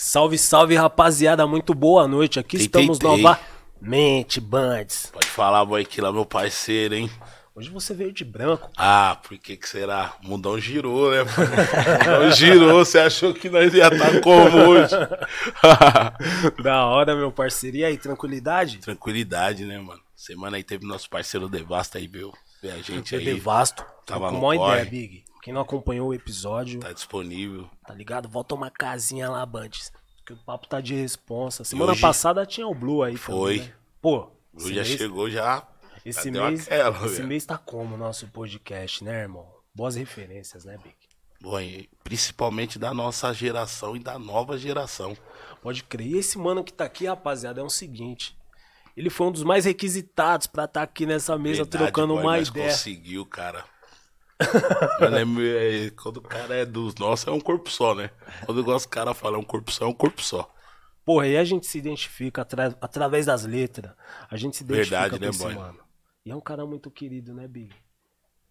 Salve, salve, rapaziada. Muito boa noite. Aqui Tentei, estamos novamente, Bands. Pode falar, lá meu parceiro, hein? Hoje você veio de branco. Ah, por que que será? O mundão girou, né? O mundão girou, você achou que nós ia estar como hoje? da hora, meu parceiro. E aí, tranquilidade? Tranquilidade, né, mano? Semana aí teve nosso parceiro Devasta aí, viu? A gente aí. vasto. Tava com no corre. ideia, Big. Quem não acompanhou o episódio, Tá disponível. tá ligado? Volta uma casinha lá, Bandes. Que o papo tá de responsa. Semana hoje- passada tinha o Blue aí Foi. também, né? Pô, esse já mês- chegou, já. Esse já mês, aquela, esse velho. mês tá como o nosso podcast, né, irmão? Boas referências, né, Big? Bom, principalmente da nossa geração e da nova geração. Pode crer. E esse mano que tá aqui, rapaziada, é o seguinte. Ele foi um dos mais requisitados pra estar aqui nessa mesa Verdade, trocando boy, uma ideia. conseguiu, cara. Mano, é meu- é- quando o cara é dos nossos, é um corpo só, né? Quando o cara fala é um corpo só, é um corpo só. Porra, e a gente se identifica atra- através das letras. A gente se identifica Verdade, com né, esse boy? mano. E é um cara muito querido, né, Big?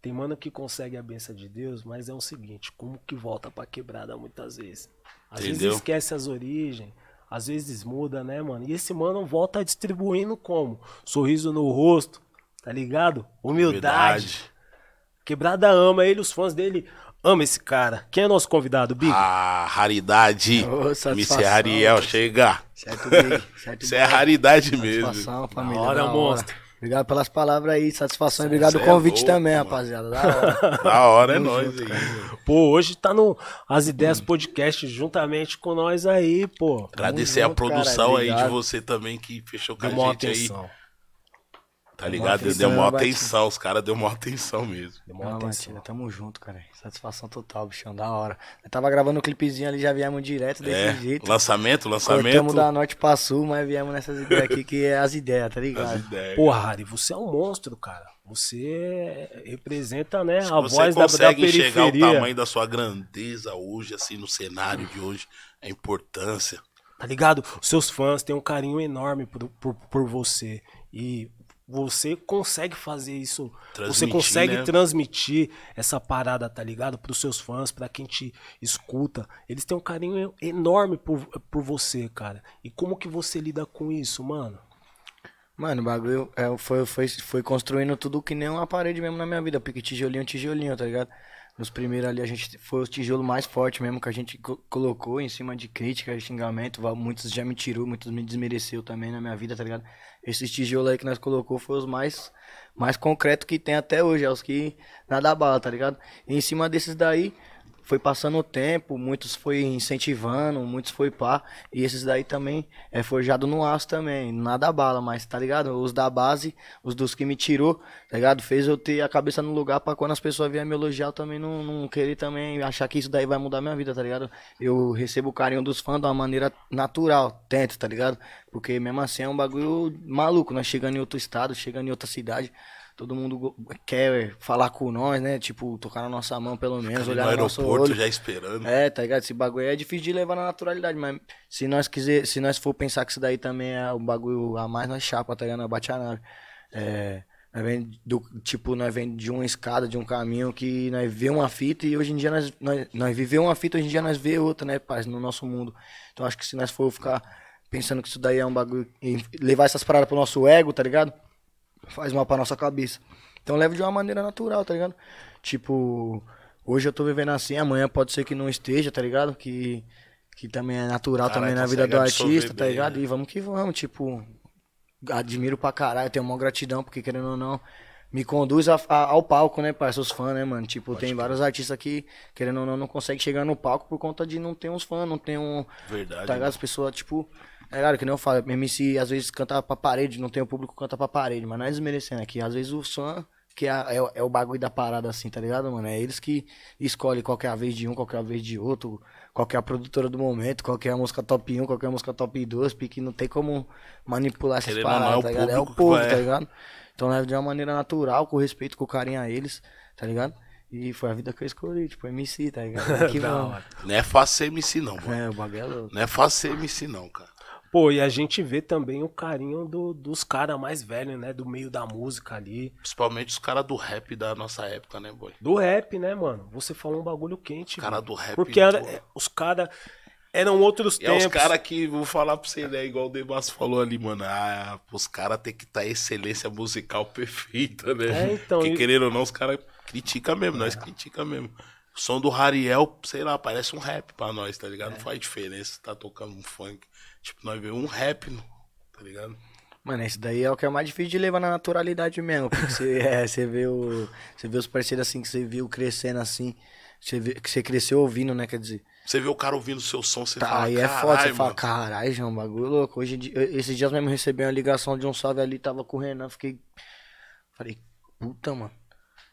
Tem mano que consegue a benção de Deus, mas é o seguinte, como que volta pra quebrada muitas vezes? Às vezes Entendeu? esquece as origens, às vezes muda, né, mano? E esse mano volta distribuindo como? Sorriso no rosto, tá ligado? Humildade. Verdade. Quebrada ama ele, os fãs dele amam esse cara. Quem é nosso convidado, Big? A raridade. Satisfação, MC Ariel, chega. Certo, Big. Certo, Isso é raridade mesmo. Satisfação, família. hora, monstro. Obrigado pelas palavras aí, satisfação e obrigado pelo é convite louco, também, mano. rapaziada. Da hora. Da hora é nóis junto, aí. Pô, hoje tá no As Ideias Podcast juntamente com nós aí, pô. Agradecer junto, a produção cara, aí de você também que fechou com Deu a gente aí. Tá ligado? Deu, atenção, uma Batinho. atenção, os caras deu uma atenção mesmo. Deu uma Não, atenção. Batida, tamo junto, cara. Satisfação total, bichão, da hora. Eu tava gravando um clipezinho ali, já viemos direto desse É, jeito. lançamento, lançamento. Cortamos da norte pra sul, mas viemos nessas ideias aqui, que é as ideias, tá ligado? As ideias. Porra, Harry, você é um monstro, cara. Você representa, né, Se a você voz da, da consegue enxergar o periferia. tamanho da sua grandeza hoje, assim, no cenário de hoje, a importância. Tá ligado? Os seus fãs têm um carinho enorme por, por, por você. E você consegue fazer isso. você Transmitir, consegue né? transmitir essa parada, tá ligado? Pros seus fãs, pra quem te escuta. Eles têm um carinho enorme por, por você, cara. E como que você lida com isso, mano? Mano, o bagulho é, foi, foi, foi construindo tudo que nem uma parede mesmo na minha vida. Porque tijolinho, tijolinho, tá ligado? Nos primeiros ali a gente foi o tijolo mais forte mesmo que a gente co- colocou em cima de crítica, xingamento. Muitos já me tirou, muitos me desmereceu também na minha vida, tá ligado? Esses tijolos aí que nós colocou foi os mais, mais concretos que tem até hoje, é os que nada bala, tá ligado? E em cima desses daí, foi passando o tempo, muitos foi incentivando, muitos foi pá, e esses daí também é forjado no aço também, nada bala, mas tá ligado? Os da base, os dos que me tirou, tá ligado? Fez eu ter a cabeça no lugar pra quando as pessoas vierem me elogiar, eu também não, não querer também achar que isso daí vai mudar minha vida, tá ligado? Eu recebo o carinho dos fãs de uma maneira natural, tento, tá ligado? Porque mesmo assim é um bagulho maluco, nós chegando em outro estado, chegando em outra cidade. Todo mundo quer falar com nós, né? Tipo, tocar na nossa mão pelo menos, Ali olhar no no nosso aeroporto olho. já esperando. É, tá ligado? Esse bagulho aí é difícil de levar na naturalidade, mas se nós quiser, se nós for pensar que isso daí também é um bagulho a mais, nós chapa, tá ligado? Nós bate a nave. É, nós vem do, tipo, nós vem de uma escada, de um caminho que nós vê uma fita e hoje em dia nós, nós, nós vivemos uma fita, hoje em dia nós vê outra, né, paz, no nosso mundo. Então acho que se nós for ficar pensando que isso daí é um bagulho, levar essas paradas pro nosso ego, tá ligado? Faz mal pra nossa cabeça. Então leva de uma maneira natural, tá ligado? Tipo, hoje eu tô vivendo assim, amanhã pode ser que não esteja, tá ligado? Que, que também é natural Caralho, também na vida consegue do artista, tá bem, ligado? né? E vamos que vamos, tipo, admiro pra caralho, tenho uma gratidão, porque querendo ou não, me conduz a- a- ao palco, né, para seus fãs, né, mano? Tipo, tem vários artistas que, querendo ou não, não conseguem chegar no palco por conta de não ter uns fãs, não ter um. Verdade. Tá ligado? As pessoas, tipo. É claro que nem eu falo, MC às vezes canta pra parede, não tem o público que canta pra parede, mas não é desmerecendo aqui. Às vezes o fã, que é, é, o- é o bagulho da parada assim, tá ligado, mano? É eles que escolhem qual que é a vez de um, qual é a vez de outro, qual que é a produtora do momento, qual que é a música top 1, qual é a música top 2, porque não tem como manipular essas não, paradas, é o tá ligado? É o povo, vai- tá ligado? Então leva de uma maneira natural, com respeito, com carinho a eles, tá ligado? E foi a vida que eu escolhi, tipo, MC, tá ligado? Bom. hora. Não é fácil ser MC, não, mano. É, o bagulho é louco. Não é fácil ser MC, não, cara. Pô, e a gente vê também o carinho do- dos caras mais velhos, né? Do meio da música ali. Principalmente os caras do rap da nossa época, né, boy? Do rap, né, mano? Você falou um bagulho quente. Cara mano. do rap, Porque era- é, os caras. eram outros E é os tempos. caras que, vou falar pra você, né? Igual o Debasso falou ali, mano. Ah, os caras têm que estar excelência musical perfeita, né? É, então, Porque e- querendo ou não, os caras criticam mesmo, nós critica mesmo. O som do Rariel, sei lá, parece um rap pra nós, tá ligado? É. Não faz diferença, tá tocando um funk. Tipo, nós vemos um rap, tá ligado? Mano, esse daí é o que é mais difícil de levar na naturalidade mesmo. Porque você, é, você vê o. Você vê os parceiros assim que você viu crescendo assim. Você vê, que você cresceu ouvindo, né? Quer dizer. Você vê o cara ouvindo o seu som, você Tá, fala, aí é "Caralho, foda, você fala, mano." caralho, João, bagulho louco. Hoje esses dias mesmo recebi uma ligação de um salve ali, tava com o Renan, fiquei. Falei, puta, mano,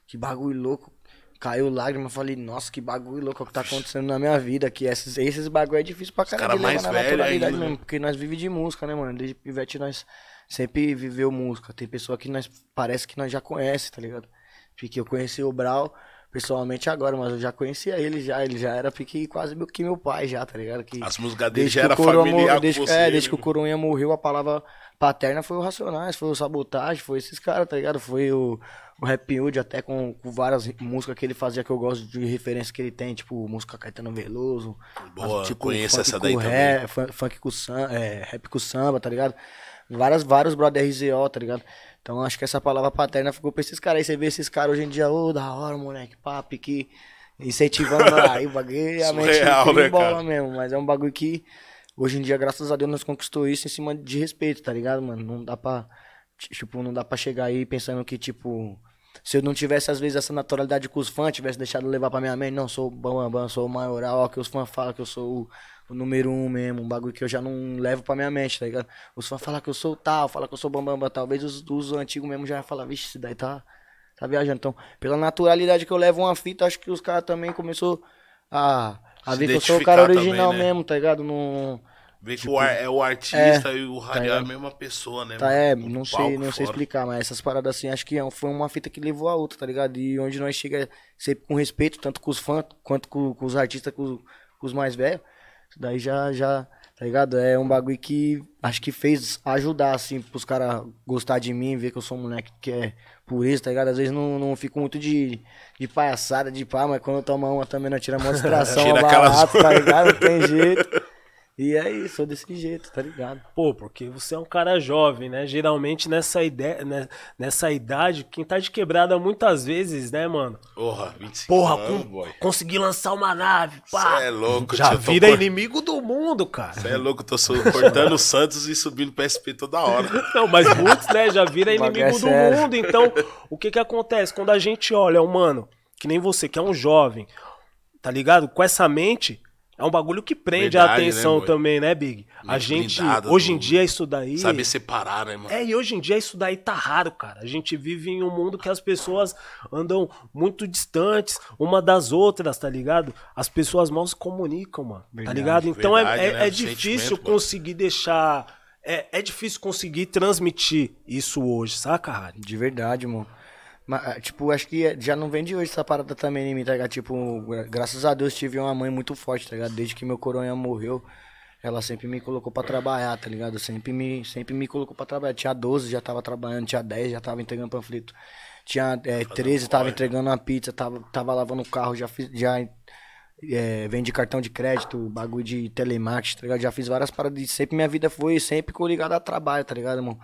que bagulho louco. Caiu lágrima, falei, nossa, que bagulho louco que tá acontecendo na minha vida. Que esses, esses bagulho é difícil pra caralho cara mais na velho naturalidade ainda, né? mesmo. Porque nós vivemos de música, né, mano? Desde pivete nós sempre viveu música. Tem pessoa que nós parece que nós já conhece, tá ligado? Porque eu conheci o Brau pessoalmente agora, mas eu já conhecia ele já. Ele já era pique quase meu, que meu pai já, tá ligado? Que As músicas dele desde já que era o Coroa familiar morreu- com desde, você. É, desde que o né? Coronha morreu, a palavra paterna foi o Racionais, foi o Sabotagem, foi esses caras, tá ligado? Foi o, o Rap Hood, até com, com várias músicas que ele fazia que eu gosto de referência que ele tem, tipo música Caetano Veloso. Boa, tipo, conheço essa daí ré- fun- Funk com samba, é, rap com samba, tá ligado? Várias, vários brother RZO, tá ligado? Então acho que essa palavra paterna ficou pra esses caras. Aí você vê esses caras hoje em dia, ô, da hora, moleque, papo, que incentivando. Aí o bagulho, a mente Surreal, né, bola cara? mesmo. Mas é um bagulho que hoje em dia, graças a Deus, nós conquistou isso em cima de respeito, tá ligado, mano? Não dá pra, tipo, não dá pra chegar aí pensando que, tipo... Se eu não tivesse, às vezes, essa naturalidade com os fãs, tivesse deixado levar pra minha mente, não, sou o Bambam, sou o maioral, ó, que os fãs falam que eu sou o, o número um mesmo, um bagulho que eu já não levo pra minha mente, tá ligado? Os fãs falam que eu sou o tal, falam que eu sou Bambam, talvez os, os antigos mesmo já falam, vixe, isso daí tá, tá viajando. Então, pela naturalidade que eu levo uma fita, acho que os caras também começou a, a Se ver que eu sou o cara original também, né? mesmo, tá ligado? Não, Vê que o ar- é o artista e o radial é a mesma pessoa, né? Tá, mano? é, não sei, não sei fora. explicar, mas essas paradas assim, acho que é- foi uma fita que levou a outra, tá ligado? E onde nós chega sempre com respeito, tanto com os fãs, quanto com, com os artistas, com, com os mais velhos. Isso daí já, já, tá ligado? É um bagulho que acho que fez ajudar, assim, pros caras gostar de mim, ver que eu sou um moleque que é purista, tá ligado? Às vezes não, não fico muito de, de palhaçada, de pá, mas quando eu tomo uma também, nós tira uma distração, Tira aquela barato, tá ligado? Não tem jeito. E é isso, sou desse jeito, tá ligado? Pô, porque você é um cara jovem, né? Geralmente nessa ideia, né? nessa idade, quem tá de quebrada muitas vezes, né, mano? Porra, 25 Porra, anos, com- boy. consegui lançar uma nave, pá. Cê é louco, Já tio, vira inimigo do mundo, cara. Você é louco, tô cortando o Santos e subindo pro SP toda hora. Não, mas muitos, né, já vira bagulho inimigo é do mundo. Então, o que que acontece? Quando a gente olha um mano, que nem você, que é um jovem, tá ligado? Com essa mente, é um bagulho que prende a Verdade, né, atenção boy? também, né, Big? A gente, hoje em dia, isso daí... Saber separar, né, mano? É, e hoje em dia isso daí tá raro, cara. A gente vive em um mundo que as pessoas andam muito distantes uma das outras, tá ligado? As pessoas mal se comunicam, mano. tá Verdade, ligado? Então é- verdade, é, né? é difícil sentimento, mano. conseguir deixar. É, é difícil conseguir transmitir isso hoje, saca, Harry? De verdade, mano. Mas, ah, tipo, acho que já não vem de hoje essa parada também em mim, tá ligado? Tipo, gra- graças a Deus tive uma mãe muito forte, tá ligado? Desde que meu coronha morreu, ela sempre me colocou pra trabalhar, tá ligado? Sempre me, sempre me colocou pra trabalhar. Tinha 12, já tava trabalhando, tinha 10, já tava entregando panfleto. Tinha é, 13, tava entregando uma pizza, tava, tava lavando o carro, já fiz, já é, vende cartão de crédito, bagulho de telemarketing, tá ligado? Já fiz várias paradas e sempre minha vida foi sempre ligado a trabalho, tá ligado, irmão?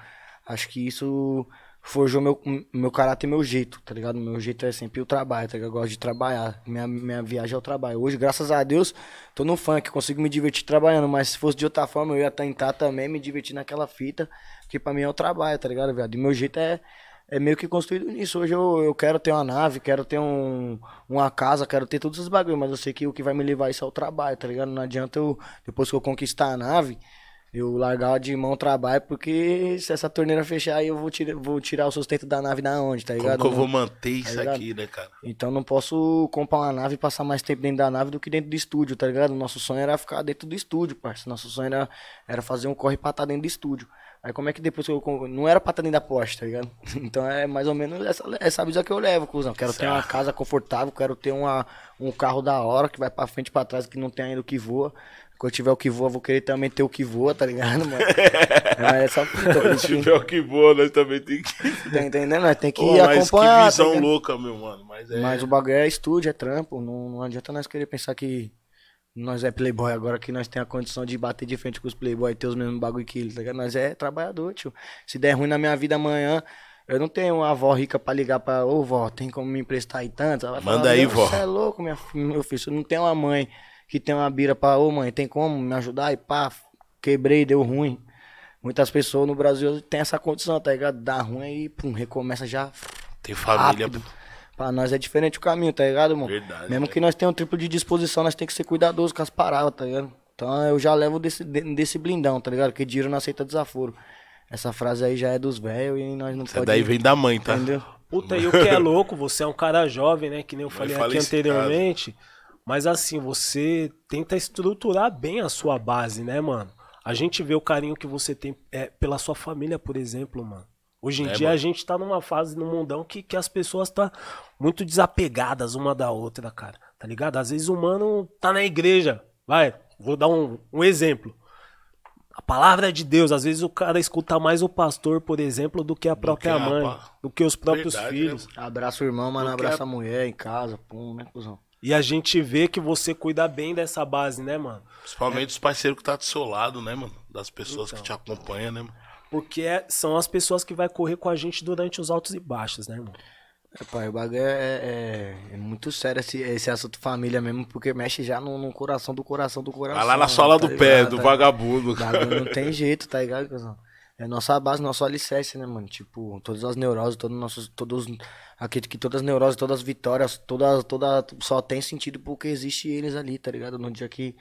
Acho que isso forjou meu, meu caráter e meu jeito, tá ligado? Meu jeito é sempre o trabalho, tá ligado? Eu gosto de trabalhar. Minha, minha viagem é o trabalho. Hoje, graças a Deus, tô no funk, consigo me divertir trabalhando, mas se fosse de outra forma, eu ia tentar também me divertir naquela fita, que pra mim é o trabalho, tá ligado, viado? E meu jeito é, é meio que construído nisso. Hoje eu, eu quero ter uma nave, quero ter um, uma casa, quero ter todos esses bagulhos, mas eu sei que o que vai me levar isso é o trabalho, tá ligado? Não adianta eu, depois que eu conquistar a nave, eu largar de mão o trabalho, porque se essa torneira fechar, aí eu vou tirar, vou tirar o sustento da nave da onde, tá Como ligado? que eu vou manter isso ligado? aqui, né, cara? então não posso comprar uma nave e passar mais tempo dentro da nave do que dentro do estúdio, tá ligado? Nosso sonho era ficar dentro do estúdio, parceiro. Nosso sonho era, era fazer um corre pra estar dentro do estúdio. Aí como é que depois que eu. Não era pra estar dentro da Porsche, tá ligado? Então é mais ou menos essa, essa visão que eu levo, cuzão. Quero ter uma casa confortável, quero ter uma, um carro da hora que vai pra frente e pra trás, que não tem ainda o que voa. Quando tiver o que voa, vou querer também ter o que voa, tá ligado, mano? é Se isso que- tiver o que boa, nós também tem que. tá entendendo? Nós tem que mas acompanhar. que tá visão ligado? louca, meu mano. Mas é. Mas o bagulho é estúdio, é trampo. Não, não adianta nós querer pensar que nós é playboy agora que nós tem a condição de bater de frente com os playboy e ter os mesmos bagulho que eles, tá ligado? Nós é trabalhador, tio. Se der ruim na minha vida amanhã, eu não tenho uma avó rica pra ligar pra, ô vó, tem como me emprestar aí tanto? Ela vai Manda falar, aí, "Meu, vó." Você é louco, minha, meu filho. Você não tem uma mãe que tem uma bira pra, ô mãe, tem como me ajudar? E pá, quebrei, deu ruim. Muitas pessoas no Brasil têm essa condição, tá ligado? Dá ruim aí, pum, recomeça já Tem família. rápido. Pra nós é diferente o caminho, tá ligado, irmão? Verdade, Mesmo né? que nós tenhamos um triplo de disposição, nós tem que ser cuidadosos com as paradas, tá ligado? Então eu já levo desse, de- desse blindão, tá ligado? Que dinheiro não aceita desaforo. Essa frase aí já é dos velhos e nós não Essa podemos. daí vem da mãe, tá? Entendeu? Puta, e o que é louco, você é um cara jovem, né? Que nem eu falei aqui falecitado. anteriormente. Mas assim, você tenta estruturar bem a sua base, né, mano? A gente vê o carinho que você tem é, pela sua família, por exemplo, mano. Hoje em É, dia mano. a gente tá numa fase no mundão que, que as pessoas tá muito desapegadas uma da outra, cara. Tá ligado? Às vezes o mano tá na igreja. Vai, vou dar um, um exemplo. A palavra é de Deus. Às vezes o cara escuta mais o pastor, por exemplo, do que a própria a mãe, do que os próprios Verdade, filhos. Abraça o irmão, mas não abraça a- a mulher em casa, pum, né, cuzão? E a gente vê que você cuida bem dessa base, né, mano? Principalmente os parceiros que tá do seu lado, né, mano? Das pessoas Então. que te acompanham, né, mano? Porque é- são as pessoas que vai correr com a gente durante os altos e baixos, né, irmão? É, pai, o bagulho é, é- é muito sério esse, esse assunto família mesmo, porque mexe já no, no coração do coração do coração. Vai lá na sola tá do pé, ligado? do Tá- vagabundo. O bagulho não tem jeito, tá ligado, cuzão? É nossa base, nosso alicerce, né, mano? Tipo, todas as neuroses, todos nossos. Todos, acredito que todas as neuroses, todas as vitórias, todas, toda, só tem sentido porque existe eles ali, tá ligado? No dia que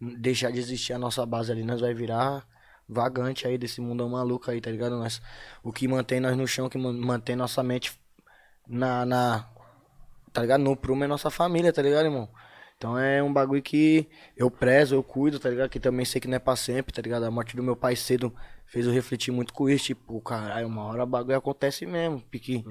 deixar de existir a nossa base ali, nós vai virar vagante aí desse mundão maluco aí, tá ligado? Nós, o que mantém nós no chão, o que man- mantém nossa mente na, na. Tá ligado? No prumo é nossa família, tá ligado, irmão? Então é um bagulho que eu prezo, eu cuido, tá ligado? Que também sei que não é pra sempre, tá ligado? A morte do meu pai cedo fez eu refletir muito com isso, tipo, caralho, uma hora o bagulho acontece mesmo, pique.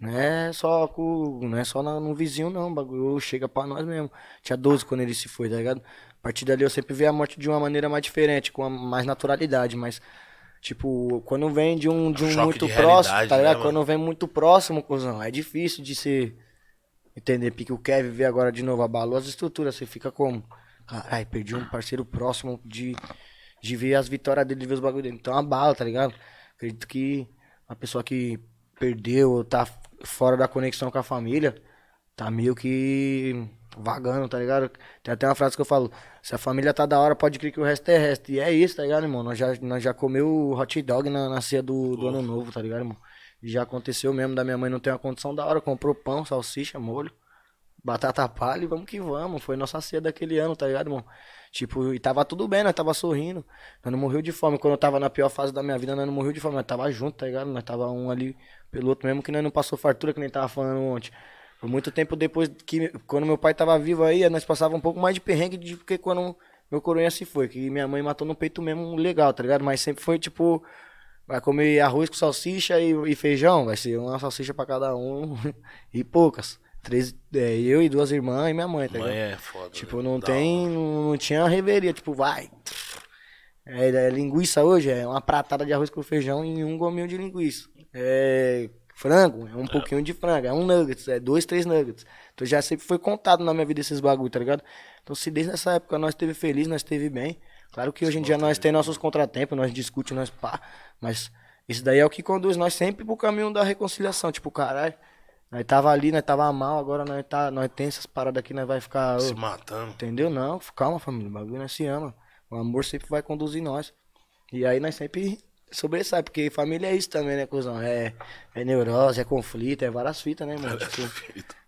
Não é só com, não é só na- no vizinho não, o bagulho chega pra nós mesmo. Tinha 12 quando ele se foi, tá ligado? A partir dali eu sempre vi a morte de uma maneira mais diferente, com mais naturalidade, mas tipo, quando vem de um de Um um muito de próximo, tá né, ligado? mano? Quando vem muito próximo, cuzão, é difícil de ser Entender? Porque o Kevin vê agora de novo, abalou as estruturas. Você fica como? Caralho, perdi um parceiro próximo de, de ver as vitórias dele, de ver os bagulho dele. Então abala, tá ligado? Acredito que a pessoa que perdeu, ou tá fora da conexão com a família, tá meio que vagando, tá ligado? Tem até uma frase que eu falo, se a família tá da hora, pode crer que o resto é resto. E é isso, tá ligado, irmão? Nós já, nós já comeu hot dog na, na ceia do, do ano novo, tá ligado, irmão? Já aconteceu mesmo da minha mãe não ter uma condição da hora, comprou pão, salsicha, molho, batata palha e vamos que vamos. Foi nossa ceia daquele ano, tá ligado, irmão? Tipo, e tava tudo bem, nós tava sorrindo. Nós não morreu de fome. Quando eu tava na pior fase da minha vida, nós não morreu de fome. Nós tava junto, tá ligado? Nós tava um ali pelo outro, mesmo que nós não passou fartura, que nem tava falando ontem. Por muito tempo depois que, quando meu pai tava vivo aí, nós passava um pouco mais de perrengue do que quando meu coroinha se foi. Que minha mãe matou no peito mesmo legal, tá ligado? Mas sempre foi tipo. Vai comer arroz com salsicha e, e feijão, vai ser uma salsicha pra cada um e poucas. Três, é, eu e duas irmãs e minha mãe, tá ligado? Mãe é foda. Tipo, não tem. Não, não tinha reveria, tipo, vai. É, é linguiça hoje, é uma pratada de arroz com feijão e um gominho de linguiça. É frango, é um pouquinho de frango, é um nuggets, é dois, três nuggets. Então já sempre foi contado na minha vida esses bagulho, tá ligado? Então se desde essa época nós esteve feliz, nós esteve bem. Claro que hoje em dia nós tem nossos contratempos, nós discute, nós pá, mas isso daí é o que conduz nós sempre pro caminho da reconciliação, tipo, caralho, nós tava ali, nós tava mal, agora nós tá, nós tem essas paradas aqui, nós vai ficar, ô, Se matando. Entendeu? Não, calma, família. O bagulho nós se ama. O amor sempre vai conduzir nós. E aí nós sempre sobressai, porque família é isso também, né, cuzão? É, é neurose, é conflito, é várias fitas, né, mano? Tipo,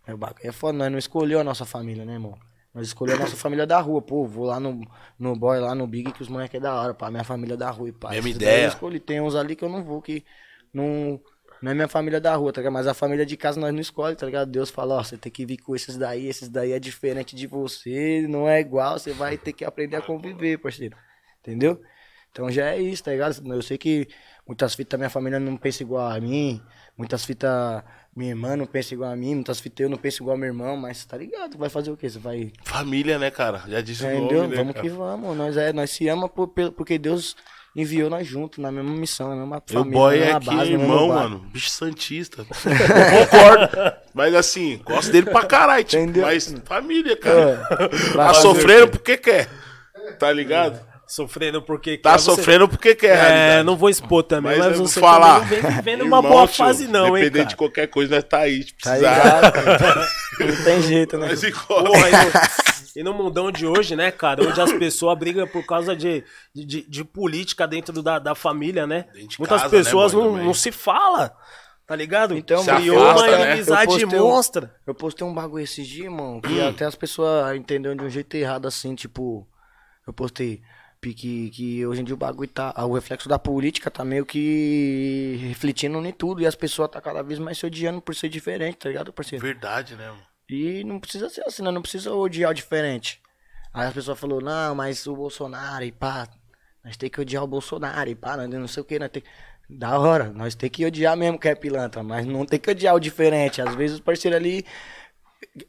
é, bagulho é foda, nós não escolheu a nossa família, né, irmão? Nós escolhemos a nossa família da rua, pô, vou lá no, no boy, lá no Big, que os moleques é da hora, pá, minha família da rua e pá. Mesma ideia. Eu escolhi, tem uns ali que eu não vou, que não, não é minha família da rua, tá ligado? Mas a família de casa nós não escolhe, tá ligado? Deus fala, ó, você tem que vir com esses daí, esses daí é diferente de você, não é igual, você vai ter que aprender a conviver, parceiro. Entendeu? Então já é isso, tá ligado? Eu sei que muitas fitas da minha família não pensam igual a mim, muitas fitas minha irmã não pensa igual a mim, muitas fitas eu não penso igual ao meu irmão, mas tá ligado? Vai fazer o quê? Você vai Família, né, cara? Já disse o Entendeu? nome, né, Vamos cara? que vamos. Nós, é, nós se ama por, porque Deus enviou nós juntos, na mesma missão, na mesma família, boy na é aqui, base, irmão, mano. Bicho santista. Concordo. Mas assim, gosto dele pra caralho, tipo, Entendeu? mas família, cara. Vai Tá sofrendo o porque quer. Tá ligado? Sofrendo porque Tá quer, você- sofrendo porque quer, É, realidade. não vou expor também, Mas mas, você falar. não vem vivendo uma boa tio, fase não, hein, Independente de qualquer coisa, nós tá aí. Se Tá precisar. ligado? Não tem jeito, né? Nós igual. Porra, e no, e no mundão de hoje, né, cara, onde as pessoas brigam por causa de, de, de política dentro da, da família, né? Muitas casa, né, pessoas boy, não, também. não se fala, tá ligado? Então, Se criou afasta, uma né? inimizade Eu postei um- monstra. Eu postei um bagulho esses dias, irmão, que até as pessoas entenderam de um jeito errado, assim, tipo, eu postei que, que hoje em dia o bagulho tá, o reflexo da política tá meio que refletindo em tudo, e as pessoas tá cada vez mais se odiando por ser diferente, tá ligado, parceiro? Verdade, né, mano? E não precisa ser assim, né? não precisa odiar o diferente. Aí as pessoas falaram, não, mas o Bolsonaro e pá, nós tem que odiar o Bolsonaro e pá, não sei o que, nós tem Da hora, nós tem que odiar mesmo que é pilantra, mas não tem que odiar o diferente. Às vezes o parceiro ali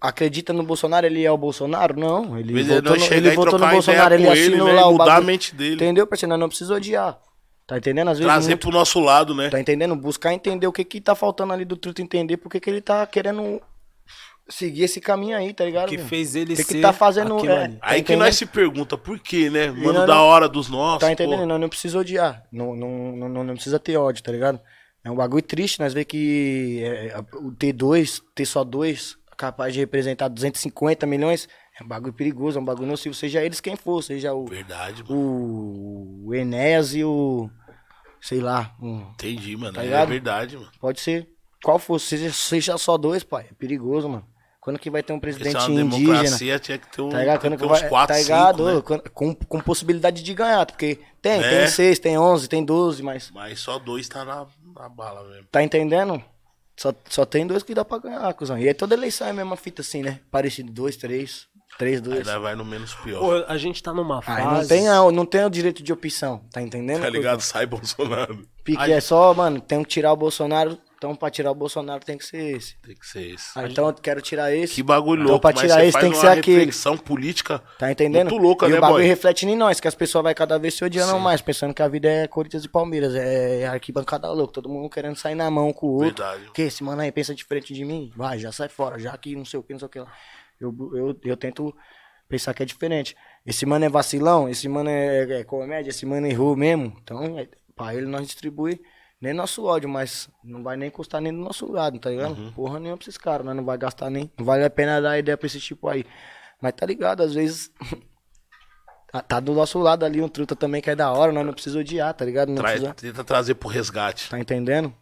acredita no Bolsonaro, ele é o Bolsonaro? Não, ele vezes votou, nós no, ele votou no Bolsonaro, ele com ele, assinou né, lá o mudar bagulho. a mente dele. Entendeu, parceiro? Nós não precisa odiar. Tá entendendo? Às vezes Trazer muito- pro nosso lado, né? Tá entendendo? Buscar entender o que que tá faltando ali do truto, entender por que que ele tá querendo seguir esse caminho aí, tá ligado? Que meu? fez ele O que ser que tá fazendo, aquilo é, ali. Tá Aí que nós se pergunta por quê, né? Mano, não- da hora dos nossos. Tá entendendo? pô. Não, não precisa odiar. Não, não, não, não, não precisa ter ódio, tá ligado? É um bagulho triste, nós ver que é, o T2, ter só dois, capaz de representar 250 milhões, é um bagulho perigoso, é um bagulho nocivo. Seja eles quem for, seja o, Verdade, mano. o, o Enéas e o. Sei lá, um, Entendi, mano. Tá é verdade, mano. pode ser qual for, seja, seja só dois, pai. É perigoso, mano. Quando que vai ter um Se presidente é uma indígena? democracia, tinha que ter, um, Tá ligado? Quando que que ter uns vai, 4, tá 5, ligado? né? Com, com possibilidade de ganhar, porque tem, É. tem 6, tem 11, tem 12, mas Mas só dois tá na, na bala mesmo. tá entendendo? Só, só tem dois que dá pra ganhar, cuzão. E aí toda eleição é a mesma fita assim, né? Parecido, dois, três, três, Aí dois. nós vai no menos pior. Pô, a gente tá numa Aí fase. não tem, a- não tem o direito de opção, tá entendendo? tá ligado? Sai Bolsonaro. Pique é só, mano, tem que tirar o Bolsonaro, então pra tirar o Bolsonaro tem que ser esse. Tem que ser esse. Ah, então eu quero tirar esse. Que bagulho Então, louco, pra mas tirar esse tem que ser aquele. reflexão política Tá entendendo? muito louca, e né, o bagulho boy? reflete em nós, que as pessoas vai cada vez se odiando mais, pensando que a vida é Corinthians e Palmeiras, é arquibancada louco, todo mundo querendo sair na mão com o outro. Verdade. Que esse mano aí pensa diferente de mim? Vai, já sai fora, já que não sei o que, não sei o que lá. Eu, eu, eu tento pensar que é diferente. Esse mano é vacilão, esse mano é, é comédia, esse mano errou mesmo. Então, é, pra ele nós distribui nem nosso ódio, mas não vai nem custar nem do nosso lado, tá ligado? Uhum. Porra nenhuma pra esses caras, nós não vai gastar nem. Não vale a pena dar ideia pra esse tipo aí. Mas tá ligado, às vezes. tá, tá do nosso lado ali um truta também que é da hora, nós não precisa odiar, tá ligado? Não precisa. Tenta trazer pro resgate. Tá entendendo?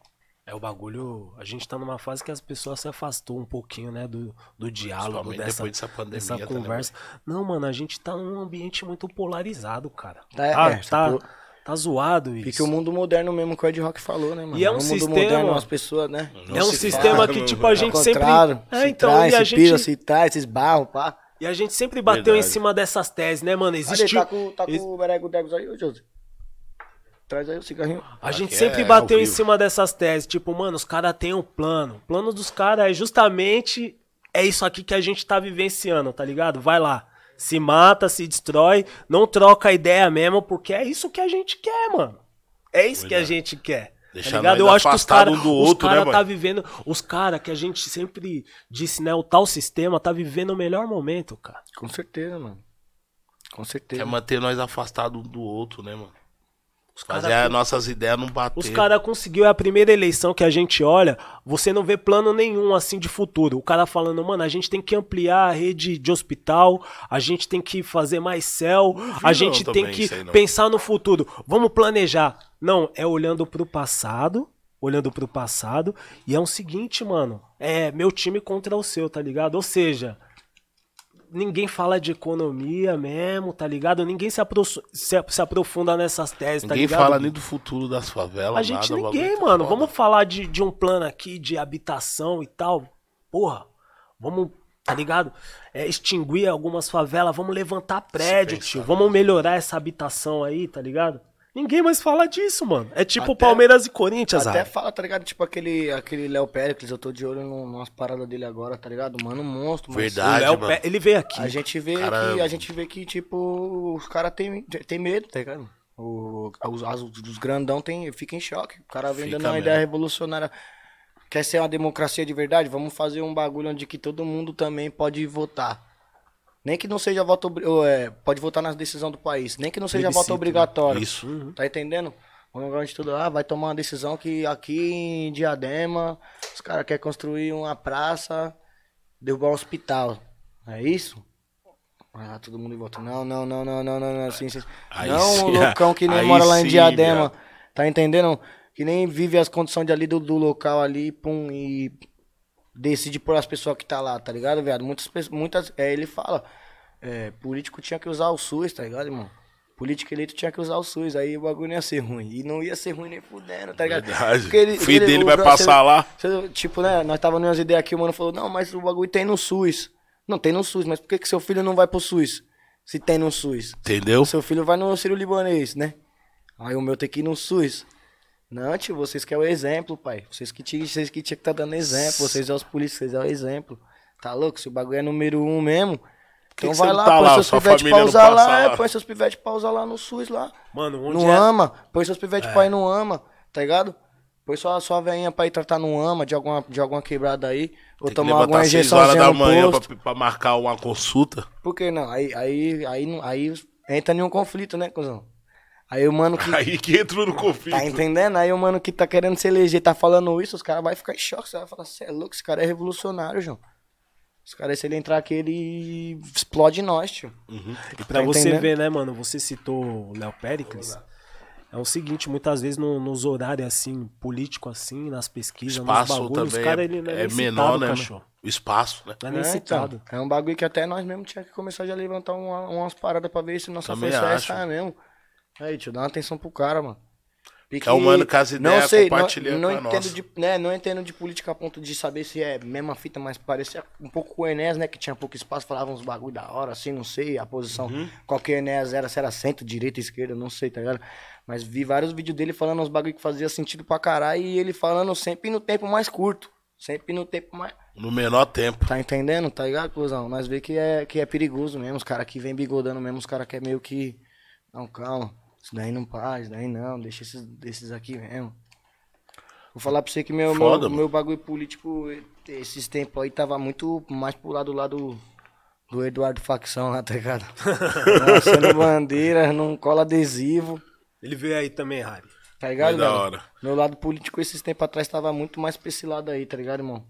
É o bagulho. A gente tá numa fase que as pessoas se afastou um pouquinho, né? Do, do diálogo, dessa, depois dessa pandemia, dessa tá conversa. Não, mano, a gente tá num ambiente muito polarizado, cara. É, tá, é, tá, tipo, tá zoado isso. Fica o mundo moderno mesmo que o Ed Rock falou, né, mano? E é um mundo sistema- moderno, as pessoas, né? É um sistema fala, que, tipo, a gente sempre. É, se então, traz, e a se gente. pira, se traz, se esbarram, pá. E a gente sempre bateu Verdade. em cima dessas teses, né, mano? Olha, Existe. tá com, tá ex- com o Berego Degos aí, ô José. Traz aí o cigarrinho. A gente Aqui sempre é bateu ao em cima dessas teses. Tipo, mano, os caras têm um plano. O plano dos caras é justamente. É isso aqui que a gente tá vivenciando, tá ligado? Vai lá. Se mata, se destrói. Não troca ideia mesmo, porque é isso que a gente quer, mano. É isso que a gente quer. Deixar tá ligado? Eu acho que os caras um do outro, os cara né, tá mano? vivendo. Os caras que a gente sempre disse, né? O tal sistema tá vivendo o melhor momento, cara. Com certeza, mano. Com certeza. Quer manter nós afastados um do outro, né, mano? Os Fazer cara- as nossas ideias não bater. Os caras conseguiu é a primeira eleição que a gente olha, você não vê plano nenhum assim de futuro. O cara falando, mano, a gente tem que ampliar a rede de hospital, a gente tem que fazer mais céu, a não gente tem que pensar no futuro. Vamos planejar. Não, é olhando pro passado, olhando pro passado, e é o seguinte, mano, é meu time contra o seu, tá ligado? Ou seja, ninguém fala de economia mesmo, tá ligado? Ninguém se, apro- se- se aprofunda nessas teses, tá Ninguém ligado? fala nem do futuro das favelas, A gente nada, ninguém, tá mano. foda. Vamos falar de, de um plano aqui de habitação e tal. Porra, vamos, tá ligado? É, extinguir algumas favelas, vamos levantar prédio, tio. Vamos melhorar essa habitação aí, tá ligado? Ninguém mais fala disso, mano. É tipo Até- Palmeiras e Corinthians, Até fala, tá ligado? Tipo aquele, aquele Léo Péricles, eu tô de olho numas paradas dele agora, tá ligado? Mano, monstro, mas Verdade. Léo mano. Pé- ele veio aqui. A gente vê que, a gente vê que, tipo, os caras tem, tem medo, tá ligado? O o- os, as- os grandão tem, fica em choque. O cara vem Fica dando uma mesmo. ideia revolucionária. Quer ser uma democracia de verdade? Vamos fazer um bagulho onde que todo mundo também pode votar. Nem que não seja voto. é, pode votar nas decisões do país. Nem que não seja Plebiscito, voto obrigatório. Isso. Tá entendendo? Um lugar onde tudo, ah, vai tomar uma decisão que aqui em Diadema os caras querem construir uma praça, derrubar um hospital. É isso? Vai lá todo mundo em volta. Não, não, não, não, não, não, não, assim. Aí não sim, o loucão que nem mora lá em sim, Diadema. Tá entendendo? Que nem vive as condições de ali do, do local ali, pum, e decide por as pessoas que tá lá, tá ligado, viado? Muitas pessoas, muitas, é, ele fala, é, político tinha que usar o SUS, tá ligado, irmão? Político eleito tinha que usar o SUS, aí o bagulho não ia ser ruim. E não ia ser ruim nem fudendo, tá ligado? Verdade. Porque ele- o filho ele- dele o vai passar lá. Você- Tipo, né, nós tava numas ideias aqui, o mano falou, não, mas o bagulho tem no SUS. Não, tem no SUS, mas por que, que seu filho não vai pro SUS? Se tem no SUS. Entendeu? Seu filho vai no Ciro Libanês, né? Aí o meu tem que ir no SUS. Não, tio, vocês que é o exemplo, pai. Vocês que tinham vocês que tinha que tá dando exemplo. Vocês é os polícias, vocês é o exemplo. Tá louco? Se o bagulho é número um mesmo. Então que vai lá, tá põe lá? seus pivetes pra usar lá, é, põe seus pivetes pra usar lá no SUS lá. Mano, onde Não é... ama, põe seus pivetes pra ir no ama, tá ligado? Põe sua, sua veinha pra ir tratar no ama de alguma, de alguma quebrada aí. Ou Tem tomar alguma 6 horas injeçãozinha da manhã pra, pra marcar uma consulta. Por que não? Aí, aí, aí, não- aí entra em um conflito, né, cuzão? Aí o mano que. Aí que entrou no conflito. Tá entendendo? Aí o mano que tá querendo se eleger tá falando isso, os caras vão ficar em choque. Você vai falar, você é louco, esse cara é revolucionário, João. Os caras, se ele entrar aqui, ele explode nós, tio. E pra Tá você entendendo? ver, né, mano? Você citou o Léo Pericles. É o seguinte, muitas vezes no- nos horários assim, político assim, nas pesquisas, nos espaço bagulhos, os também caras é, ele não é, é nem menor, citado, né? cachorro. O espaço, né? Não é nem É, citado. então, é um bagulho que até nós mesmo tinha que começar já a levantar uma- umas paradas pra ver se nossa Também força é essa mesmo. Aí, tio, dá uma atenção pro cara, mano. Porque É o mano com as ideias, não sei, compartilha não, não entendo nossa. de, né, não entendo de política a ponto de saber se é mesma fita, mas parecia um pouco com o Enéas, né, que tinha pouco espaço, falava uns bagulho da hora, assim, não sei, a posição, Uhum. qual que o Enéas era, se era centro, direita, esquerda, não sei, tá ligado? Mas vi vários vídeos dele falando uns bagulho que fazia sentido pra caralho e ele falando sempre no tempo mais curto, sempre no tempo mais... No menor tempo. Tá entendendo? Tá ligado, cuzão? Nós vê que é, que é perigoso mesmo. Os caras que vem bigodando mesmo, os caras que é meio que. Não, calma. Isso daí não faz, isso daí não. Deixa esses, desses aqui mesmo. Vou falar pra você que meu, Foda, meu, meu bagulho político, esses tempos aí, tava muito mais pro lado lá do, do Eduardo Facção lá, tá ligado? Lançando bandeira, não cola adesivo, Ele veio aí também, Harry. tá ligado, da hora. Meu lado político esses tempos atrás tava muito mais pra esse lado aí, tá ligado, irmão?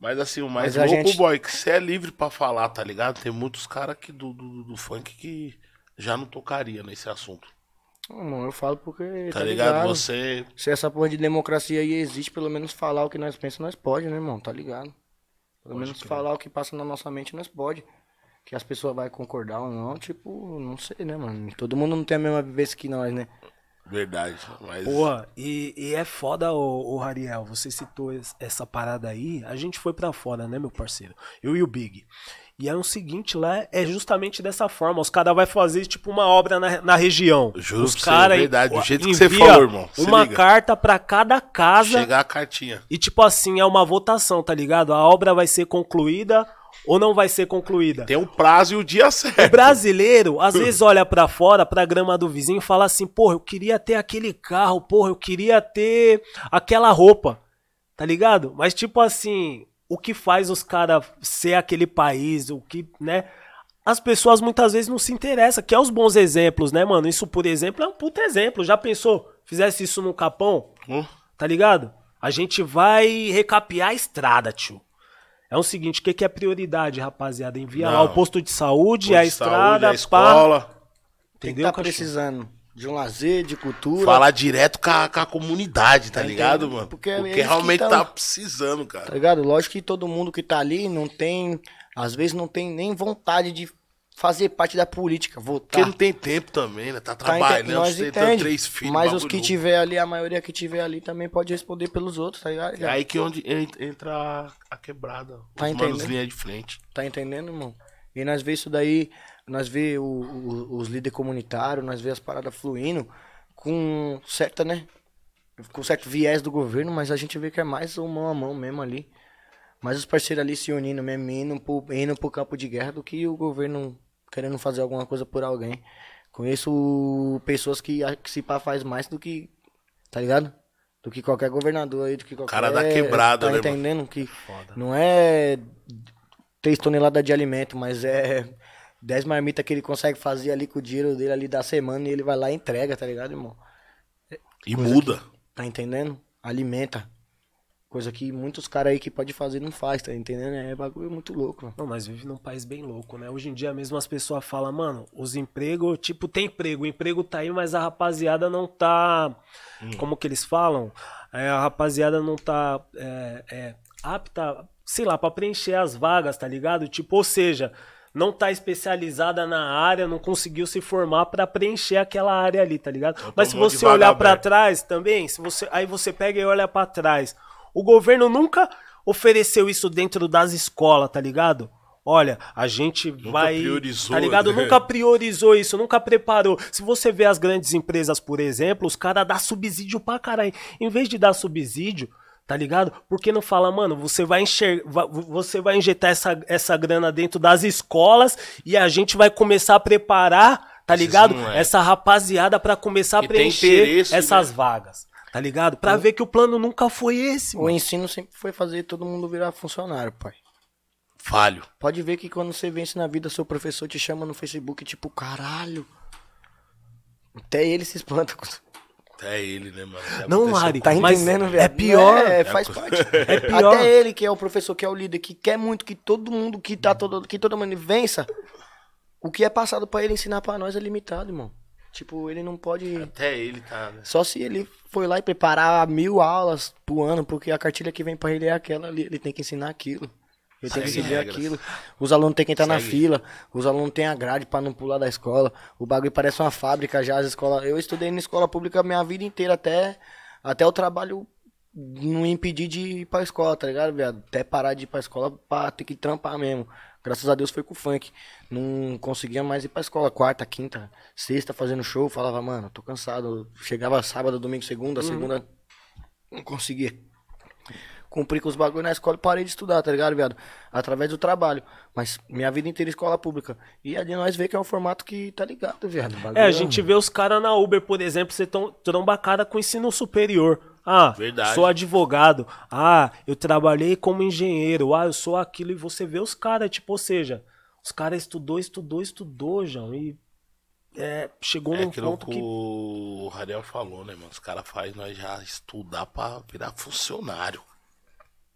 Mas assim, o mais Mas louco, gente- boy, que você é livre pra falar, tá ligado? Tem muitos caras que do, do, do funk que já não tocaria nesse assunto. Não, eu falo porque. Tá, ligado? Você. Se essa porra de democracia aí existe, pelo menos falar o que nós pensamos, nós pode, né, irmão? Tá ligado? Pelo menos falar o que passa na nossa mente, nós pode. Que as pessoas vão concordar ou não, tipo, não sei, né, mano? Todo mundo não tem a mesma vivência que nós, né? Verdade. Mas. Porra, e, e é foda, ô, ô Rariel, você citou es- essa parada aí, a gente foi pra fora, né, meu parceiro? Eu e o Big. E é o seguinte, lá é justamente dessa forma, os caras vão fazer tipo uma obra na, na região. Juro os cara é verdade, do jeito que você falou, irmão, se Uma liga. carta pra cada casa Chegar a cartinha. e tipo assim, é uma votação, tá ligado? A obra vai ser concluída ou não vai ser concluída. Tem o prazo e o dia O certo. brasileiro, às vezes, olha pra fora, pra grama do vizinho e fala assim: porra, eu queria ter aquele carro, porra, eu queria ter aquela roupa, tá ligado? Mas, tipo assim, o que faz os caras ser aquele país, o que, né? As pessoas muitas vezes não se interessam, que é os bons exemplos, né, mano? Isso, por exemplo, é um puta exemplo. Já pensou? Fizesse isso no Capão, Hum? tá ligado? A gente vai recapear a estrada, tio. É o seguinte, o que, que é prioridade, rapaziada? Envia lá Não. o posto de saúde, Posto a de estrada, saúde, a pá. escola. Que Entendeu, tá precisando de um lazer, de cultura. Falar direto com a, com a comunidade, tá Tá ligado, mano? Porque Porque, é realmente tão- tá precisando, Tá cara. ligado? Lógico que todo mundo que tá ali não tem. Às vezes não tem nem vontade de fazer parte da política, votar. Porque não tem tempo também, né? Tá Tá trabalhando, sustentando entende, três filhos. Mas os que tiver ali, a maioria que tiver ali também pode responder pelos outros, tá ligado? É aí que onde en- entra a- quebrada. Tá os entendendo? linha de frente. Tá entendendo, irmão? E nós vê isso daí, nós vê o- o- os líderes comunitários, nós vê as paradas fluindo com certa, né? Com certo viés do governo, mas a gente vê que é mais um mão a mão mesmo ali. Mais os parceiros ali se unindo mesmo, indo pro, indo pro campo de guerra do que o governo querendo fazer alguma coisa por alguém. Conheço pessoas que, a- que se pá faz mais do que. Tá ligado? Do que qualquer governador aí, do que qualquer. Cara da quebrada, tá né, mano? entendendo? Que não é 3 toneladas de alimento, mas é 10 marmitas que ele consegue fazer ali com o dinheiro dele ali da semana e ele vai lá e entrega, tá ligado, irmão? E muda. Tá entendendo? Alimenta. Coisa que muitos caras aí que pode fazer não faz, tá entendendo? É bagulho muito louco, mano. Não, mas vive num país bem louco, né? Hoje em dia mesmo as pessoas falam, mano, os empregos, tipo, tem emprego, o emprego tá aí, mas a rapaziada não tá. Como que eles falam? É, a rapaziada não tá é, é, apta, sei lá, pra preencher as vagas, tá ligado? Tipo, ou seja, não tá especializada na área, não conseguiu se formar pra preencher aquela área ali, tá ligado? Mas se você olhar aberta. trás também, se você, aí você pega e olha pra trás. O governo nunca ofereceu isso dentro das escolas, tá ligado? Olha, a gente vai. priorizou, tá ligado? né? Nunca priorizou isso, nunca preparou. Se você vê as grandes empresas, por exemplo, os caras dão subsídio pra caralho. Em vez de dar subsídio, tá ligado? Por que não fala, mano, você vai enxergar, você vai injetar essa, essa grana dentro das escolas e a gente vai começar a preparar, tá ligado? é. Essa rapaziada pra começar a tem preencher interesse, essas né? vagas. Tá ligado? Pra ver que o plano nunca foi esse, O mano. ensino sempre foi fazer todo mundo virar funcionário, pai. Falho. Pode ver que quando você vence na vida, seu professor te chama no Facebook, tipo, caralho. Até ele se espanta. Até ele, né, mano? Já Não, com- Tá entendendo, é velho? pior. É, faz parte. É pior. Até ele, que é o professor, que é o líder, que quer muito que todo mundo que tá todo, que todo mundo vença. O que é passado pra ele ensinar pra nós é limitado, irmão. Tipo, ele não pode. Até ele tá, né? Só se ele foi lá e preparar mil aulas pro ano, porque a cartilha que vem pra ele é aquela ali. Ele tem que ensinar aquilo. Tem que seguir aquilo. Os alunos têm que entrar na Segue. fila. Os alunos têm a grade pra não pular da escola. O bagulho parece uma fábrica já. As escolas... Eu estudei na escola pública minha vida inteira, até, até o trabalho não impedir de ir pra escola, tá ligado, viado? Até parar de ir pra escola pra ter que trampar mesmo. Graças a Deus foi com o funk. Não conseguia mais ir pra escola. Quarta, quinta, sexta fazendo show. Falava, mano, tô cansado. Chegava sábado, domingo, segunda, segunda. Não conseguia cumprir com os bagulhos na escola e parei de estudar, tá ligado, viado? Através do trabalho. Mas minha vida inteira escola pública. E ali nós vê que é um formato que tá ligado, viado. Bagulho É, a gente vê os caras na Uber, por exemplo, você tão, tromba cara com ensino superior. Ah, Verdade. sou advogado. Ah, eu trabalhei como engenheiro. Ah, eu sou aquilo. E você vê os caras, tipo, ou seja, os caras estudou, estudou, estudou, João. E é, chegou É num aquilo ponto que que. o Rariel falou, né, mano? Os caras fazem nós já estudar pra virar funcionário.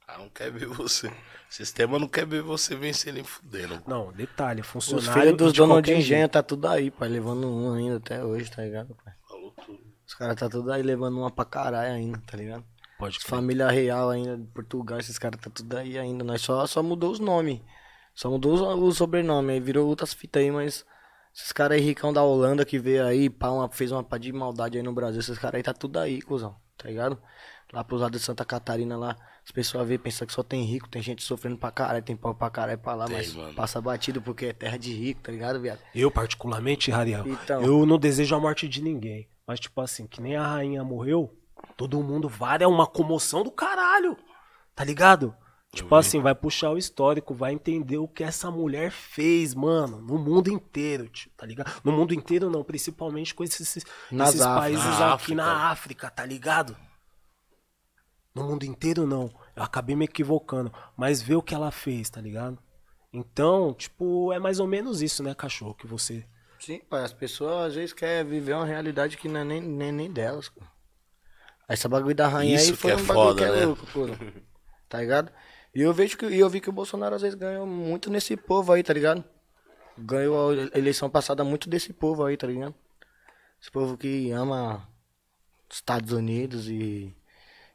Cara não quer ver você. O sistema não quer ver você vencer nem fudendo. Não, detalhe, Os funcionário. filhos dos de donos de engenho jeito. tá tudo aí, pai. Levando um ainda até hoje, tá ligado, pai? Falou tudo. Os caras tá tudo aí levando uma pra caralho ainda, tá ligado? Pode crer. família real ainda, de Portugal, esses caras tá tudo aí ainda. Nós só, só mudou os nomes. Só mudou os, o sobrenome. Aí virou outras fitas aí, mas. Esses caras aí, ricão da Holanda que veio aí, pá, uma, fez uma pá de maldade aí no Brasil. Esses caras aí tá tudo aí, cuzão. Tá ligado? Lá pros lados de Santa Catarina lá, as pessoas vê, pensam que só tem rico, tem gente sofrendo pra caralho, tem pau pra caralho pra lá, Tem, mas mano. passa batido porque é terra de rico, tá ligado, viado? Eu, particularmente, Rariel, Então. eu não desejo a morte de ninguém. Mas, tipo assim, que nem a rainha morreu, todo mundo vai, é uma comoção do caralho. Tá ligado? Tipo assim, vai puxar o histórico, vai entender o que essa mulher fez, mano, no mundo inteiro, tio, tá ligado? No mundo inteiro não, principalmente com esses, esses países Na aqui África. na África, tá ligado? No mundo inteiro não. Eu acabei me equivocando, mas vê o que ela fez, tá ligado? Então, tipo, é mais ou menos isso, né, cachorro, que você Sim, pai, as pessoas às vezes querem viver uma realidade que não é nem, nem, nem delas. pô. Essa bagulho da rainha Isso aí foi que é um bagulho foda, que é né? louco, pô. Tá ligado? E eu vejo que e eu vi que o Bolsonaro às vezes ganhou muito nesse povo aí, tá ligado? Ganhou a eleição passada muito desse povo aí, tá ligado? Esse povo que ama Estados Unidos e.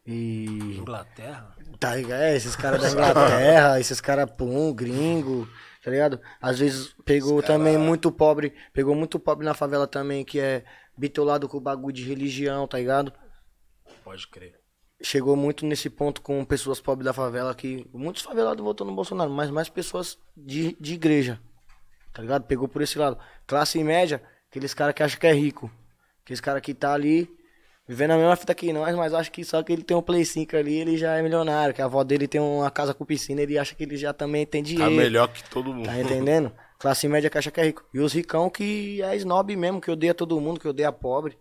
E. Inglaterra? Tá ligado? É, esses caras da Inglaterra, esses caras pum, gringo, tá ligado? Às vezes pegou também muito pobre, pegou muito pobre na favela também, que é bitolado com o bagulho de religião, tá ligado? Pode crer. Chegou muito nesse ponto com pessoas pobres da favela, que muitos favelados votou no Bolsonaro, mas mais pessoas de, de igreja, tá ligado? Pegou por esse lado. Classe média, aqueles caras que acham que é rico, aqueles caras que tá ali vivendo a mesma fita que nós, mas acha que só que ele tem um Play 5 ali, ele já é milionário, que a avó dele tem uma casa com piscina, ele acha que ele já também tem dinheiro. Tá melhor que todo mundo. Tá entendendo? Classe média que acha que é rico. E os ricão que é snob mesmo, que odeia todo mundo, que odeia pobre.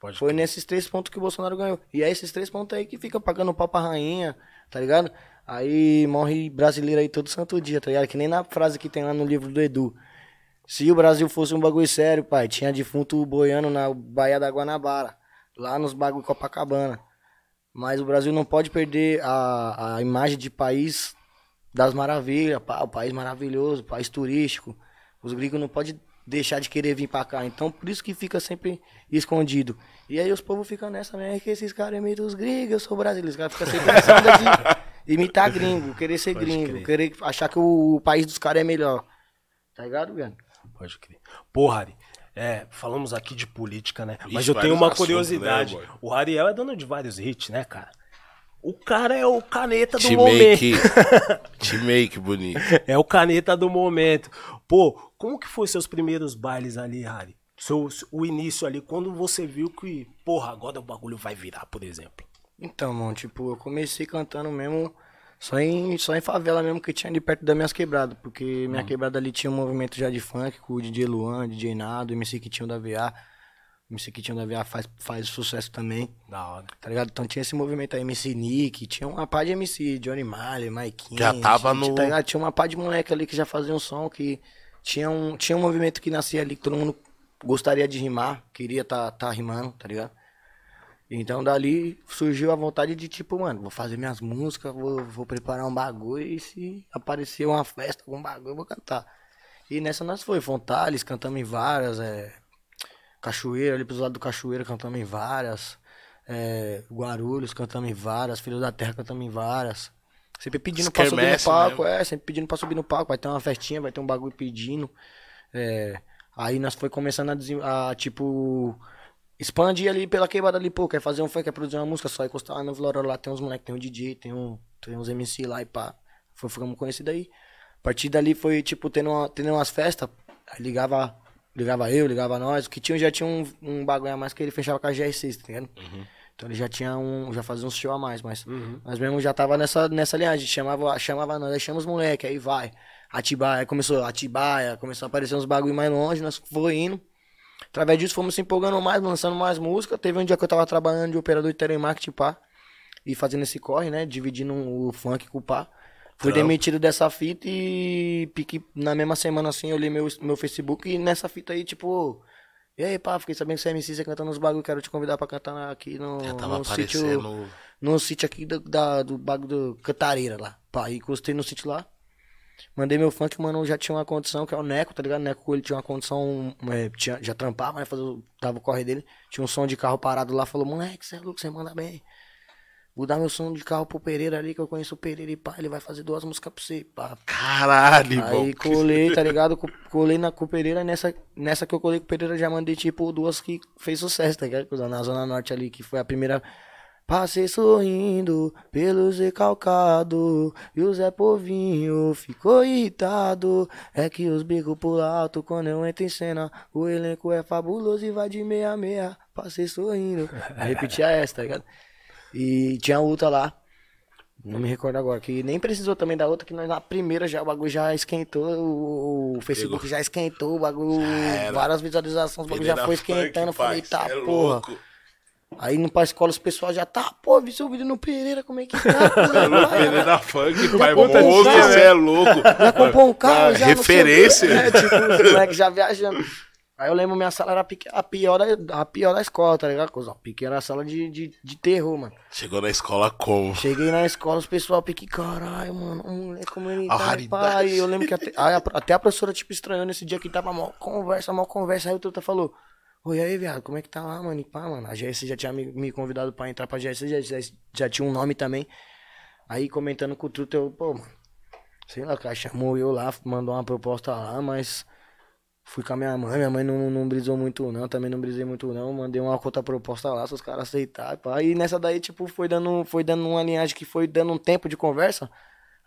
Pode Foi nesses três pontos que o Bolsonaro ganhou. E é esses três pontos aí que fica pagando pau pra rainha, tá ligado? Aí morre brasileiro aí todo santo dia, tá ligado? Que nem na frase que tem lá no livro do Edu. Se o Brasil fosse um bagulho sério, pai, tinha defunto boiando na Baía da Guanabara, lá nos bagulho Copacabana. Mas o Brasil não pode perder a, a imagem de país das maravilhas, o país maravilhoso, país turístico. Os gringos não podem deixar de querer vir pra cá. Então, por isso que fica sempre escondido. E aí os povos ficam nessa, né? Que esses caras imitam os gringos, eu sou brasileiro. Os caras ficam sempre nessa onda de imitar gringo, querer ser Pode gringo, crer. querer achar que o, país dos caras é melhor. Tá ligado, velho? Pode crer. Pô, Harry, é, falamos aqui de política, né? Ixi, Mas eu tenho uma assuntos, curiosidade. né, o Ariel é dono de vários hits, né, cara? O cara é o caneta do Te momento. make. Te make bonito. É o caneta do momento. Pô, como que foi seus primeiros bailes ali, Harry? Seu, o início ali, quando você viu que, porra, agora o bagulho vai virar, por exemplo. Então, mano, tipo, eu comecei cantando mesmo só em, só em favela mesmo que tinha ali perto das minhas quebradas. Porque minha quebrada ali tinha um movimento já de funk com o DJ Luan, DJ Nado, MC Kitinho da VA. MC Kitinho da VA faz, faz sucesso também, Da hora. tá ligado? Então tinha esse movimento aí, MC Nick, tinha uma pá de MC, Johnny Marley, Maikinho. Já tava tinha, no- Tá ligado? Tinha uma pá de moleque ali que já fazia um som que tinha um, tinha um movimento que nascia ali que todo mundo gostaria de rimar, queria tá, tá rimando, tá ligado? Então dali surgiu a vontade de tipo, mano, vou fazer minhas músicas, vou, vou preparar um bagulho e se aparecer uma festa, algum bagulho, eu vou cantar. E nessa nós foi, Fontales, cantamos em várias, é, Cachoeira, ali pros lados do Cachoeira cantamos em várias, é, Guarulhos cantamos em várias, Filho da Terra cantamos em várias. Sempre pedindo pra subir no palco, mesmo. é, sempre pedindo pra subir no palco, vai ter uma festinha, vai ter um bagulho pedindo. É, aí nós foi começando a, a, tipo, expandir ali pela quebrada ali, pô, quer fazer um funk, quer produzir uma música, só encostar lá no Vila Aurora, lá tem uns moleques, tem um DJ, tem, um, tem uns MC lá e pá. Foi, ficamos conhecidos aí. A partir dali foi, tipo, tendo, uma, tendo umas festas, aí ligava, ligava eu, ligava nós, o que tinha já tinha um, um bagulho a mais que ele fechava com a GR6, tá ligado? Então ele já tinha um, já fazia uns show a mais, mas nós mesmo já tava nessa, nessa linhagem, chamava, chamava nós, aí chama os moleque, aí vai. Atibaia, começou Atibaia, começou a aparecer uns bagulho mais longe, nós foi indo. Através disso fomos se empolgando mais, lançando mais música. Teve um dia que eu tava trabalhando de operador de telemarketing, pá. E fazendo esse corre, né? Dividindo o funk com o pá. Fui demitido dessa fita e pique na mesma semana assim, eu li meu, meu Facebook e nessa fita aí, tipo. E aí, pá, fiquei sabendo que você é MC, você cantando uns bagulho, quero te convidar pra cantar aqui no, Já tava no sítio. No sítio aqui do, da, do bagulho do Cantareira lá. Pá, e encostei no sítio lá. Mandei meu funk, mano, já tinha uma condição, que é o Neco, tá ligado? O Neco, ele tinha uma condição, é, tinha, já trampava, né? Fazer, o- tava o corre dele. Tinha um som de carro parado lá, falou, moleque, você é louco, você manda bem. Vou dar meu som de carro pro Pereira ali, que eu conheço o Pereira e pá, ele vai fazer duas músicas pra você, pá. Caralho, Aí irmão. colei, tá ligado? Co- Colei na, com o Pereira, nessa, nessa que eu colei com o Pereira já mandei, tipo, duas que fez sucesso, tá ligado? Na Zona Norte ali, que foi a primeira. Passei sorrindo pelo Zé Calcado e o Zé Povinho ficou irritado. É que os bicos pulam alto quando eu entro em cena. O elenco é fabuloso e vai de meia a meia. Passei sorrindo. Aí repetia essa, tá ligado? E tinha outra lá. Não me recordo agora, que nem precisou também da outra, que nós na primeira já o bagulho já esquentou, o, o Facebook Pegou. já esquentou, o bagulho, várias visualizações, o bagulho já foi Funk, esquentando, eu falei, tá, é porra. louco. Aí no pra escola os pessoal já tá, pô, vi seu vídeo no Pereira, como é que tá? Pereira Funk, pai, disso, você né? é louco. Já comprou um carro, Ah, já não sei o quê. referência. É, tipo, os moleques já viajando. Aí eu lembro, minha sala era a a pior da, a pior da escola, tá ligado? Cuzão? Pique era a sala de, de, de terror, mano. Chegou na escola como? Cheguei na escola, os pessoal pique, caralho, mano, um moleque como ele A tá, pai. Eu lembro que até, a- até a professora, tipo, estranhou nesse dia que tava mal conversa, mal conversa. Aí o Truta falou, oi aí, viado, como é que tá lá, mano? E pá, mano, a GS já tinha me, me convidado pra entrar pra GS, já, já, já tinha um nome também. Aí comentando com o Truta, eu, pô, mano, sei lá, o cara chamou eu lá, mandou uma proposta lá, mas fui com a minha mãe, minha mãe não, não brisou muito não, também não brisei muito não, mandei uma outra proposta lá, se os caras aceitaram, pá. E nessa daí, tipo, foi dando, foi dando uma linhagem que foi dando um tempo de conversa,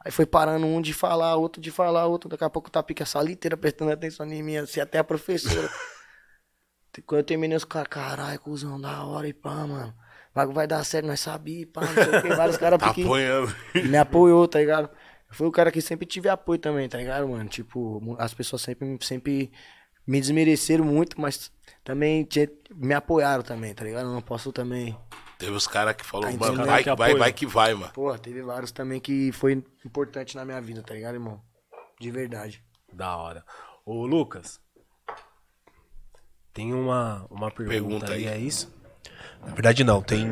aí foi parando um de falar, outro de falar, outro, daqui a pouco tá pique a sala inteira prestando atenção em mim, assim, até a professora. Quando eu terminei, os caras, caralho, cuzão, da hora e pá, mano. O bagulho vai dar certo, nós sabíamos, pá, não sei o que, vários caras Tá apanhando. me apoiou, tá ligado? Foi o cara que sempre tive apoio também, tá ligado, mano? Tipo, as pessoas sempre, sempre me desmereceram muito, mas também me apoiaram também, tá ligado? Eu não posso também. Teve os caras que falaram, Tá mano, vai Que vai, vai que vai, mano. Porra, teve vários também que foi importante na minha vida, tá ligado, irmão? De verdade. Da hora. Ô, Lucas. Tem uma, uma pergunta, Pergunta aí, aí. é isso? Na verdade, não. Tem,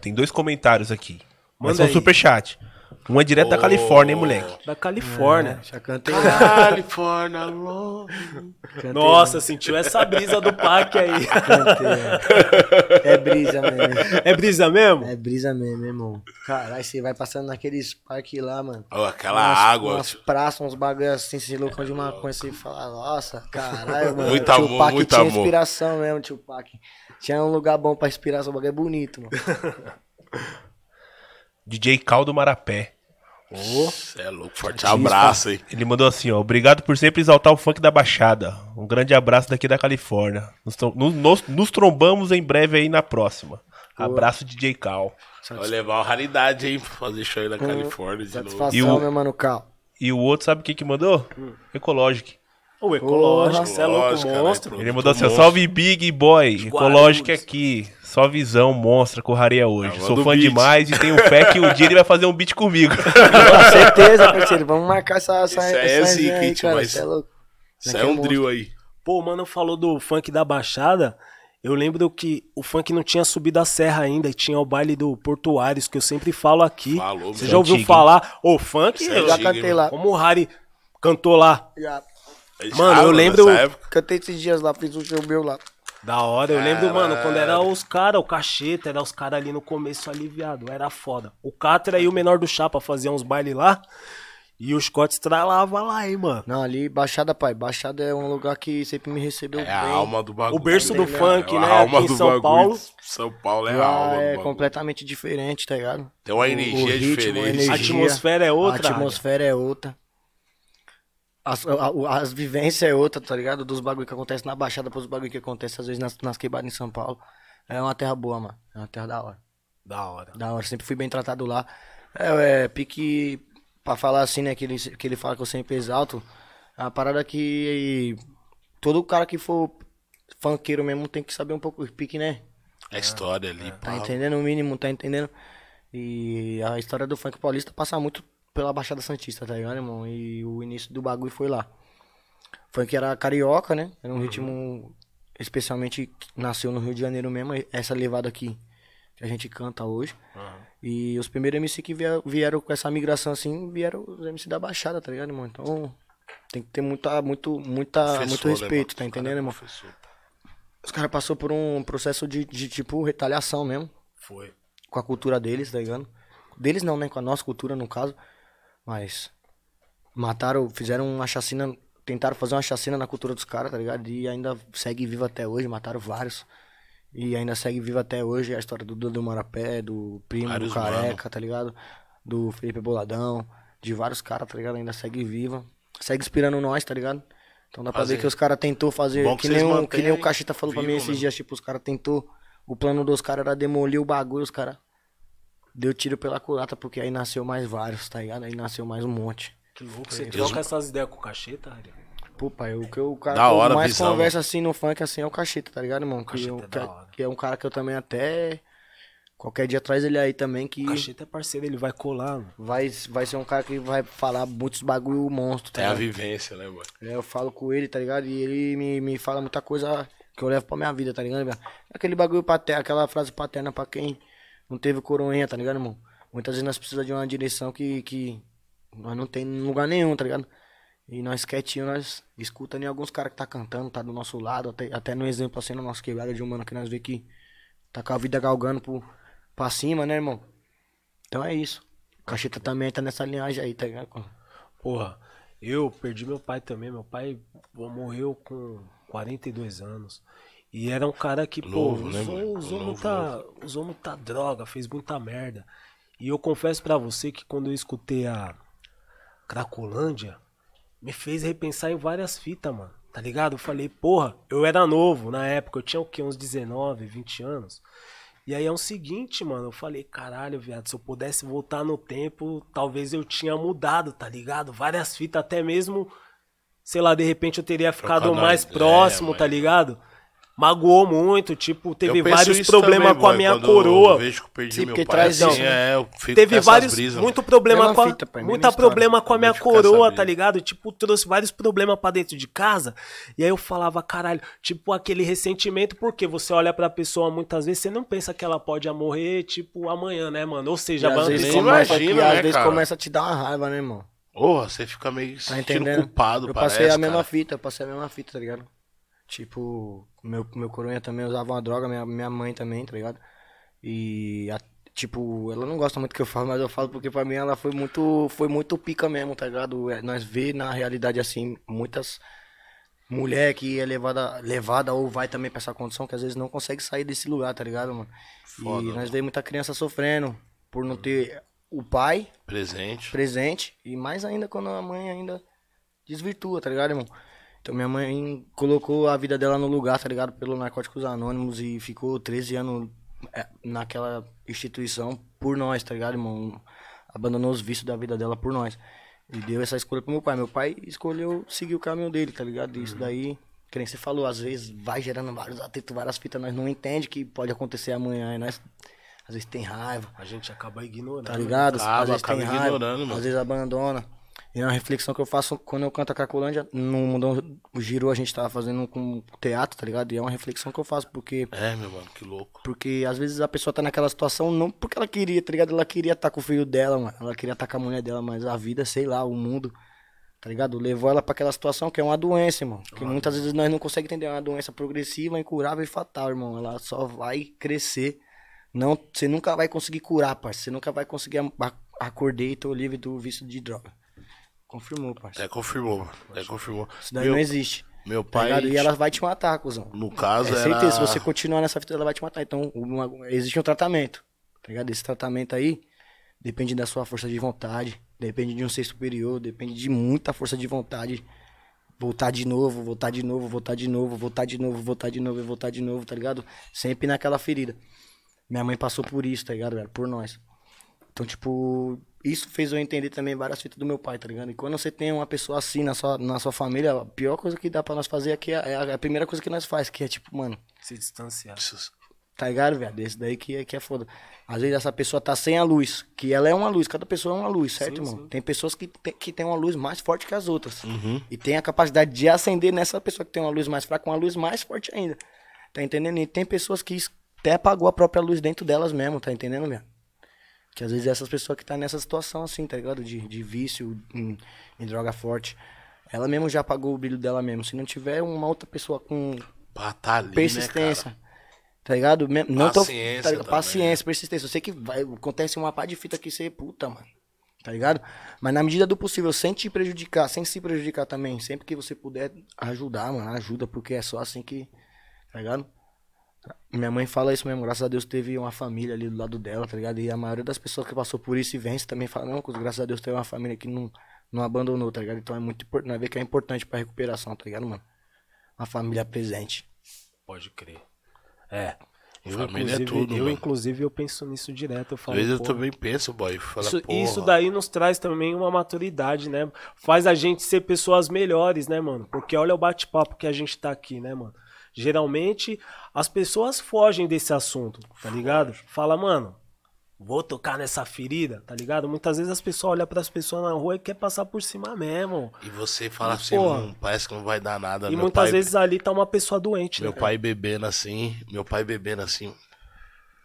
tem dois comentários aqui. Mas Manda são aí. superchat. Um é direto da Ô. Califórnia, hein, moleque? Da Califórnia. Já cantei. Califórnia, Love. cantei Nossa, sentiu essa brisa do Pac aí. cantei, é. É brisa mesmo. É brisa mesmo? É brisa mesmo, irmão. Caralho, você vai passando naqueles parques lá, mano. Ó, aquela umas, água. Umas praças, uns bagulho assim, se loucão de maconha, você fala, nossa, caralho, mano. Muito tio amor, Pac muito tinha amor. inspiração mesmo, tio Pac. Tinha um lugar bom pra inspirar, o bagulho é bonito, mano. DJ Caldo Marapé. Cê é louco, forte abraço aí. Ele mandou assim, ó. Obrigado por sempre exaltar o funk da Baixada. Um grande abraço daqui da Califórnia. Nos, nos- nos- nos trombamos em breve aí na próxima. Abraço, DJ Cal. Vai levar uma raridade aí pra fazer show aí na Califórnia de novo. Satisfação, E o- meu mano, Cal. E o outro, sabe quem que mandou? Ecológico. O ecológico, Porra. é louco monstro. caralho, Ele mandou assim, monstro. salve Big Boy, Ecológico aqui. Só visão, monstra, corraria hoje. Ah, Sou o fã beat. demais e tenho fé que um dia ele vai fazer um beat comigo. Com certeza, parceiro. Vamos marcar essa, essa, Isso é essa zica, aí, cara. mas- Isso é louco. Isso é um drill aí. Pô, o mano falou do funk da Baixada. Eu lembro que o funk não tinha subido a serra ainda e tinha o baile do Portuários, que eu sempre falo aqui. Falou, Você mano. já ouviu Antigo, falar? O funk, é eu- Já antigo, cantei hein, lá. como o Harry cantou lá. Já Mano, eu lembro- cantei esses dias lá, fiz um show meu lá. Da hora, eu lembro, mano, quando era os caras, o cacheta, era os caras ali no começo ali, viado, era foda. O Catra e o menor do Chapa faziam uns bailes lá e os cortes tralavam lá, hein, mano. Não, ali, Baixada, pai. Baixada é um lugar que sempre me recebeu É bem. a alma do bagulho. O berço do né? funk, É né, A alma aqui em do São bagulho. Paulo. São Paulo é a alma do é completamente diferente, tá ligado? Tem uma O- o energia ritmo, diferente. a energia, A atmosfera é outra. A atmosfera é outra. As, a- as vivências é outra, tá ligado? Dos bagulho que acontece na Baixada pros bagulho que acontece às vezes nas, nas quebradas em São Paulo. É uma terra boa, mano. É uma terra da hora. Da hora. Da hora. Sempre fui bem tratado lá. É, é pique. Pra falar assim, né? Que ele, que ele fala que eu sempre exalto. É uma parada que. Todo cara que for funkeiro mesmo tem que saber um pouco o pique, né? A história ali, Tá pá. entendendo o mínimo, tá entendendo? E a história do funk paulista passa muito pela Baixada Santista, tá ligado, irmão? E o início do bagulho foi lá. Funk era carioca, né? Era um Uhum. ritmo especialmente que nasceu no Rio de Janeiro mesmo, essa levada aqui que a gente canta hoje. E os primeiros MC que vieram, vieram com essa migração assim, vieram os MC da Baixada, tá ligado, irmão? Então tem que ter muita, muito, muita, muito né, respeito, tá entendendo, é irmão? professor. Os caras passou por um processo de, de tipo retaliação mesmo Foi. com a cultura deles, tá ligado? Deles não, né? Com a nossa cultura, no caso. Mas mataram, fizeram uma chacina, tentaram fazer uma chacina na cultura dos caras, tá ligado? E ainda segue vivo até hoje, mataram vários. E ainda segue vivo até hoje a história do Dudu Marapé, do Primo, Vários do Careca, tá ligado? Do Felipe Boladão, de vários caras, tá ligado? Ainda segue viva. Segue inspirando nós, tá ligado? Então dá pra Fazer. ver que os caras tentou fazer, Bom que que, nem, o, que nem o Cacheta falou pra mim esses né? dias, tipo, os caras tentou, o plano dos caras era demolir o bagulho, os caras deu tiro pela culata, porque aí nasceu mais vários, tá ligado? Aí nasceu mais um monte. Que louco, você Deus- troca essas ideias com o cacheta, Harry? Pô, pai, o que o cara Da que hora mais visão, conversa assim no funk assim é o Cacheta, tá ligado, irmão? Que, eu- é que, da é- que é um cara que eu também até. Qualquer dia traz ele aí também, que O cacheta é parceiro, ele vai colar. mano. vai, vai ser um cara que vai falar muitos bagulho monstro, tá Tem a vivência, né, mano? É, eu falo com ele, tá ligado? E ele me, me fala muita coisa que eu levo pra minha vida, tá ligado, velho? Aquele bagulho paterno, aquela frase paterna pra quem não teve coroinha, tá ligado, irmão? Muitas vezes nós precisamos de uma direção que, que nós não tem em lugar nenhum, tá ligado? E nós quietinho, nós escuta nem alguns caras que tá cantando, tá do nosso lado, até, até no exemplo assim, no nosso quebrada de um mano que nós vê que tá com a vida galgando pro, pra cima, né, irmão? Então é isso. Cacheta também tá nessa linhagem aí, tá ligado? Porra, eu perdi meu pai também. Meu pai morreu com 42 anos. E era um cara que, Novo, pô, né, usou, usou, Novo, muita, usou muita droga, fez muita merda. E eu confesso pra você que quando eu escutei a Cracolândia, me fez repensar em várias fitas, mano. Tá ligado? Eu falei, porra, eu era novo na época, eu tinha o quê? Uns 19, 20 anos. E aí é o seguinte, mano, eu falei, caralho, viado, se eu pudesse voltar no tempo, talvez eu tinha mudado, tá ligado? Várias fitas, até mesmo, sei lá, de repente eu teria ficado mais próximo, mas- tá ligado? Magoou muito, tipo, teve vários problemas com a minha quando coroa. Eu vejo que eu perdi Sim, meu porque pai, traz assim, né? é, eu fico Teve vários, brisas, muito problema Mesma com a, fita, pai, mesma muita história. problema com a minha coroa, tá ligado? Tipo, trouxe vários problemas pra dentro de casa. E aí eu falava, caralho, tipo aquele ressentimento, porque você olha pra pessoa muitas vezes, você não pensa que ela pode morrer, tipo, amanhã, né, mano? Ou E seja, às mano, vezes, começa, imagina, que às né, vezes cara? começa a te dar uma raiva, né, irmão? Porra, você fica meio se Tá sentindo entendendo? culpado, eu parece, passei a mesma cara. fita, eu passei a mesma fita, tá ligado? Tipo, meu, meu coroinha também usava uma droga, minha, minha mãe também, tá ligado? E, a- tipo, ela não gosta muito que eu falo, mas eu falo porque pra mim ela foi muito, foi muito pica mesmo, tá ligado? É, Nós vê na realidade, assim, muitas mulher que é levada, levada ou vai também pra essa condição que às vezes não consegue sair desse lugar, tá ligado, mano? Foda, e nós vê muita criança sofrendo por não ter o pai Presente. presente e mais ainda quando a mãe ainda desvirtua, tá ligado, irmão? Então minha mãe colocou a vida dela no lugar, tá ligado? Pelo Narcóticos Anônimos e ficou 13 anos é, naquela instituição por nós, tá ligado, irmão? Abandonou os vícios da vida dela por nós. E deu essa escolha pro meu pai. Meu pai escolheu seguir o caminho dele, tá ligado? Isso daí, que nem você falou, às vezes vai gerando vários atritos, várias fitas, nós não entende que pode acontecer amanhã, e nós às vezes tem raiva. a gente acaba ignorando. Tá ligado? Acaba, às vezes acaba tem raiva, ignorando, mano. às vezes abandona. E é uma reflexão que eu faço quando eu canto a Cacolândia, no Mundão o Giro a gente tava fazendo com teatro, tá ligado? E é uma reflexão que eu faço, porque É, meu mano, que louco. porque às vezes a pessoa tá naquela situação não porque ela queria, tá ligado? Ela queria estar com o filho dela, mano. Ela queria estar com a mulher dela, mas a vida, sei lá, o mundo, tá ligado? Levou ela pra aquela situação que é uma doença, irmão. Que muitas vezes nós não conseguimos entender. É uma doença progressiva, incurável e fatal, irmão. Ela só vai crescer. Não, você nunca vai conseguir curar, parceiro. Você nunca vai conseguir acordei e tô livre do vício de droga. Confirmou, parceiro. É, confirmou, mano. É, confirmou. Isso daí meu, não existe. meu Tá pai, ligado? E ela vai te matar, cuzão. no caso, É era... certeza, se você continuar nessa fita, ela vai te matar. Então, uma- existe um tratamento. Tá ligado? Esse tratamento aí depende da sua força de vontade, depende de um ser superior, depende de muita força de vontade. Voltar de novo, voltar de novo, voltar de novo, voltar de novo, voltar de novo, e voltar de novo, tá ligado? Sempre naquela ferida. Minha mãe passou por isso, tá ligado, velho? Por nós. Então, tipo, isso fez eu entender também várias fitas do meu pai, tá ligado? E quando você tem uma pessoa assim na sua, na sua família, a pior coisa que dá pra nós fazer aqui é, é a primeira coisa que nós faz, que é tipo, mano, Se distanciar. Tá ligado, velho? Esse daí que é, que é foda. Às vezes essa pessoa tá sem a luz, que ela é uma luz, cada pessoa é uma luz, certo, Sim, irmão? sim. Tem pessoas que tem, que tem uma luz mais forte que as outras. E tem a capacidade de acender nessa pessoa que tem uma luz mais fraca, uma luz mais forte ainda. Tá entendendo? E tem pessoas que até apagou a própria luz dentro delas mesmo, tá entendendo, velho? Que às vezes essas pessoas que tá nessa situação assim, tá ligado? De, de vício em, em droga forte. Ela mesmo já apagou o brilho dela mesmo. Se não tiver uma outra pessoa com Pra tá ali, persistência. né? Tá ligado? Não tô, Paciência tá ligado? também. Paciência, persistência. Eu sei que vai, acontece uma pá de fita que você, puta, mano. Tá ligado? Mas na medida do possível, sem te prejudicar, sem se prejudicar também. Sempre que você puder ajudar, mano, ajuda, porque é só assim que. Tá ligado? Minha mãe fala isso mesmo, graças a Deus teve uma família ali do lado dela, tá ligado? E a maioria das pessoas que passou por isso e vence também fala, não, graças a Deus teve uma família que não, não abandonou, tá ligado? Então é muito importante, nós vê que é importante pra recuperação, tá ligado, mano? Uma família presente. Pode crer. É. Eu, Família é inclusive, tudo, eu, às inclusive, eu penso nisso direto. Eu falo, vezes eu também penso, boy. Fala, Isso, porra, isso daí nos traz também uma maturidade, né? Faz a gente ser pessoas melhores, né, mano? Porque olha o bate-papo que a gente tá aqui, né, mano? Geralmente as pessoas fogem desse assunto, tá ligado? Fala, mano, vou tocar nessa ferida, tá ligado? Muitas vezes as pessoas olham pras pessoas na rua e quer passar por cima mesmo. E você fala assim, Porra. "Hum, parece que não vai dar nada. E meu muitas pai, vezes ali tá uma pessoa doente, Meu né? pai bebendo assim, meu pai bebendo assim.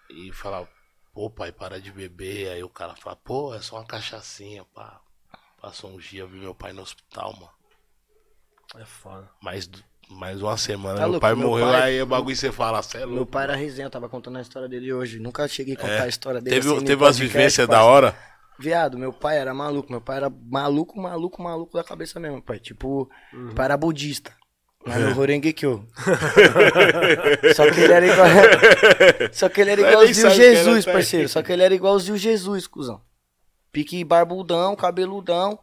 E falar, pô, pai, para de beber. Aí o cara fala, pô, é só uma cachaçinha, pá. Passou um dia, vi meu pai no hospital, mano. É foda. Mais, mais uma semana, Tá meu louco, pai meu morreu, pai- aí o bagulho você fala, cê é louco. Meu pai era resenha, eu tava contando a história dele hoje. Nunca cheguei a contar a história dele. Teve, assim, teve umas vivências da hora. Viado, meu pai era maluco. Meu pai era maluco, maluco, maluco da cabeça mesmo, pai. Tipo, meu pai era budista. Lá no Horengekyo. Só que ele era igual. Só que ele era Mas igualzinho Jesus, parceiro. Só que ele era igualzinho Jesus, cuzão. Pique barbudão, cabeludão.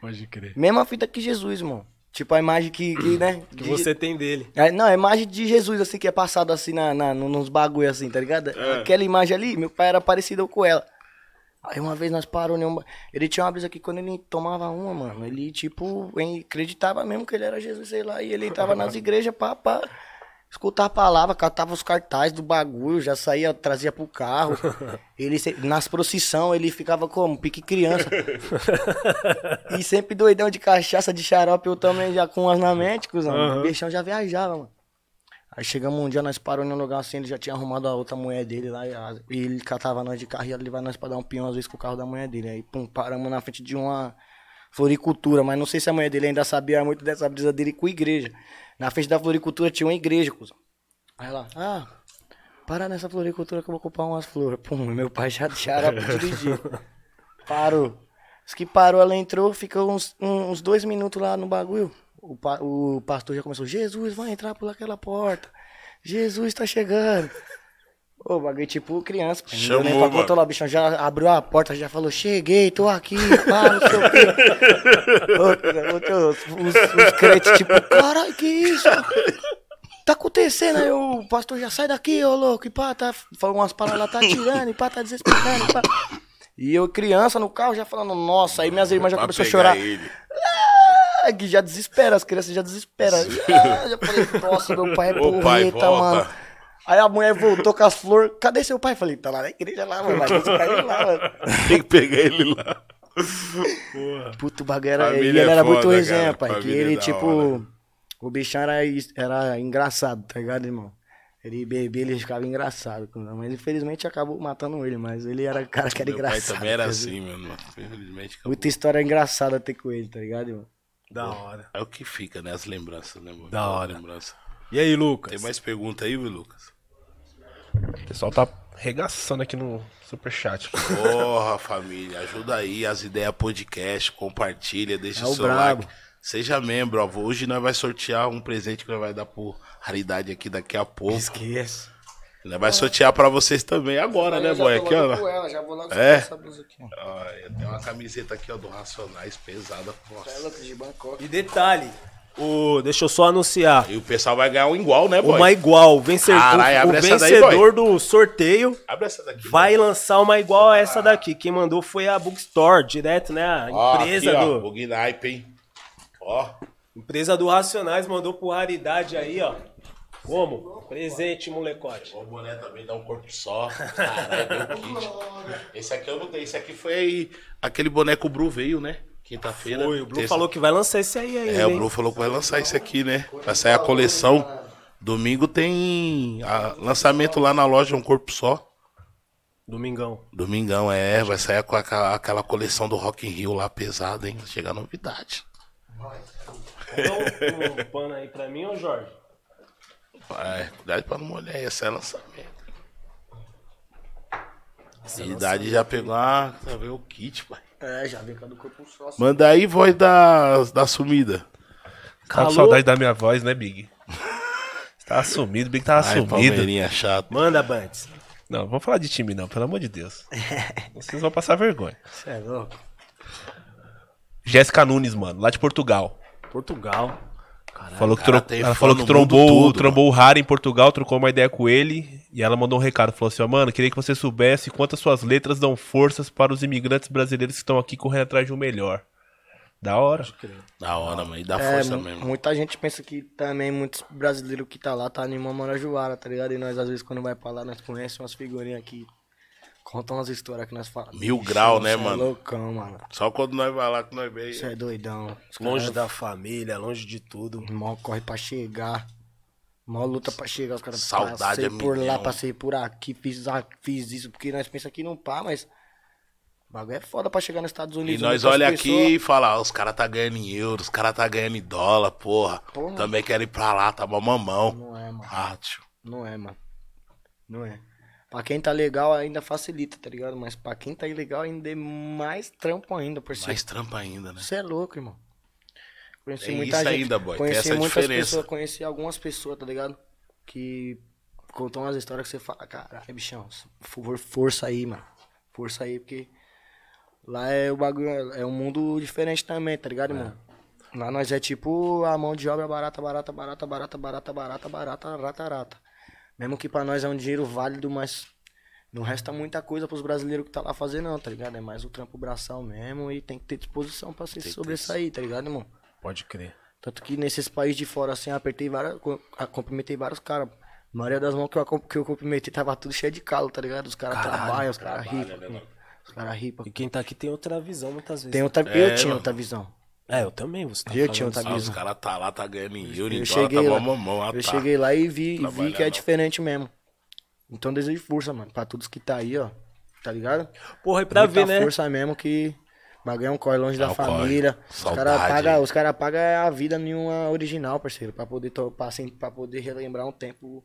Pode crer. Mesma fita que Jesus, irmão. Tipo a imagem que, que né? Que de- você tem dele. É, não, a imagem de Jesus, assim, que é passado assim na, na, no- nos bagulho assim, tá ligado? Aquela imagem ali, meu pai era parecido com ela. Aí uma vez nós parou ba- Ele tinha uma brisa que quando ele tomava uma, mano, ele, tipo, acreditava mesmo que ele era Jesus, sei lá, e ele tava nas igrejas pra, pra escutar a palavra, catava os cartazes do bagulho, já saía, trazia pro carro. Ele, nas procissão, ele ficava como? Pique criança. e sempre doidão de cachaça, de xarope, eu também já com as na mente, cuzão. O bichão já viajava, mano. Aí chegamos um dia, nós paramos em um lugar assim, ele já tinha arrumado a outra mulher dele lá, e a- ele catava nós de carro e ia levar nós pra dar um pinhão às vezes com o carro da mulher dele. Aí, pum, paramos na frente de uma floricultura, mas não sei se a mulher dele ainda sabia muito dessa brisa dele com igreja. Na frente da floricultura tinha uma igreja, cuzão. Aí ela, ah, para nessa floricultura que eu vou comprar umas flores. Pum, meu pai já, já era pra dirigir. Parou. Diz que parou, ela entrou, ficou uns, uns dois minutos lá no bagulho. O, pa- o pastor já começou, Jesus, vai entrar por aquela porta. Jesus tá chegando. Ô, bagulho tipo criança. pô. Deu nem Chamou, pra controlar. O bichão já abriu a porta, já falou, cheguei, tô aqui, pá, não sei o quê. Os, os crentes, tipo, caralho, que isso? Tá acontecendo? Aí o pastor já sai daqui, ô louco, e pá, tá falando umas palavras lá, tá atirando, e pá, tá desesperando, e pá. E eu, criança, no carro, já falando, nossa, aí minhas irmãs já começaram a chorar. ele. Ah, que já desespera, as crianças já desesperam. Ah, já falei, nossa, meu pai é porreta, mano. Aí a mulher voltou com as flores. Cadê seu pai? Falei, tá lá na igreja lá, mano. Vai ter esse cara lá, mano. Tem que pegar ele lá. Puto, o bagulho era. E ele é era muito foda, resenha, cara. pai. Que é ele, da tipo. hora. O bichão era, era engraçado, tá ligado, irmão? Ele bebia, ele ficava engraçado. Mas infelizmente acabou matando ele. Mas ele era o cara que era Meu pai engraçado. também era tá assim, mano. Infelizmente. acabou. Muita história engraçada ter com ele, tá ligado, irmão? Da hora. É o que fica, né? As lembranças, né, mano? Da hora. lembranças. E aí, Lucas? Tem mais pergunta aí, viu, Lucas? O pessoal tá regaçando aqui no superchat. Porra, família, ajuda aí as ideias podcast, compartilha, deixa É o seu brabo. like. Seja membro, ó. Hoje nós vai sortear um presente que nós vai dar por raridade aqui daqui a pouco. Esquece. Nós vai sortear pra vocês também agora, né, boy? Aqui, ó. ela, já vou logo É? essa blusa aqui, ó. Uma camiseta aqui, ó, do Racionais, pesada. Nossa. Ela de Bangkok. E detalhe, o, deixa eu só anunciar. E o pessoal vai ganhar um igual, né, boy? Uma igual, o, vencer, Caralho, o, o essa daí, vencedor do sorteio daqui. vai lançar uma igual a essa daqui. Quem mandou foi a Bookstore, direto, né? A Ó, empresa aqui, ó, do Bug Naipe, hein? Ó, empresa do Racionais mandou por raridade aí, ó. Como? Presente, molecote. o boné também dá um corpo só. Caralho. Esse aqui eu não tenho. Esse aqui foi aquele boné que o Bru veio, né? Quinta-feira. Foi, o Blue Terça- falou que vai lançar esse aí ainda, É, o hein? Bru falou que vai lançar esse aqui, né? Vai sair a coleção. Domingo tem a- lançamento lá na loja Um Corpo Só. Domingão. Domingão, é. Vai sair com aquela, coleção do Rock in Rio lá pesada, hein? Chega a novidade. Dá um, um pano aí pra mim, ô Jorge. Vai, cuidado pra não molhar. Esse é lançamento. A idade já pegou a, já veio o kit, pai. É, já vem com a do corpo só. Manda aí, voz da, da sumida. Tá com saudade da minha voz, né, Big? Você Tava sumido, Big tava Ai, sumido. Palmeirinha chato. Manda, Bantes. Não, vamos falar de time não, pelo amor de Deus. Vocês vão passar vergonha. Você é louco. Jéssica Nunes, mano, lá de Portugal. Portugal. Caralho. Falou que, cara tro- tem ela falou que trombou, todo, trombou o Rara em Portugal, trocou uma ideia com ele e ela mandou um recado. Falou assim: ó, mano, queria que você soubesse quantas suas letras dão forças para os imigrantes brasileiros que estão aqui correndo atrás de um melhor. Da hora. Da hora, mano. E dá É, força mesmo. muita gente pensa que também muitos brasileiros que tá lá tá animando Marajoara, tá ligado? E nós, às vezes, quando vai pra lá, nós conhecemos umas figurinhas aqui. Contam umas histórias que nós falamos. Mil grau, né, cê mano? É loucão, mano. Só quando nós vai lá que nós vem. Você é doidão. Os Longe caras da família, longe de tudo. Mó corre pra chegar. Mó luta pra chegar. Os caras Saudade passei é por lá, milhão. passei por aqui, fiz, fiz isso, porque nós pensamos que não pá, mas. O bagulho é foda pra chegar nos Estados E Unidos. nós muitas olha pessoas- aqui e fala, ah, os caras tá ganhando em euros, os caras tá ganhando em dólar, porra. Porra. Também querem ir pra lá, tá mó mamão. Não é, mano. Ah, tio. Não é, mano. Não é. Pra quem tá legal ainda facilita, tá ligado? Mas pra quem tá ilegal ainda é mais trampo ainda, por cima. Mais trampa ainda, né? Você é louco, irmão. Conheci Tem muita isso gente. ainda, boy, tem Conheci essa muitas diferença. pessoas, conheci algumas pessoas, tá ligado? Que contam umas histórias que você fala, caralho, bichão, por favor, força aí, mano. Força aí, porque lá é o bagulho, é um mundo diferente também, tá ligado, irmão? Lá nós é tipo a mão de obra barata, barata, barata, barata, barata, barata, barata, rata, rata. Mesmo que pra nós é um dinheiro válido, mas não resta muita coisa pros brasileiros que tá lá fazendo, não, tá ligado? É mais o trampo braçal mesmo e tem que ter disposição pra se sobressair, tá ligado, irmão? Pode crer. Tanto que nesses países de fora, assim, eu apertei várias. Cumprimentei vários caras. A maioria das mãos que eu, que eu cumprimentei tava tudo cheio de calo, tá ligado? Os caras trabalham, os caras ripam. né? Os caras ripam. E quem tá aqui tem outra visão muitas vezes. Tem outra, É, eu tinha mano. outra visão. É, eu também, você tá Eu falando tinha. Ah, os caras tá lá, tá ganhando em euro, Eu dólar, cheguei, tá lá, mamão. Eu tá. cheguei lá e vi, vi que é diferente mesmo. Então desejo força, mano, pra todos que tá aí, ó. Tá ligado? Porra, e pra Muita ver, né? força mesmo que bagulho é um corre longe É da corre. família. Os caras pagam os cara paga a vida nenhuma original, parceiro. Pra poder, pra, assim, pra poder relembrar um tempo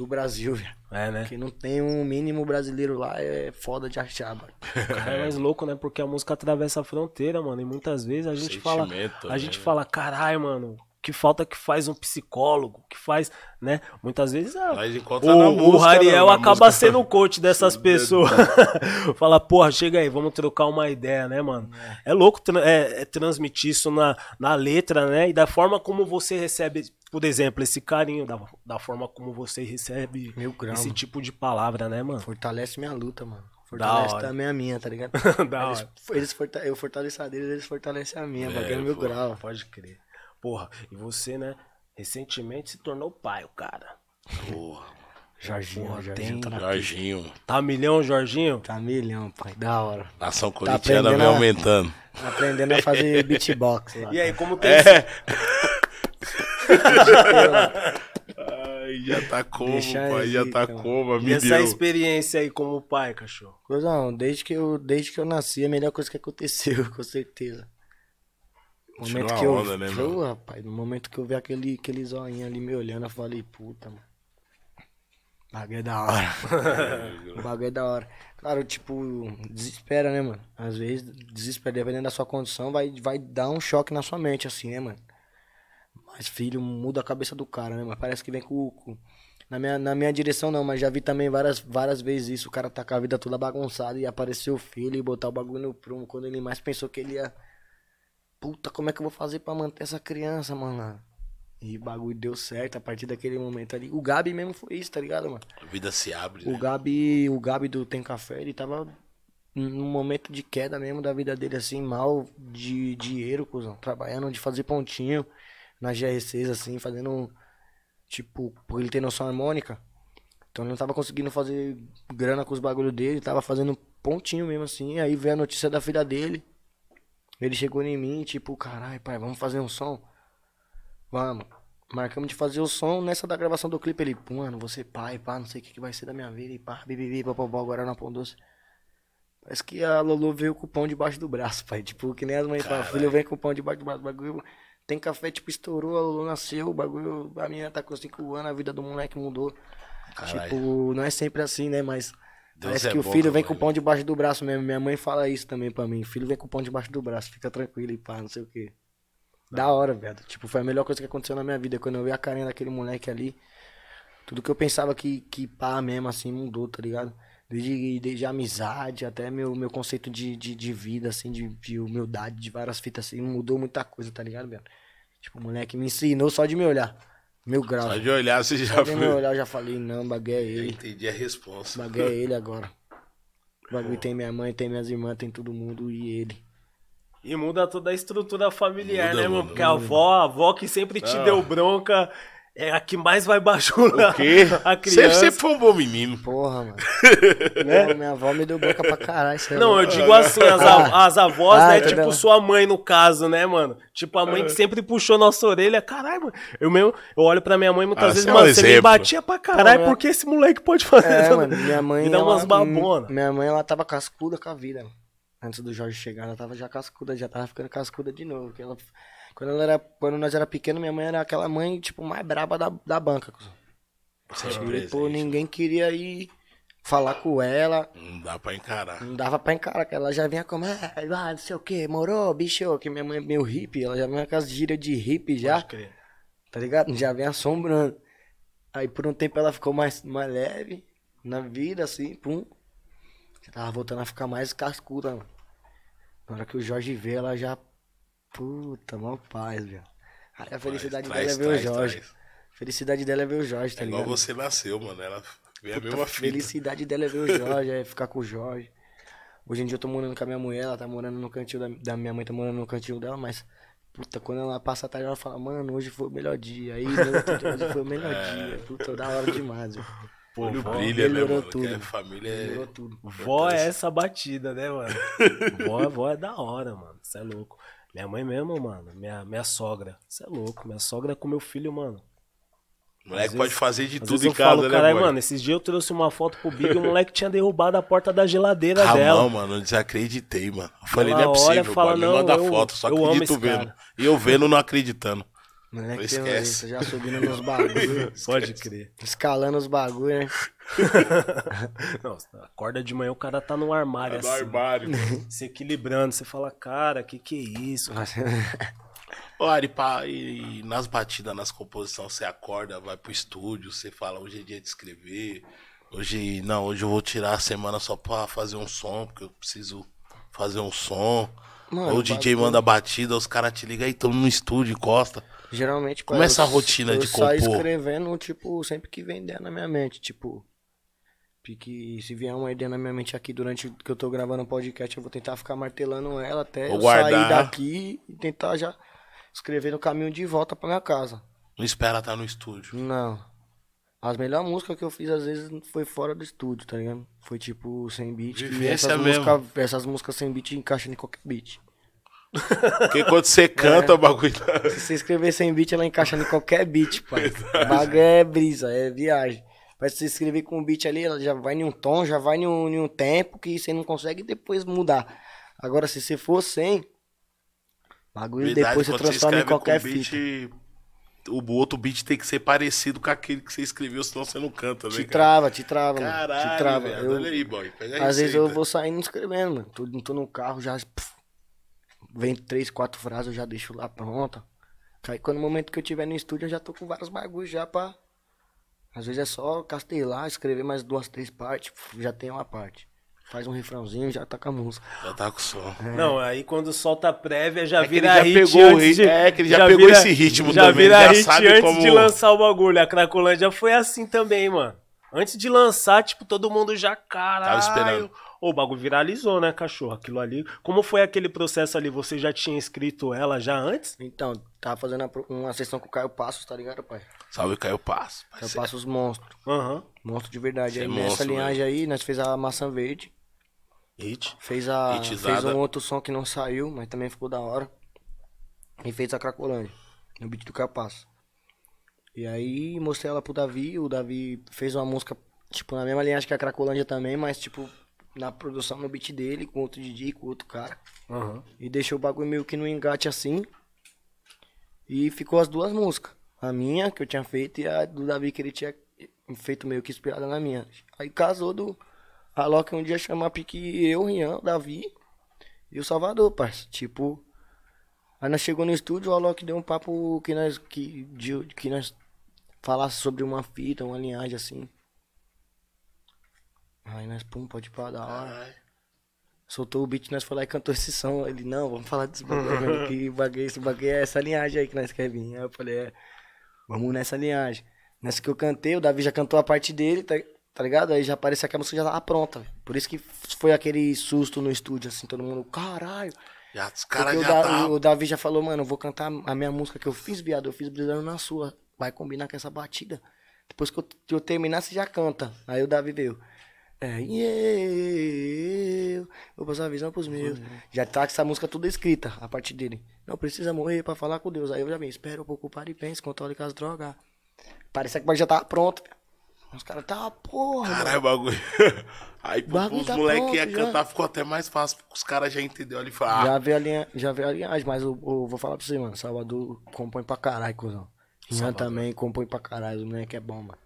do Brasil, velho. É, né? Que não tem um mínimo brasileiro lá, é foda de achar, mano. O cara é mais louco, né? Porque a música atravessa a fronteira, mano. E muitas vezes a gente fala. Sentimento, A né, gente fala, caralho, mano. Que falta que faz um psicólogo, que faz, né? Muitas vezes a, Nós encontra na o, o música, Rariel né, na acaba música. sendo o coach dessas pessoas. Fala, porra, chega aí, vamos trocar uma ideia, né, mano? É, louco tra- é, é transmitir isso na, na letra, né? E da forma como você recebe, por exemplo, esse carinho, da, da forma como você recebe Mil esse tipo de palavra, né, mano? Fortalece minha luta, mano. Da Fortalece hora. também a minha, tá ligado? Da eles, hora. eles forta- eu fortaleço a deles, eles fortalecem a minha, É, bagulho é mil pô. grau. Pode crer. Porra, e você, né, recentemente se tornou pai, o cara. Porra, Jorginho, Porra, Jorginho tem- tá na Jorginho. Tá milhão, Jorginho? Tá milhão, pai. Da hora. Nação corintiana aprendendo vem a- aumentando. Tá aprendendo a fazer beatbox lá. E aí, como tem É. Ai, já tá como, Deixa pai? Já aí, tá então. como, E me essa deu. experiência aí como pai, cachorro? Cozão, desde que eu, desde que eu nasci, é a melhor coisa que aconteceu, com certeza. No momento que eu, onda, né, rapaz, no momento que eu vi aquele, aquele zoinho ali me olhando, eu falei, puta, mano. Bagulho é da hora. o bagulho é da hora. Claro, tipo, desespera, né, mano? Às vezes, desespera, dependendo da sua condição, vai, vai dar um choque na sua mente, assim, né, mano? Mas, filho, muda a cabeça do cara, né, mano? Parece que vem com. com- na, minha, na minha direção, não, mas já vi também várias, várias vezes isso. O cara tá com a vida toda bagunçada e aparecer o filho e botar o bagulho no prumo quando ele mais pensou que ele ia. Puta, como é que eu vou fazer pra manter essa criança, mano? E o bagulho deu certo a partir daquele momento ali. O Gabi mesmo foi isso, tá ligado, mano? A vida se abre, O né? Gabi, o Gabi do Tem Café, ele tava num momento de queda mesmo da vida dele, assim, mal de dinheiro, cuzão. Trabalhando de fazer pontinho na GR6, assim, fazendo, tipo, por ele ter noção harmônica. Então ele não tava conseguindo fazer grana com os bagulhos dele, tava fazendo pontinho mesmo, assim. Aí veio a notícia da filha dele. Ele chegou em mim, tipo, caralho, pai, vamos fazer um som? Vamos. Marcamos de fazer o som nessa da gravação do clipe. Ele, mano, você pai, pá, não sei o que, que vai ser da minha vida. E pá, bibibi, papapó, agora na pão doce. Parece que a Lolo veio com o pão debaixo do braço, pai. Tipo, que nem as mães falam, filho vem com o pão debaixo do braço. Bagulho tem café, tipo, estourou, a Lolo nasceu, o bagulho, a menina tá com 5 anos, a vida do moleque mudou. Caralho. Tipo, não é sempre assim, né? Mas Deus parece é que o filho com vem com o pão debaixo do braço mesmo. Minha mãe fala isso também pra mim. Filho vem com o pão debaixo do braço, fica tranquilo e pá, não sei o quê. Da hora, velho. Tipo, foi a melhor coisa que aconteceu na minha vida. Quando eu vi a carinha daquele moleque ali, tudo que eu pensava que, que pá mesmo assim mudou, tá ligado? Desde, desde a amizade até meu, meu conceito de, de, de vida, assim, de, de humildade, de várias fitas assim, mudou muita coisa, tá ligado, velho? Tipo, o moleque me ensinou só de me olhar. Mil graus. Só de olhar, você já Só de me viu. olhar eu já falei, não, o bagulho é Eu ele. entendi a resposta. O bagulho é ele agora. O bagulho tem minha mãe, tem minhas irmãs, tem todo mundo e ele. E muda toda a estrutura familiar, Muda, né, mano? muda, Porque a avó, a avó que sempre te Ah. deu bronca, é a que mais vai bajular O quê? a criança. sempre foi um bom menino. Porra, mano. Pô, minha avó me deu boca pra caralho. é Não, eu digo assim, as, av- as avós, Ah, né? Tipo sua mãe, no caso, né, mano? Tipo, a mãe que sempre puxou nossa orelha. Caralho, mano. Eu mesmo, eu olho pra minha mãe muitas Ah, vezes, você é um mano, você me exemplo. batia pra caralho, porque esse moleque pode fazer É, mano, minha mãe. Me dá umas ela- babonas. Minha mãe, ela tava cascuda com a vida, mano. Antes do Jorge chegar, ela tava já cascuda, já tava ficando cascuda de novo. porque ela- quando, ela era, quando nós era pequeno, minha mãe era aquela mãe, tipo, mais braba da, da banca. Sempre E, pô, presente. ninguém queria ir falar com ela. Não dá pra encarar. Não dava pra encarar, que ela já vinha como, ah, ah, não sei o que, morou, bicho, que minha mãe é meio hippie, ela já vinha com as gírias de hippie já, Pode crer. tá ligado? Já vem assombrando. Aí por um tempo ela ficou mais, mais leve na vida, assim, pum. Já tava voltando a ficar mais cascuda, mano. Na hora que o Jorge veio, ela já Puta, mó paz, velho. Aí a felicidade Traz, dela é ver traz, o Jorge. traz. Felicidade dela é ver o Jorge, tá É igual ligado? você nasceu, mano. Ela vê a mesma fita. felicidade dela é ver o Jorge, é ficar com o Jorge. Hoje em dia eu tô morando com a minha mulher, ela tá morando no cantinho da, da minha mãe, tá morando no cantinho dela, mas. Puta, quando ela passa a tarde, ela fala, mano, hoje foi o melhor dia. Aí, hoje foi o melhor dia. Puta, da hora demais, velho. Pô, Olho vó, brilha, né, mano? tudo. Que a família é... Melhorou tudo. vó é essa batida, né, mano? vó, vó é da hora, mano. Você é louco. Minha mãe mesmo, mano. Minha, minha sogra. Você é louco. Minha sogra com meu filho, mano. O moleque Às pode vezes- fazer de tudo em casa, falo, né, caralho, mano, esses dias eu trouxe uma foto pro Big e o moleque tinha derrubado a porta da geladeira Ah, dela. não, mano, eu desacreditei, mano. Eu falei, Ela não é olha possível, fala, boy. Me não, manda eu- foto, só acredito vendo. cara. E eu vendo, não acreditando. Moleque esquece. isso, já subindo nos bagulhos, Pode crer. escalando os bagulhos, né? Não, acorda de manhã, o cara tá no armário, É do assim, armário, mano. se equilibrando. Você fala, cara, que que é isso? Ô, Ari, pá, e nas batidas, nas composições, você acorda, vai pro estúdio, você fala, hoje é dia de escrever. Hoje, não, hoje eu vou tirar a semana só pra fazer um som, porque eu preciso fazer um som. Mano, Ou o DJ bagulho- manda batida, os caras te ligam aí, tamo no estúdio, encosta. Geralmente, Como é essa eu- rotina eu de saio compor? escrevendo, tipo, sempre que vem ideia na minha mente, tipo... Que se vier uma ideia na minha mente aqui durante que eu tô gravando o podcast, eu vou tentar ficar martelando ela até Ou eu guardar. sair daqui e tentar já escrever no caminho de volta pra minha casa. Não espera estar no estúdio. Não. As melhores músicas que eu fiz, às vezes, foi fora do estúdio, tá ligado? Foi tipo sem beat. Vivência essas, mesmo. música, essas músicas sem beat encaixam em qualquer beat. Porque quando você canta, o bagulho tá... Se você escrever sem beat, ela encaixa em qualquer beat, pai. O bagulho é brisa, é viagem. Mas se você escrever com um beat ali, ela já vai em um tom, já vai em um, em um tempo que você não consegue depois mudar. Agora, se você for sem, bagulho Verdade, depois você transforma em escreve com qualquer beat, fita. O outro beat tem que ser parecido com aquele que você escreveu, senão você não canta, né? Te cara? trava, te trava, mano. Caralho, Te trava. viado, Eu- olha aí, boy. Às vezes eu receita. vou saindo escrevendo, mano. Tô, tô no carro, já. pff, vem três, quatro frases, eu já deixo lá pronta. Aí quando no momento que eu tiver no estúdio, eu já tô com vários bagulhos já pra. Às vezes é só castelar, escrever mais duas, três partes, já tem uma parte. Faz um refrãozinho, já tá com a música. Já tá com som. Não, aí quando solta a prévia já É vira já hit pegou o antes rit- de, é que ele já pegou esse ritmo já também, vira já hit sabe antes como- de lançar o bagulho. A Cracolândia foi assim também, mano. Antes de lançar, tipo, todo mundo já, caralho. esperando. Ô, O bagulho viralizou, né, cachorro? Aquilo ali. Como foi aquele processo ali? Você já tinha escrito ela já antes? Então, tava fazendo uma sessão com o Caio Passos, tá ligado, pai? Salve, Caio Passo. Caio. Passos monstro. Aham. Monstro de verdade. Cê é Aí nessa monstro, linhagem aí, nós fez a maçã verde. Hit. Fez, a, Hitizada. fez um outro som que não saiu, mas também ficou da hora. E fez a Cracolândia, no beat do Capasso. E aí mostrei ela pro Davi, o Davi fez uma música, tipo, na mesma linhagem que a Cracolândia também, mas tipo, na produção no beat dele, com outro DJ, com outro cara. Aham. E deixou o bagulho meio que no engate assim. E ficou as duas músicas. A minha, que eu tinha feito, e a do Davi, que ele tinha feito meio que inspirada na minha. Aí casou do. A Loki um dia chamar pique eu, Rian, o Davi e o Salvador, parça. Tipo. Aí nós chegou no estúdio, o Alok deu um papo que nós. Que, de, que nós falasse sobre uma fita, uma linhagem assim. Aí nós, pum, pode parar da hora Caralho. soltou o beat, nós foi lá e cantou esse som. Ele, não, vamos falar desse bagulho, que bagulho, esse bagulho é essa linhagem aí que nós quer vir. Aí eu falei, é, vamos nessa linhagem. Nessa que eu cantei, o Davi já cantou a parte dele, tá, tá ligado? Aí já parecia que a música já tava pronta. Por isso que foi aquele susto no estúdio, assim, todo mundo, caralho. Já, os caras o, já Da- tá... o Davi já falou, mano, eu vou cantar a minha música que eu fiz, viado, eu fiz brisando na sua. Vai combinar com essa batida. Depois que eu, que eu terminar, você já canta. Aí o Davi veio. É, e eu vou passar a visão pros meus. Já tá com essa música toda escrita, a parte dele. Não precisa morrer pra falar com Deus. Aí eu já vim, espera um pouco, para e pense, controle com as drogas. Parecia que o bagulho já tava pronto. Os caras, tá, porra. Caralho, bagulho. Aí Bagulho os tá moleques ia cantar, ficou até mais fácil, porque os caras já entenderam ali e falaram, ah, Já veio a linha, já veio a linhagem, mas eu, eu vou falar pra você, mano. Salvador compõe pra caralho, cuzão. Rian também compõe pra caralho, os moleque é bom, mano.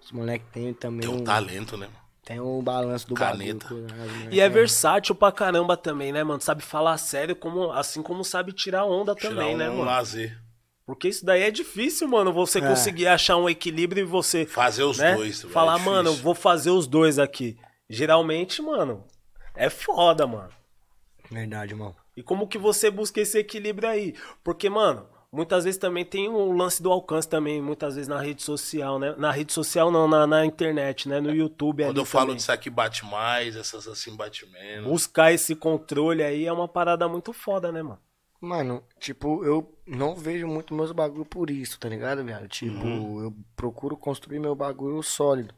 Os moleque tem também tem um um, talento, né? mano? Tem um balanço do Caneta. bagulho. moleque E é versátil pra caramba também, né, mano? Sabe falar sério, como, assim como sabe tirar onda Tirar também, um, né, um mano? lazer. Porque isso daí é difícil, mano. Você É. conseguir achar um equilíbrio e você. Fazer os né? dois. velho, Falar, é mano, eu vou fazer os dois aqui. Geralmente, mano, é foda, mano. Verdade, irmão. E como que você busca esse equilíbrio aí? Porque, mano, muitas vezes também tem o lance do alcance também, muitas vezes na rede social, né? Na rede social não, na, na internet, né? No YouTube Quando ali eu falo também. disso aqui bate mais, essas assim bate menos. Buscar esse controle aí é uma parada muito foda, né, mano? Mano, tipo, eu não vejo muito meus bagulho por isso, tá ligado, viado? Tipo, Uhum. eu procuro construir meu bagulho sólido.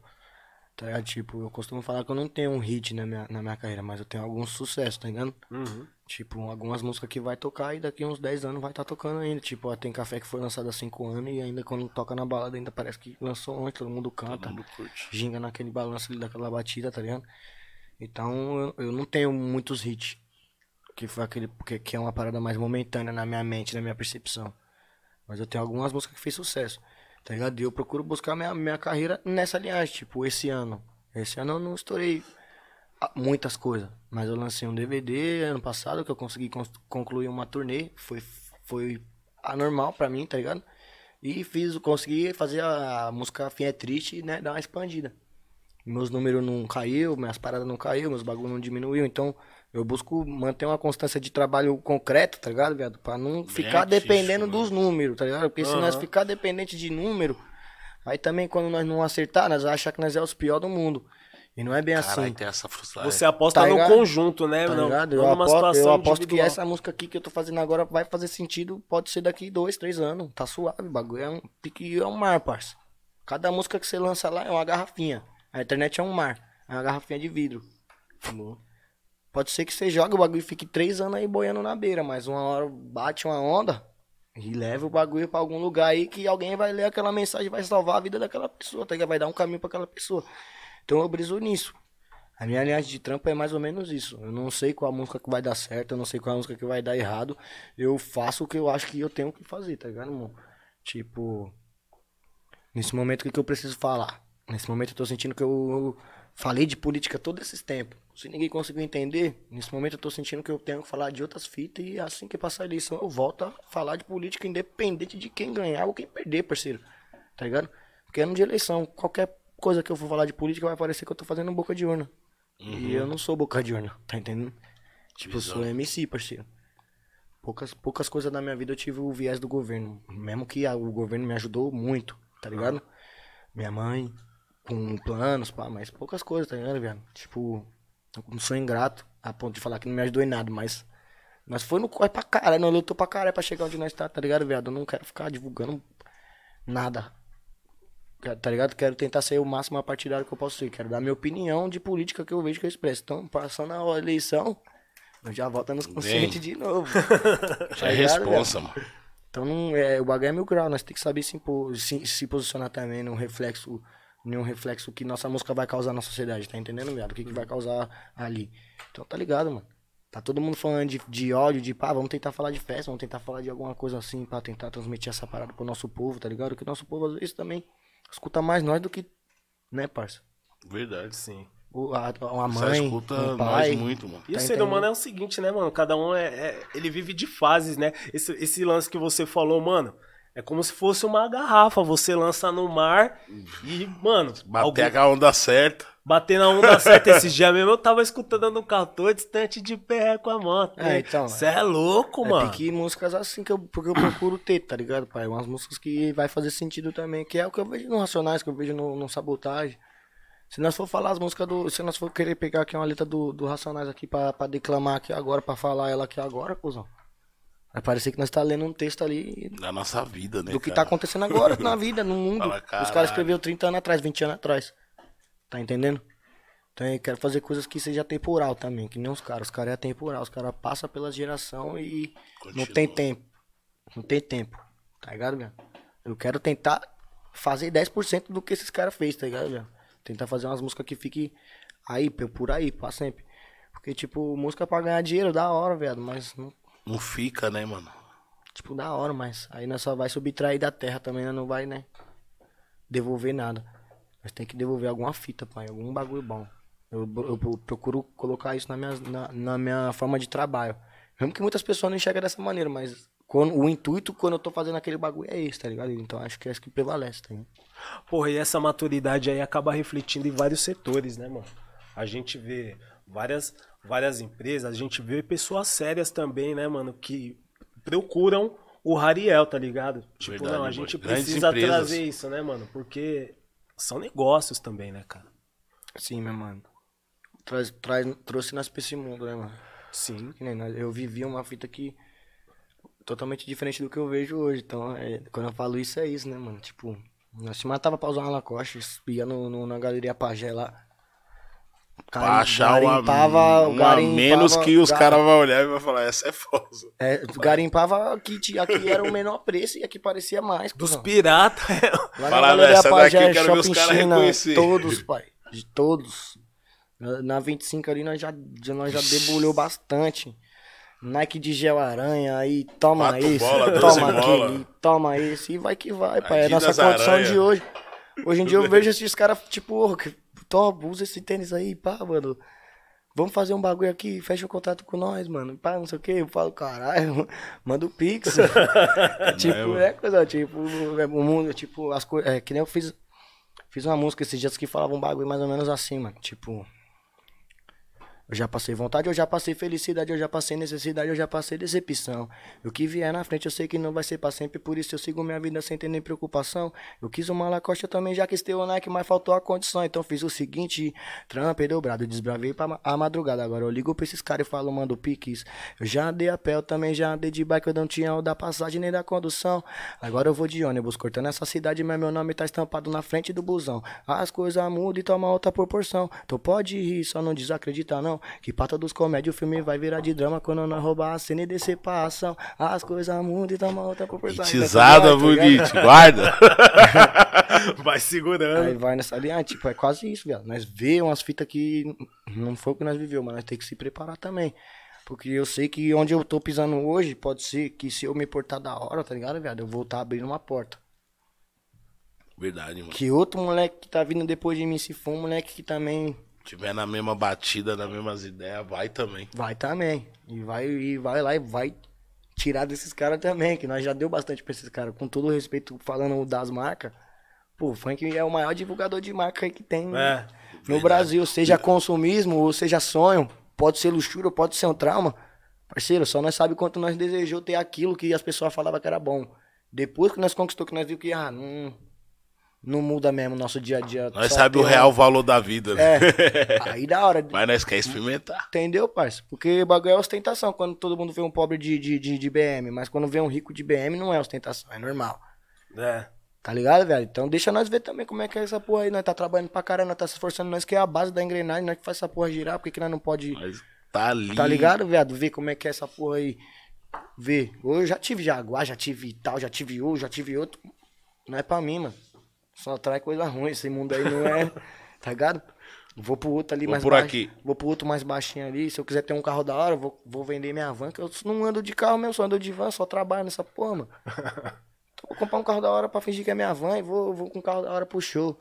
Tá ligado? Tipo, eu costumo falar que eu não tenho um hit na minha, na minha carreira, mas eu tenho algum sucesso, tá ligado? Uhum. Tipo, algumas músicas que vai tocar e daqui uns 10 anos vai estar tocando ainda. Tipo, ó, tem café que foi lançado há 5 anos e ainda quando toca na balada ainda parece que lançou ontem, todo mundo canta. Todo mundo curte. ginga naquele balanço ali daquela batida, tá ligado? Então eu, eu não tenho muitos hits. Que foi aquele. Que, que é uma parada mais momentânea na minha mente, na minha percepção. Mas eu tenho algumas músicas que fez sucesso. Tá ligado? E eu procuro buscar minha, minha carreira nessa linhagem. Tipo, esse ano. Esse ano eu não estourei muitas coisas. Mas eu lancei um DVD ano passado que eu consegui cons- concluir uma turnê. Foi, foi anormal pra mim, tá ligado? E fiz, consegui fazer a, música Fim é Triste, né? Dar uma expandida. Meus números não caiu, minhas paradas não caiu, meus bagulho não diminuiu. Então, eu busco manter uma constância de trabalho concreto, tá ligado, viado? Pra não ficar dependendo dos números, tá ligado? Porque se nós ficar dependente de número, aí também quando nós não acertar, nós vamos achar que nós é os piores do mundo. E não é bem Caralho, assim. tem essa frustração. Você aposta Tá no ligado? conjunto, né? Tá não, ligado? não Eu aposto, situação eu aposto que essa música aqui que eu tô fazendo agora vai fazer sentido, pode ser daqui dois, três anos. Tá suave, o bagulho é um pique, é um mar, parça. Cada música que você lança lá é uma garrafinha. A internet é um mar, é uma garrafinha de vidro. Pode ser que você jogue o bagulho e fique três anos aí boiando na beira, mas uma hora bate uma onda e leva o bagulho pra algum lugar aí que alguém vai ler aquela mensagem e vai salvar a vida daquela pessoa, tá? Vai dar um caminho pra aquela pessoa. Então eu briso nisso. A minha linhagem de trampo é mais ou menos isso. Eu não sei qual a música que vai dar certo, eu não sei qual a música que vai dar errado. Eu faço o que eu acho que eu tenho que fazer, tá ligado, irmão? Tipo, nesse momento o que, eu preciso falar? Nesse momento eu tô sentindo que eu, eu falei de política todo esses tempos. Se ninguém conseguiu entender, nesse momento eu tô sentindo que eu tenho que falar de outras fitas e assim que passar a eleição eu volto a falar de política independente de quem ganhar ou quem perder, parceiro. Tá ligado? Porque ano de eleição, qualquer coisa que eu for falar de política vai parecer que eu tô fazendo boca de urna. E eu não sou boca de urna, tá entendendo? Tipo, eu sou. MC, parceiro. Poucas, poucas coisas na minha vida eu tive o viés do governo. Mesmo que a- o governo me ajudou muito, tá ligado? Minha mãe, com planos, pá, mas poucas coisas, tá ligado, viado? Tipo, eu não sou ingrato a ponto de falar que não me ajudou em nada, mas nós foi no corre pra caralho, nós lutou pra caralho pra chegar onde nós tá, tá ligado, viado? Eu não quero ficar divulgando nada. Tá ligado? Quero tentar ser o máximo partidário que eu posso ser. Quero dar minha opinião de política que eu vejo que eu expresso. Então, passando a eleição, eu já volto nos conscientes de novo. Já é responsa, mano. Então não, é, o bagulho é mil grau, nós tem que saber se, impor- se, se posicionar também num reflexo, nenhum reflexo que nossa música vai causar na sociedade, tá entendendo, viado? O que, que vai causar ali. Então tá ligado, mano. Tá todo mundo falando de, de ódio, de pá, vamos tentar falar de festa, vamos tentar falar de alguma coisa assim pra tentar transmitir essa parada pro nosso povo, tá ligado? Que o nosso povo às vezes também escuta mais nós do que, né, parça? Verdade. Sim. O, a, Você mãe, escuta um nós pai. muito, mano. E o Tá ser entendendo? humano é o seguinte, né, mano? Cada um é, é- Ele vive de fases, né? Esse, esse lance que você falou, mano, é como se fosse uma garrafa. Você lança no mar e, mano, Bater a onda certa. bater na onda certa. Esse dia mesmo eu tava escutando no carro, tô distante de pé com a moto. É, então, Você é louco, É mano. pique músicas assim que eu, porque eu procuro ter, tá ligado, pai? Umas músicas que vai fazer sentido também, que é o que eu vejo no Racionais, que eu vejo no, no Sabotagem. Se nós for falar as músicas do. Se nós for querer pegar aqui uma letra do, do Racionais aqui pra, pra declamar aqui agora, pra falar ela aqui agora, cuzão. Vai parecer que nós tá lendo um texto ali Da nossa vida, né? do que tá cara? acontecendo agora na vida, no mundo. Fala, Os caras escreveram 30 anos atrás, 20 anos atrás. Tá entendendo? Então eu quero fazer coisas que seja temporal também, que nem os caras. Os caras é temporal, os caras passam pela geração e não Continua. tem tempo. Não tem tempo. Tá ligado, velho? Eu quero tentar fazer 10% do que esses caras fez, tá ligado, velho? Tentar fazer umas músicas que fiquem aí, por por aí, pra sempre. Porque, tipo, música pra ganhar dinheiro, da hora, velho. Mas não Não fica, né, mano? Tipo, da hora, mas aí nós só vai subtrair da terra também, nós não vai, né? Devolver nada. Nós tem que devolver alguma fita, pai, algum bagulho bom. Eu, eu, eu procuro colocar isso na minha, na, na minha forma de trabalho. Mesmo que muitas pessoas não enxergam dessa maneira, mas quando, o intuito quando eu tô fazendo aquele bagulho é esse, tá ligado? Então acho que é isso que prevalece, tá ligado? Porra, e essa maturidade aí acaba refletindo em vários setores, né, mano? A gente vê várias, várias empresas, a gente vê pessoas sérias também, né, mano, que procuram o Rariel, tá ligado? Tipo, Verdade, não, a gente precisa trazer isso, né, mano? Porque são negócios também, né, cara? Sim, meu mano. Traz, traz, trouxe nós pra esse mundo, né, mano? Sim. Eu vivi uma fita que totalmente diferente do que eu vejo hoje. Então, é, quando eu falo isso, é isso, né, mano? Tipo, nós se matava pra usar uma Lacoste, ia no, no- na galeria Pajé lá. Pra achar uma, garimpava, uma garimpava- menos que os gar- caras vão olhar e vão falar, essa é foda. É, garimpava que tinha- aqui era o menor preço e aqui parecia mais. Dos piratas. Lá na Fala, Galeria essa daqui eu quero ver os Shopping caras reconhecer. Todos, pai. De todos. Na, na 25 ali nós já, nós já debulhou bastante. Nike de gel aranha, aí toma Quatro esse, bola, toma bola. aquele, toma esse, e vai que vai, pai. É a nossa condição Aranha. de hoje. Hoje em dia eu vejo esses caras, tipo, Tó, usa esse tênis aí, pá, mano. Vamos fazer um bagulho aqui, fecha um contrato com nós, mano. Pá, não sei o que. Eu falo, caralho, manda o Pix. tipo, mano? é coisa, tipo, é, o mundo, tipo, as coisas. É que nem eu fiz. Fiz uma música esses dias que falava um bagulho mais ou menos assim, mano. Tipo. Eu já passei vontade, eu já passei felicidade, eu já passei necessidade, eu já passei decepção. O que vier na frente eu sei que não vai ser pra sempre, por isso eu sigo minha vida sem ter nem preocupação. Eu quis uma Lacoste, também já quis ter o Nike, mas faltou a condição. Então fiz o seguinte, trampei dobrado, desbravei pra a madrugada. Agora eu ligo pra esses caras e falo, mando piques. Eu já andei a pé, eu também já andei de bike, eu não tinha o da passagem nem da condução. Agora eu vou de ônibus, cortando essa cidade, mas meu nome tá estampado na frente do busão. As coisas mudam e toma outra proporção. Tu pode rir, só não desacredita não. Que pra todos comédia o filme vai virar de drama quando nós roubar a cena e descer pra ação. As coisas mudam e toma outra proporção. Tizada, Tá bonito, guarda. Vai segurando. Aí vai nessa linha, tipo, é quase isso, viado. Nós vê umas fitas que não foi o que nós viveu, mas nós tem que se preparar também. Porque eu sei que onde eu tô pisando hoje, pode ser que se eu me portar da hora, tá ligado, viado? Eu vou estar abrindo uma porta. Verdade, mano. Que outro moleque que tá vindo depois de mim, se for um moleque que também Tiver na mesma batida, nas mesmas ideias, vai também. vai também. E vai, e vai lá e vai tirar desses caras também, que nós já deu bastante pra esses caras. Com todo o respeito, falando das marcas. Pô, o funk é o maior divulgador de marca que tem É. no Brasil. Seja consumismo ou seja sonho. Pode ser luxúria, pode ser um trauma. Parceiro, só nós sabe quanto nós desejou ter aquilo que as pessoas falavam que era bom. Depois que nós conquistou, que nós viu que ah, não, não muda mesmo o nosso dia a dia. Nós sabe o real valor da vida, né? É, aí da hora. Mas nós quer experimentar. Entendeu, parça? Porque o bagulho é ostentação quando todo mundo vê um pobre de, de, de, de BM. Mas quando vê um rico de BM, não é ostentação, é normal. É. Tá ligado, velho? Então deixa nós ver também como é que é essa porra aí. Nós tá trabalhando pra caramba, nós tá se esforçando, nós que é a base da engrenagem, nós que faz essa porra girar, porque que nós não pode. Mas tá ali. Tá ligado, viado? Ver como é que é essa porra aí. Ver. Eu já tive Jaguar, já tive tal, já tive um, já tive outro. Não é pra mim, mano. Só traz coisa ruim. Esse mundo aí não é. tá ligado? Vou pro outro ali Vou mais por baixo. aqui. Vou pro outro mais baixinho ali. Se eu quiser ter um carro da hora, eu vou, vou vender minha van. Que eu não ando de carro mesmo, só ando de van, só trabalho nessa porra, mano. Então, vou comprar um carro da hora pra fingir que é minha van e vou, vou com um carro da hora pro show.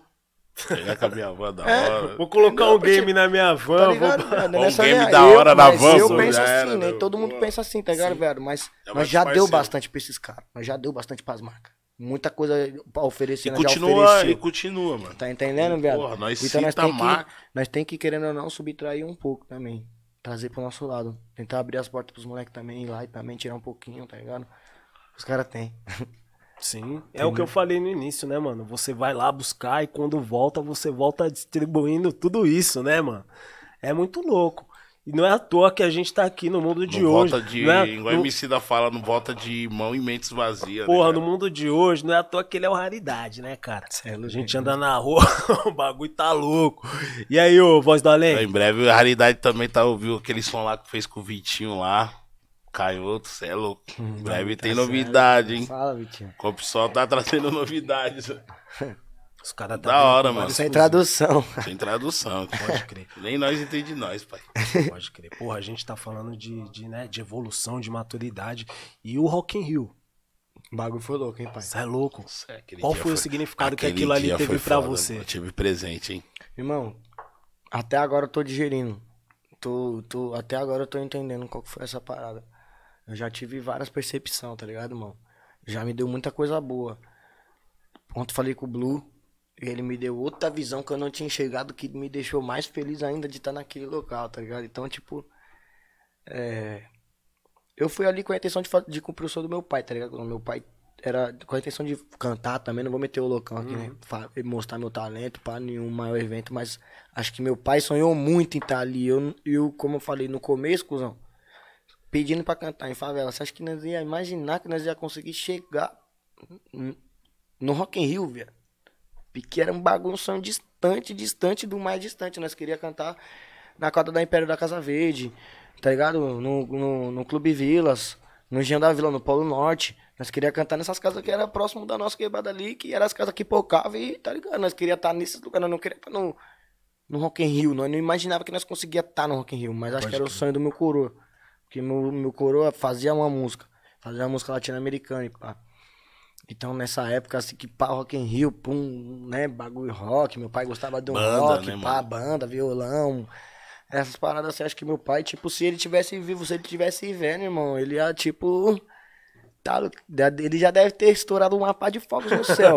Pegar com a minha van da É. hora. Vou colocar um porque- game na minha Tá van. ligado, vou... velho? Um game linha, da hora na mas van, Eu penso já assim, era, nem né? todo mundo Pô. pensa assim, tá ligado, velho? Mas É nós mais já deu parceiro. bastante pra esses caras. Nós já deu bastante pras marcas. Muita coisa pra oferecer, E continua, e continua, mano. Tá entendendo, velho? Porra, nós então nós tem, a que, nós tem que, querendo ou não, subtrair um pouco também. Trazer pro nosso lado. Tentar abrir as portas pros moleques também ir lá e também tirar um pouquinho, tá ligado? Os caras têm. Sim, é o que eu falei no início, né, mano? Você vai lá buscar e quando volta, você volta distribuindo tudo isso, né, mano? É muito louco. E não é à toa que a gente tá aqui no mundo de não hoje. volta de. não é, igual no- a MC da fala, não volta de mão e mentes vazias. Porra, né, no mundo de hoje, não é à toa que ele é uma raridade, né, cara? Cê é a gente hein? anda na rua, o bagulho tá louco. E aí, ô, voz do além? Em breve, a raridade também tá ouvindo aquele som lá que fez com o Vitinho lá. Caioto, cê é louco. Em breve tem novidade, hein? Fala, Vitinho. O Compsol tá trazendo novidades. Os caras Da hora, mano. Sem tradução. Sem tradução. Pode crer. Nem nós entende nós, pai. Pode crer. Porra, a gente tá falando de, de, né, de evolução, de maturidade. E o Rock in Rio? O bagulho foi louco, hein, pai? Isso é louco. É, aquele Qual foi o significado que aquilo ali teve pra foda, você? Eu tive presente, hein? Irmão, até agora eu tô digerindo. Tô, tô, até agora eu tô entendendo qual que foi essa parada. Eu já tive várias percepções, tá ligado, irmão? Já me deu muita coisa boa. Ontem falei com o Blue ele me deu outra visão que eu não tinha enxergado que me deixou mais feliz ainda de estar naquele local, tá ligado? Então, tipo, É, eu fui ali com a intenção de, de cumprir o sonho do meu pai, tá ligado? Meu pai era com a intenção de cantar também, não vou meter o loucão aqui, né? Fa- Mostrar meu talento para nenhum maior evento, mas acho que meu pai sonhou muito em estar ali. Eu, eu, como eu falei no começo, cuzão, pedindo pra cantar em favela. Você acha que nós ia imaginar que nós ia conseguir chegar no Rock in Rio, velho? Porque era um sonho distante, distante do mais distante. Nós queria cantar na quadra da Império da Casa Verde, tá ligado? No, no, no Clube Vilas, no Engenho da Vila, no Polo Norte. Nós queria cantar nessas casas que era próximo da nossa quebrada ali, que eram as casas que pocavam e, tá ligado? Nós queria estar nesses lugares, nós não queria estar no, no Rock in Rio. Nós não imaginava que nós conseguia estar no Rock in Rio, mas acho que era o sonho do meu coroa. Porque meu, meu coroa fazia uma música, fazia uma música latino-americana e pá. Então, nessa época, assim, que pá, Rock in Rio, pum, né, bagulho rock, meu pai gostava de um Banda, rock, né, pá, banda, violão, essas paradas, assim, acho que meu pai, tipo, se ele tivesse vivo, se ele tivesse vendo, irmão, ele ia, tipo, tá, ele já deve ter estourado uma pá de fogos no céu.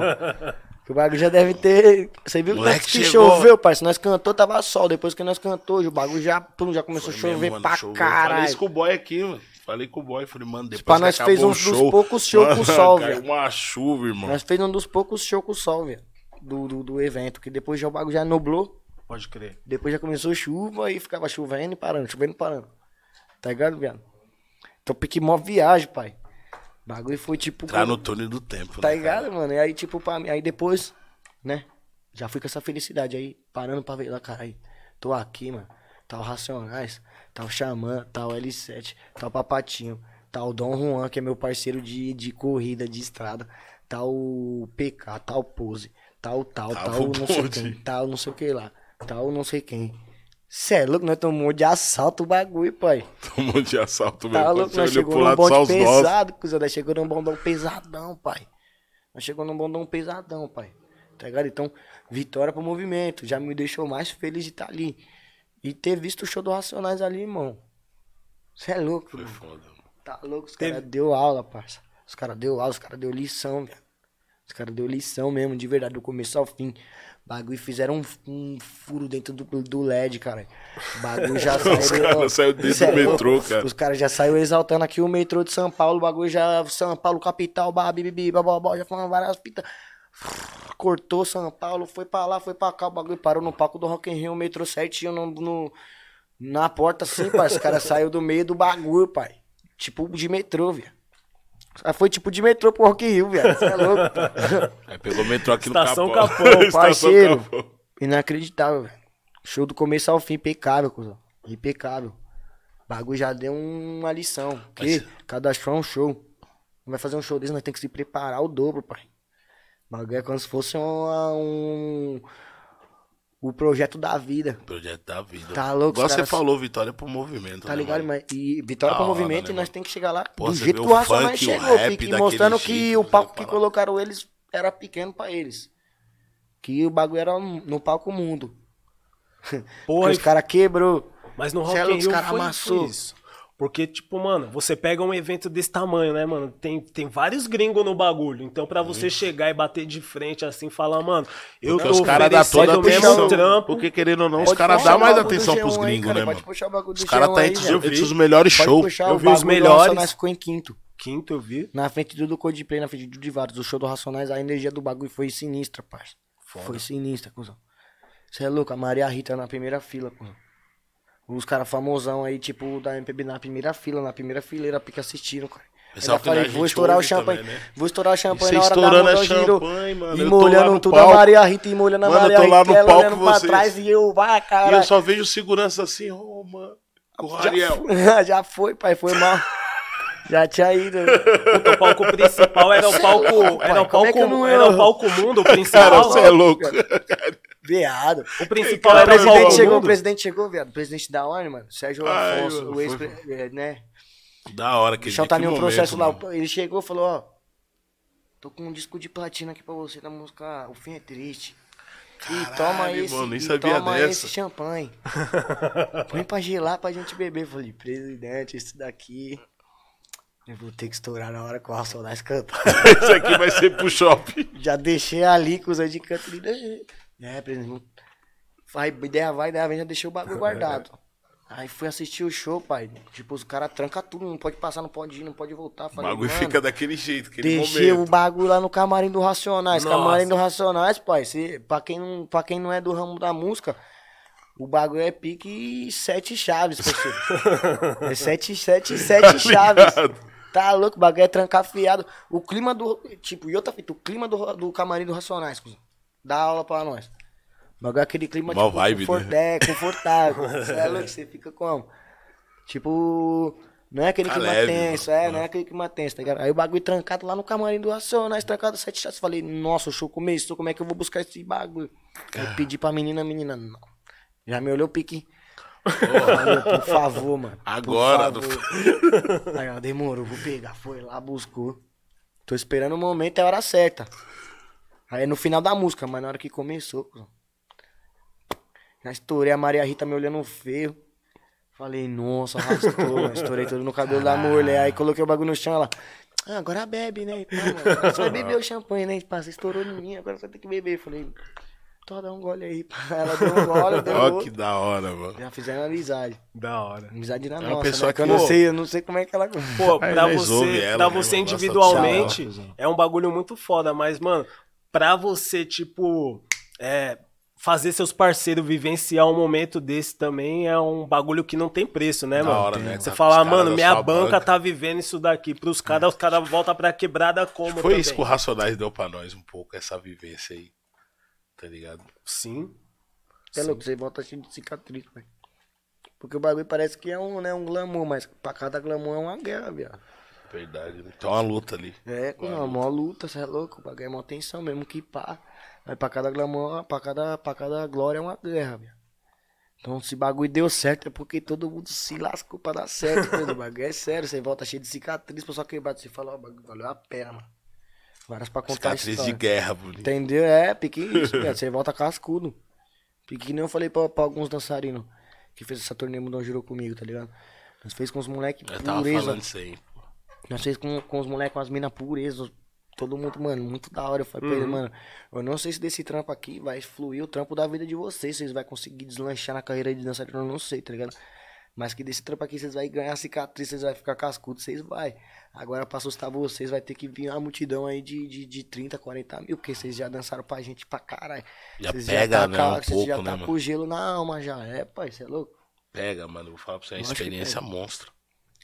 Que o bagulho já deve ter. Você viu Moleque que chegou. choveu, pai? Se nós cantou, tava sol. Depois que nós cantou, o bagulho já, pum, já começou a Foi chover mesmo, mano, pra. Falei caralho. isso com o boy aqui, mano. Falei com o boy, falei, mano, depois Pra que nós fez o um dos show, poucos shows com mano, sol, velho. uma chuva, irmão. Nós fez um dos poucos shows com sol, velho. Do, do, do evento. Que depois já o bagulho já nublou. Pode crer. Depois já começou chuva e ficava chovendo e parando, chovendo e parando. Tá ligado, viado? Então pique mó viagem, pai. O bagulho foi tipo. Entrar no túnel do tempo, Tá né, ligado, cara? mano? E aí, tipo, pra mim, aí depois, né? Já fui com essa felicidade aí, parando pra ver lá, cara. Aí, tô aqui, mano. Tá o Racionais, tá o Xamã, tá o L7, tá o Papatinho, tá o Dom Juan, que é meu parceiro de, de corrida, de estrada. Tá o PK, tá o Pose, tá tal, tá, Tava o o não sei quem, tá o não sei o que lá, tá o não sei quem. Cê é louco, nós tomamos de assalto o bagulho, pai. Tomou de assalto Tá mesmo. louco, Você nós chegou num bonde pesado, cuzão. Nós chegou num bondão pesadão, pai. Nós chegou num bondão pesadão, pai. Tá ligado? Então, vitória pro movimento. Já me deixou mais feliz de estar ali. E ter visto o show do Racionais ali, irmão. Você é louco, Foi mano. foda. mano. Tá louco, os caras deu aula, parça. Os caras deu aula, os caras deu lição, velho. Os caras deu lição mesmo, de verdade, do começo ao fim. Bagulho fizeram um, um furo dentro do, do LED, cara. Bagulho já saiu. Os caras saíram dentro do sério, metrô, cara. Os caras já saíram exaltando aqui o metrô de São Paulo, o bagulho já. São Paulo, capital, barra, bibibi, bababó, já falando várias fitas. Cortou São Paulo, foi pra lá, foi pra cá, o bagulho parou no palco do Rock in Rio, o metrô certinho no, no- na porta assim, pai. Os caras saíram do meio do bagulho, pai. Tipo de metrô, velho. Aí Foi tipo de metrô pro Rock in Rio, velho. Você é louco. pô. Aí pegou o metrô aqui Estação no Capão. Capão, parceiro. Capão. Inacreditável, velho. Show do começo ao fim, impecável, cuzão. Impecável. Bagulho já deu uma lição. Que cada show é um show. Vai fazer um show desse, nós temos que se preparar o dobro, pai. Bagulho é como se fosse uma- um. O projeto da vida. Projeto da vida. Tá louco, Igual você caras- falou, vitória pro movimento. Tá né, ligado, mano? mas E vitória Da pro hora, movimento né, e nós temos que chegar lá Pô, do jeito que o Racionais chegou, fique mostrando que jeito, o né, palco que colocaram eles era pequeno pra eles. Que o bagulho era no palco mundo. Porra, que os caras quebrou. Mas no Rock é in os Rio cara foi, amassou. foi isso. Porque, tipo, mano, você pega um evento desse tamanho, né, mano? Tem, tem vários gringos no bagulho. Então, pra você chegar e bater de frente assim, falar, mano, eu Porque tô os caras dão toda a atenção. mesmo trampo. Porque querendo ou não, os Pode caras puxar dão o mais do atenção G1 pros aí, gringos, cara, né, mano? puxar o bagulho do Os caras G1 tá aí, entre, os melhores shows. Eu o vi os do melhores. Racionais ficou em quinto. Quinto, eu vi. Na frente do Coldplay, na frente do Divados. O show do Racionais, a energia do bagulho foi sinistra, parça. Foi sinistra, cuzão. Você é louco, a Maria Rita na primeira fila, cuzão. Os caras famosão aí, tipo, da MPB na primeira fila, na primeira fileira, pica assistindo, cara. É que falei, a vou estourar o champanhe. também, né? Vou estourar o E champanhe na hora da a moda giro. mano. E eu tô molhando tudo a palco. Maria Rita e molhando a Mano, eu Maria tô Rita. lá no palco olhando pra trás e eu, vai, E cara. eu só vejo segurança assim, ô, mano. Com o Já Ariel. foi, já foi, pai, foi mal. Já tinha ido. Puta, o palco principal era o palco. Era o é palco, não era o palco mundo, o Cara, principal. você é louco. Viado. O principal O era o presidente palco chegou, o mundo. presidente chegou, viado. O presidente da ONU, mano. Sérgio Ai, Afonso, mano, o ex, foi- é, né? Da hora que O ele tá um processo lá. mano. Ele chegou e falou, ó. Tô com um disco de platina aqui pra você da música O Fim é Triste. e toma Caralho, esse, mano, nem e sabia toma dessa. esse champanhe. Põe pra gelar pra gente beber. Eu Falei, presidente, esse daqui. Eu vou ter que estourar na hora que o Racionais cantar. Esse aqui vai ser pro shopping. Já deixei ali com os de canto ali. É, presidente. Vai, ideia vai, ideia vem, já deixei o bagulho guardado. Aí fui assistir o show, pai. Tipo, os caras trancam tudo, não pode passar, não pode ir, não pode voltar. O Falei, bagulho mano, fica daquele jeito, aquele Deixei o momento. bagulho lá no camarim do Racionais. Nossa. Camarim do Racionais, pai. Se, pra, quem não, pra quem não é do ramo da música, o bagulho é pique sete chaves, parceiro. é sete, sete, sete chaves. Tá louco, o bagulho é trancafiado. O clima do. Tipo, e outra fita, o clima do, do camarim do Racionais, cuzão. Dá aula pra nós. O bagulho é aquele clima Mó tipo, vibe, confort- né? é, confortável. Você é louco, você fica como? Tipo. Não é aquele Tá clima leve, tenso, mano. é, não é aquele clima tenso, tá ligado? Aí o bagulho trancado lá no camarim do Racionais, trancado sete chaves. Falei, nossa, o show começou, como é que eu vou buscar esse bagulho? Aí pedi pra menina, menina, não. Já me olhou o pique. Por favor, mano. por Agora, do- favor. Aí ela demorou, vou pegar. Foi lá, buscou. Tô esperando o momento, é a hora certa. Aí é no final da música, mas na hora que começou. Já estourei a Maria Rita me olhando feio. Falei, nossa, arrastou. Estourei tudo no cabelo da mulher. Aí coloquei o bagulho no chão, ela. Ah, agora bebe, né? pá, mano. Você vai beber o champanhe, né? Pá, Você estourou em mim, agora você tem que beber. Falei, tô dá um gole aí. Ela deu um gole, deu Ó, outro. que da hora, mano. Já fizeram amizade. Da hora. Amizade na É uma nossa, pessoa né? Que eu não sei, eu não sei como é que ela... Pô, pra você, ela pra mesmo, você individualmente é um bagulho muito foda, mas, mano, pra você, tipo, é, fazer seus parceiros vivenciar um momento desse também é um bagulho que não tem preço, né, Da mano? hora, né? Você falar, mano, minha banca, banca. tá vivendo isso daqui. Pros caras, os caras voltam pra quebrada como Foi também. isso que o Racionais deu pra nós um pouco, essa vivência aí. Tá ligado? Sim. É louco, você volta cheio de cicatriz, velho. Porque o bagulho parece que é um, né, um glamour, mas pra cada glamour é uma guerra, viado. Verdade. né? É uma luta ali. É, não, é mó luta, você é louco, o bagulho é mó tensão mesmo que pá. Mas pra cada glamour, pra cada, pra cada glória é uma guerra, viado. Então se o bagulho deu certo é porque todo mundo se lascou pra dar certo, o bagulho é sério, você volta cheio de cicatriz, pessoal quebrado, você fala, ó, o bagulho valeu a pena, mano. Várias pra contar Cicatriz de história. guerra, bonito. Entendeu? É, pique isso, viado. Você volta cascudo. Pique que nem eu falei pra, pra alguns dançarinos que fez essa turnê Mudão Girou comigo, tá ligado? Nós fez com os moleques Eu tava pureza. falando isso aí. Nós fez com, com os moleques, com as minas pureza. Todo mundo, mano, muito da hora. Eu falei pra ele, mano, eu não sei se desse trampo aqui vai fluir o trampo da vida de vocês. Vocês vão conseguir deslanchar na carreira de dançarino, eu não sei, tá ligado? Mas que desse trampo aqui vocês vão ganhar cicatriz, vocês vão ficar cascudo, vocês vai. Agora pra assustar vocês vai ter que vir uma multidão aí de, de, de 30, 40 mil, porque vocês já dançaram pra gente pra caralho. Já Vocês pega, tá né, um vocês já né, tá mano? com gelo na alma já. É, pai, você é louco? Pega, mano. Vou falar pra você, é uma experiência monstro.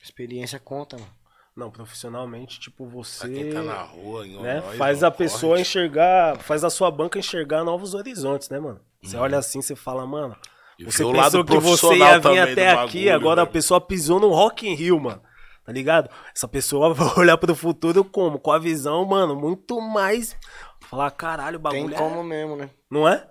Experiência conta, mano. Não, profissionalmente, tipo, você. Pra quem tá na rua, em né? nós, faz a pessoa corre. enxergar, faz a sua banca enxergar novos horizontes, né, mano? Você olha assim, você fala, mano. E você pensou lado que você ia vir até aqui, bagulho, agora a pessoa pisou no Rock in Rio, mano. Tá ligado? Essa pessoa vai olhar pro futuro como? Com a visão, mano, muito mais falar, caralho, o bagulho Tem é- como mesmo, né? Não é?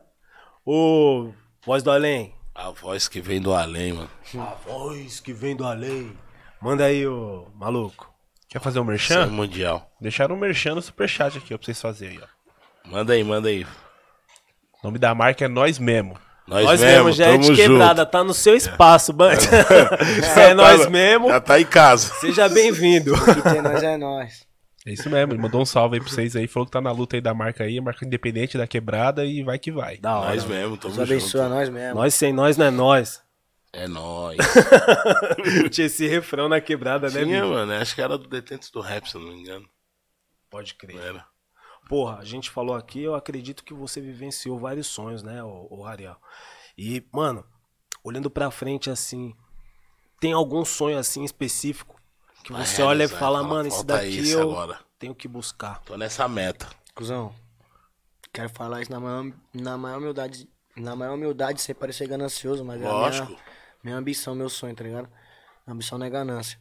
Ô, voz do além. A voz que vem do além, mano. A voz que vem do além. Manda aí, ô maluco. Quer fazer um Isso é merchan? mundial. Deixaram um merchan no superchat aqui, ó, pra vocês fazerem aí, ó. Manda aí, manda aí. O nome da marca é Nós Mesmo. Nós, Nós mesmo, mesmo, já é de quebrada, junto. tá no seu espaço, Band. Isso é nós mesmo. Já tá em casa. Seja bem-vindo. Que tem nós é nós. É isso mesmo, ele mandou um salve aí pra vocês aí, falou que tá na luta aí da marca aí, marca independente da quebrada e vai que vai. Da hora. Nós mesmo, tamo Deus abençoa nós mesmo. Nós sem nós não é nós. É nóis. Tinha esse refrão na quebrada, né, Tinha, mano. Acho que era do Detentos do Rap, se eu não me engano. Pode crer. Não era? Porra, a gente falou aqui, eu acredito que você vivenciou vários sonhos, né, o, o Ariel. E, mano, olhando pra frente assim, tem algum sonho assim específico que Vai você olha e fala, fala, mano, esse daqui esse eu agora. tenho que buscar. Tô nessa meta. Cusão, quero falar isso na maior, na maior humildade. Na maior humildade, sem parecer ganancioso, mas é a Lógico. minha, minha ambição, meu sonho, tá ligado? Minha ambição não é ganância.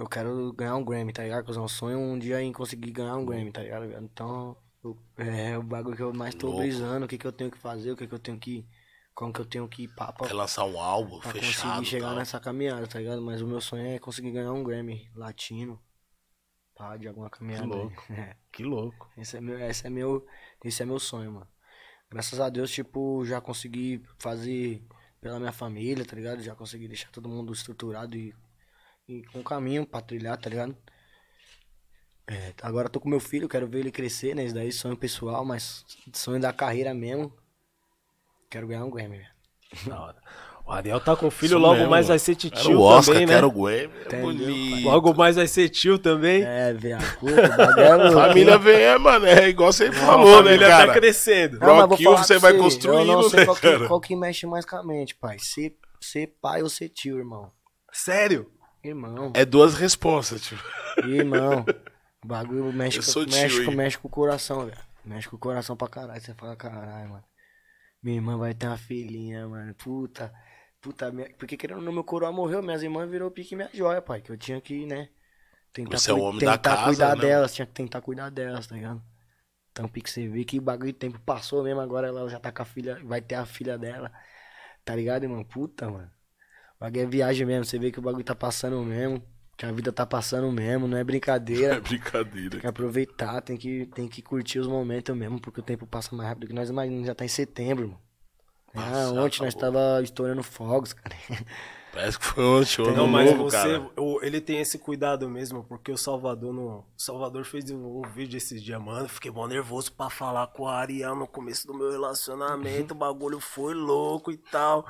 Eu quero ganhar um Grammy, tá ligado? Cusão, sonho um dia em conseguir ganhar um Grammy, tá ligado? Então, eu- é o bagulho que eu mais tô Louco. brisando, o que, que eu tenho que fazer, o que, que eu tenho que. Como que eu tenho que ir pá, pra, Quer lançar um álbum pra fechado. conseguir chegar tal. nessa caminhada, tá ligado? Mas o meu sonho é conseguir ganhar um Grammy latino. Pá, de alguma caminhada. aí. louco. É. Que louco. Esse é meu, esse é meu, esse é meu sonho, mano. Graças a Deus, tipo, já consegui fazer pela minha família, tá ligado? Já consegui deixar todo mundo estruturado e, e com caminho pra trilhar, tá ligado? É, agora eu tô com meu filho, quero ver ele crescer, né? Isso daí sonho pessoal, mas sonho da carreira mesmo. Quero ganhar um Grammy, velho. Da hora. O Ariel tá com filho, Isso logo mesmo. mais vai ser tio o Oscar, também, que né? era o Gwen. É bonito. Logo mais vai ser tio também. É, viado. O bagulho é. Família vem, é, mano. É igual você falou, né, Família cara? tá crescendo. Não, mas vou falar você vai Eu construindo, não sei né, qual que, cara? qual que mexe mais com a mente, pai. Ser, ser pai ou ser tio, irmão. Sério? Irmão. É duas responsas, tipo. Irmão. O bagulho mexe, Eu com, tio, mexe, com, mexe com o coração, velho. Mexe com o coração pra caralho. Você fala, caralho, mano. Minha irmã vai ter uma filhinha, mano. Puta. Puta, minha... porque querendo não, meu coroa morreu, minhas irmãs virou pique minha joia, pai. Que eu tinha que, né? Tentar, Você é o homem da tentar casa, cuidar né? delas, tinha que tentar cuidar delas, tá ligado? Então, pique, você vê que o bagulho de tempo passou mesmo, agora ela já tá com a filha, vai ter a filha dela. Tá ligado, irmão? Puta, mano. O bagulho é viagem mesmo, você vê que o bagulho tá passando mesmo. Que a vida tá passando mesmo, não é brincadeira. É brincadeira. Tem que aproveitar, tem que, tem que curtir os momentos mesmo, porque o tempo passa mais rápido que nós imaginamos. Já tá em setembro, mano. Ah, ontem nós acabou. tava estourando fogos, cara. Parece que foi um show Não, no mas novo, você, cara. o- ele tem esse cuidado mesmo, porque o Salvador no, o Salvador fez um, um vídeo esses dias, mano. Fiquei mó nervoso pra falar com a Ariel no começo do meu relacionamento. O bagulho foi louco e tal.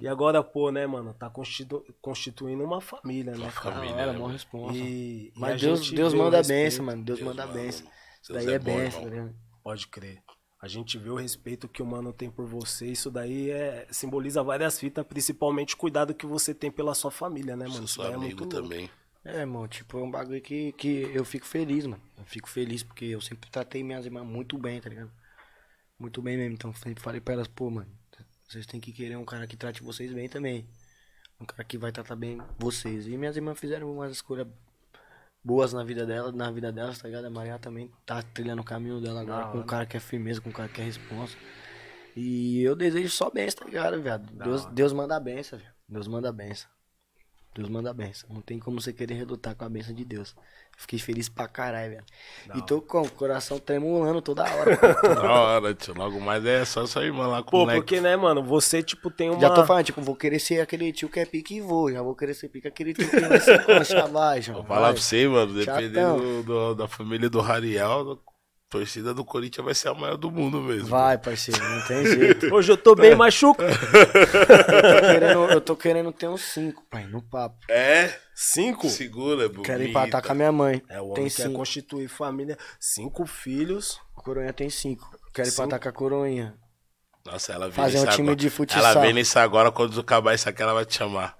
E agora, pô, né, mano, tá constitu- constituindo uma família, né, cara? família, Da hora, né, mano? responsa. E, e a Mas Deus, gente Deus o manda respeito. benção, mano. Deus, Deus manda manda, benção. Isso Deus daí é é, bom, benção, irmão. ligado? Pode crer. A gente vê o respeito que o mano tem por você. Isso daí é, simboliza várias fitas, principalmente o cuidado que você tem pela sua família, né, mano? Isso seu daí é amigo louco. também. É, irmão, tipo, é um bagulho que, que eu fico feliz, mano. Eu fico feliz porque eu sempre tratei minhas irmãs muito bem, tá ligado? Muito bem mesmo. Então sempre falei pra elas, pô, mano, vocês têm que querer um cara que trate vocês bem também. Um cara que vai tratar bem vocês. E minhas irmãs fizeram umas escolhas boas na vida dela, na vida delas, tá ligado? A Maria também tá trilhando o caminho dela agora, com um cara que é firmeza, com um cara que é responsa. E eu desejo só bênção, tá ligado, viado? Deus, Deus manda a benção, viado. Deus manda a benção. Deus manda a benção. Não tem como você querer relutar com a benção de Deus. Fiquei feliz pra caralho, velho. E tô com o coração tremulando toda hora. Da hora, tio. Logo mais é só sua irmã lá com o Pô, moleque. porque, né, mano, você, tipo, tem uma... Já tô falando, tipo, vou querer ser aquele tio que é pique e vou. Já vou querer ser pique aquele tio que vai ser concha, João. Vou falar pra você, mano, dependendo do- da família do Rariel, a torcida do Corinthians vai ser a maior do mundo mesmo. Vai, parceiro, não tem jeito. Hoje eu tô bem machuca. Eu tô querendo, eu tô querendo ter uns cinco, pai, no papo. É? Cinco? Segura, bonita. Quero empatar com a minha mãe. É, o homem tem quer cinco. constituir família. Cinco filhos. A coroinha tem cinco. Quero Cinco? empatar com a coroinha. Nossa, ela vem Fazer um time agora. de futsal. Ela vem nisso agora, quando acabar isso aqui, ela vai te chamar.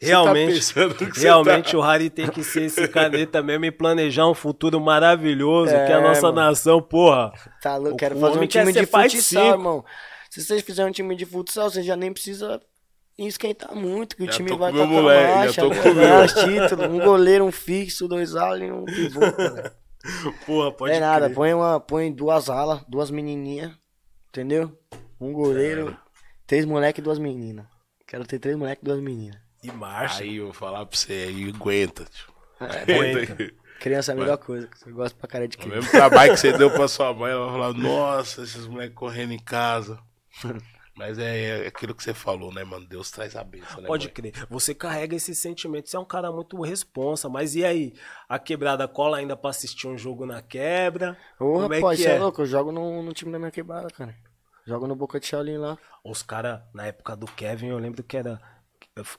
Você Realmente, tá realmente tá- o Harry tem que ser esse caneta mesmo e planejar um futuro maravilhoso, que a É, nossa mano. nação, porra. Tá louco, O- quero o fazer um time ser de futsal, irmão. Se vocês fizerem um time de futsal, você já nem precisa esquentar muito, que o Já time tô vai tocar moleque, marcha, ganhar os títulos. Um goleiro, um fixo, dois alas e um pivô, cara. Porra, pode é nada, crer. põe, uma, põe duas alas, duas menininhas, entendeu? Um goleiro, três moleques e duas meninas. Quero ter três moleques e duas meninas. E marcha. Aí eu vou falar pra você, aí aguenta, tio. aguenta. Criança é a melhor coisa, você gosta pra cara de O criança. mesmo trabalho que você deu pra sua mãe, ela vai falar, nossa, esses moleques correndo em casa. Mas é, é aquilo que você falou, né, mano? Deus traz a bênção, né? Pode mãe? crer. Você carrega esse sentimento. Você é um cara muito responsa. Mas e aí? A quebrada cola ainda pra assistir um jogo na quebra? Ô, Como é rapaz, que você é é? louco, eu jogo no, no time da minha quebrada, cara. Jogo no Boca de Shaolin lá. Os caras, na época do Kevin, eu lembro que era.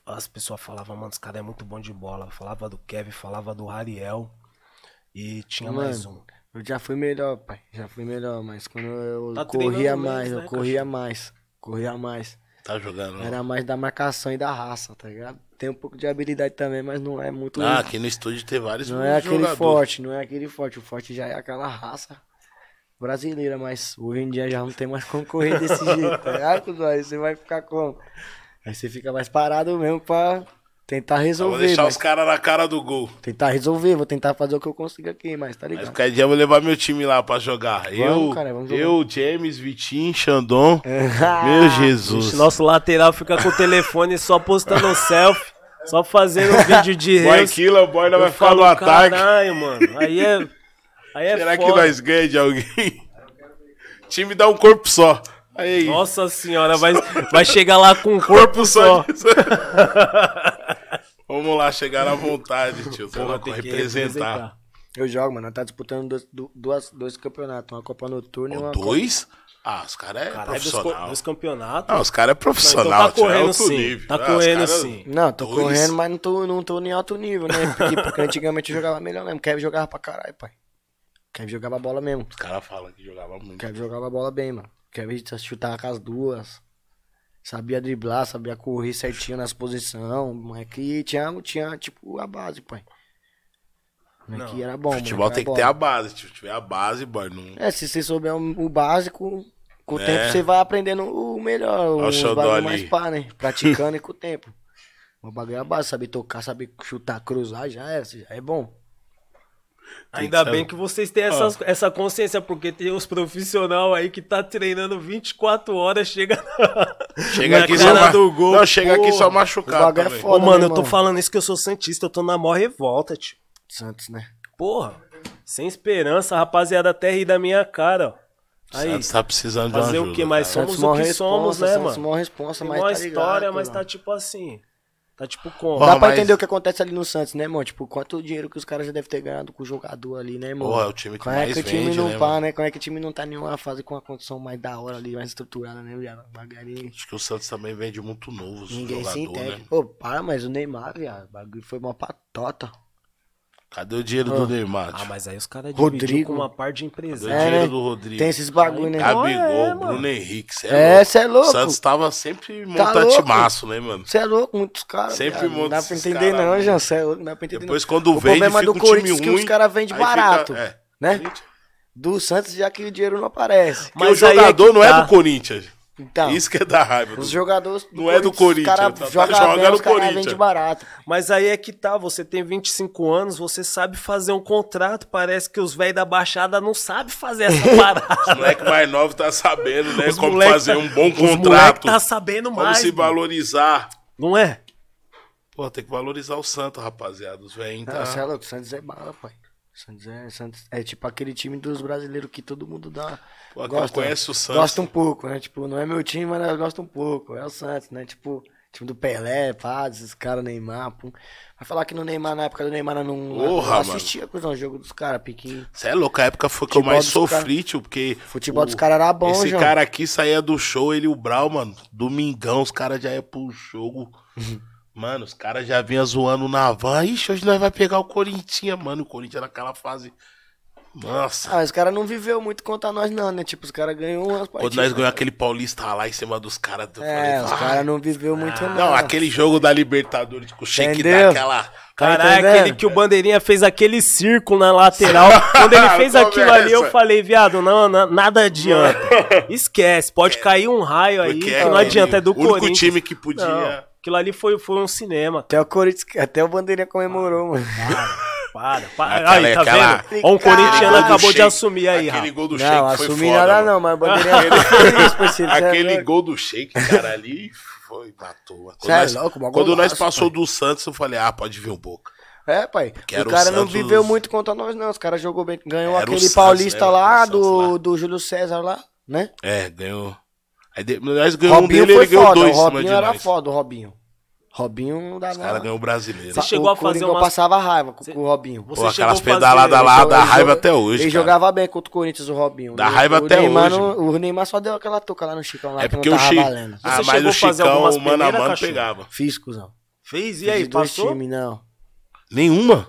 As pessoas falavam, mano, esse cara é muito bom de bola. Falava do Kevin, falava do Rariel. E tinha mais um. Eu já fui melhor, pai. Já fui melhor, mas quando eu Tá corria mais, menos, eu né, corria mais. Corria mais. Tá jogando. Era mais da marcação e da raça, tá ligado? Tem um pouco de habilidade também, mas não é muito. Ah, aqui no estúdio tem vários não é aquele jogadores. forte, não é aquele forte. O forte já é aquela raça brasileira, mas hoje em dia já não tem mais como correr desse jeito, tá ligado, cuzão? Aí você vai ficar como? Aí você fica mais parado mesmo pra tentar Só vou resolver. deixar mas- os caras na cara do gol. Tentar resolver, vou tentar fazer o que eu consigo aqui, mas tá Mas ligado? qualquer dia eu vou levar meu time lá pra jogar. eu, cara, vamos jogar. eu, James, Vitinho, Xandon. Meu Jesus. Nosso lateral fica com o telefone só postando selfie. Só fazendo vídeo de Boy reels. Killer, boy, Eu vai ficar no ataque. Caralho, mano. Aí é. Aí é Será que foda. nós ganhamos de alguém? time dá um corpo só. Aí, Nossa senhora, vai, vai chegar lá com um corpo só. Vamos lá, chegar à vontade, tio. Você Porra, vai que representar. Eu jogo, mano. Tá disputando dois, du- duas, dois campeonatos. Uma Copa Noturna e Ó, uma dois? Copa... Ah, os caras é Caralho, dois, profissional. dois campeonatos. Ah, os caras é profissional. Então tá tio, é correndo outro sim, nível. tá Ah, correndo cara- sim. Não, tô Dois. correndo, mas não tô, não tô em alto nível, né? Porque, porque antigamente eu jogava melhor mesmo. Kevin jogava pra caralho, pai. Kevin jogava bola mesmo. Os caras falam que jogava muito. Kevin jogava bola bem, mano. Kevin chutava com as duas. Sabia driblar, sabia correr certinho nas posições. Moleque tinha, tinha, tipo, a base, pai. Moleque Não. era bom, Futebol tem que ter a base. Se tiver a base, boy, não... É, se você souber o, básico, com o É. tempo você vai aprendendo o melhor, o mais pá, né? Praticando e com o tempo. O bagulho é a base, saber tocar, saber chutar, cruzar, já é, já é bom. Ainda que bem que vocês têm essa, essa consciência, porque tem os profissionais aí que tá treinando 24 horas, chega na, Chega na aqui só do gol. Não, chega aqui só O machucado é foda. Ô, mano, né, eu tô mano? falando isso que eu sou santista, eu tô na maior revolta, tio. Santos, né? Porra, sem esperança, rapaziada até ri da minha cara, ó. Aí, Santos tá precisando de uma fazer o quê? Mas cara. somos Santos o que somos, né, Santos mano? morre responsa, Tem mas uma tá ligado, história, mas cuzão. tá tipo assim. Tá tipo como? Dá pra mas- entender o que acontece ali no Santos, né, irmão? Tipo, quanto dinheiro que os caras já devem ter ganhado com o jogador ali, né, irmão? Porra, é o time que Como é mais que o time vende, não né, pá, mano? né? Como é que o time não tá em nenhuma fase com uma condição mais da hora ali, mais estruturada, né, viado? Bagulho. Acho que o Santos também vende muito novo os Ninguém se jogador, entende. né? Ô, para, mas o Neymar, viado, o bagulho foi uma patota. Cadê o dinheiro do Neymar? Ah, mas aí os caras Rodrigo. dividiram com uma parte de Cadê o empresário. É, dinheiro né? do Rodrigo? Tem esses bagulho, né? Aí, Gabigol, É. Bruno Henrique, cê É, louco. cê é louco. O Santos tava sempre Tá montante louco? maço, né, mano? Você é louco, muitos caras. Sempre viado. Não monta dá pra entender, cara, não. Jean. Você é louco, não dá pra entender. Depois não. quando o vende, fica do o time Corinthians é que ruim. os caras vendem aí fica- barato. é. Né? Do Santos, já que o dinheiro não aparece. Porque o Mas aí é jogador que não é tá. do Corinthians. Então, Isso que é da raiva. os jogadores. Não é do Corinthians, Os caras tá- tá jogam jogando bem, no os Corinthians. vendem barato. Mas aí é que tá, você tem 25 anos, você sabe fazer um contrato, parece que os velhos da Baixada não sabem fazer essa Os parada. moleque mais novo tá sabendo, né? Os como moleque fazer tá- um bom Os moleque contrato. tá sabendo como mais. se mano. valorizar. Não é? Pô, tem que valorizar o Santos, rapaziada. Os velhinhos tá... você é o Santos é bala, pai. Santos é, Santos é tipo aquele time dos brasileiros que todo mundo dá. Pô, quem conhece o Santos. Gosta um pouco, né? Tipo, não é meu time, mas eu gosto um pouco. É o Santos, né? Tipo, time do Pelé, pá, esses caras, Neymar. Pum. Vai falar que no Neymar, na época do Neymar, eu não, Porra, não assistia com o jogo dos caras, piquinho. Você é louco, a época foi que eu mais sofri, tio, porque. Futebol o- dos caras era bom, Esse João. cara aqui saía do show, ele e o Brau, mano. Domingão, os caras já iam pro jogo. Mano, os caras já vinham zoando na van. Ixi, hoje nós vai pegar o Corinthians, mano. O Corinthians naquela fase. Nossa. Ah, os caras não viveu muito contra nós, não, né? Tipo, os caras ganham umas Quando partidas. nós ganhamos aquele Paulista lá em cima dos caras. É, falei, os caras não viveu muito, não. Não, aquele jogo da Libertadores com o Sheik Entendeu? daquela. Tá Caralho, entendendo? aquele que o Bandeirinha fez aquele círculo na lateral. Quando ele fez aquilo ali, eu falei, viado, não, não, nada adianta. Esquece, pode cair um raio aí, Porque que não adianta, é do o único Corinthians. time que podia. Não, aquilo ali foi, foi um cinema. Até o Corinthians, até o Bandeirinha comemorou, mano. Para, para. Aquela- aí, tá aquela- vendo? Ó, um Aquele corintiano acabou de Sheik- assumir aí, Aquele gol do Não, Sheik foi assumir foda. nada não, mas o Bandeirinha foi feliz, parceiro. cê é Aquele gol do Sheik, cara, ali foi, matou. Quando, Cê é nós, louco, quando nós golaço, passou pai. do Santos, eu falei, ah, pode vir um pouco. É, pai. o o cara não Santos- viveu muito contra nós, não. Os caras jogou bem. Ganhou Era o aquele Santos, paulista né? lá, O do, lá. do Júlio César lá, né? É, ganhou. Aí de- nós ganhamos um Robinho dele, foi ele ganhou foda. dois O em cima Robinho era foda, o Robinho. Robinho não dá Os caras ganhou o brasileiro. Você chegou a fazer Coringão umas- passava raiva com, com o Robinho. Você Pô, aquelas fazer- pedaladas lá, dá raiva até hoje, Ele cara. jogava bem contra o Corinthians, o Robinho. Dá O- raiva o até Neymar hoje. não- o Neymar só deu aquela toca lá no Chicão lá É que porque não o valendo. Ah, Você mas chegou o a fazer Chicão, algumas mano a mano, pegava. Fiz, cuzão. Fez, e Fiz aí, dois passou? times, não. Nenhuma?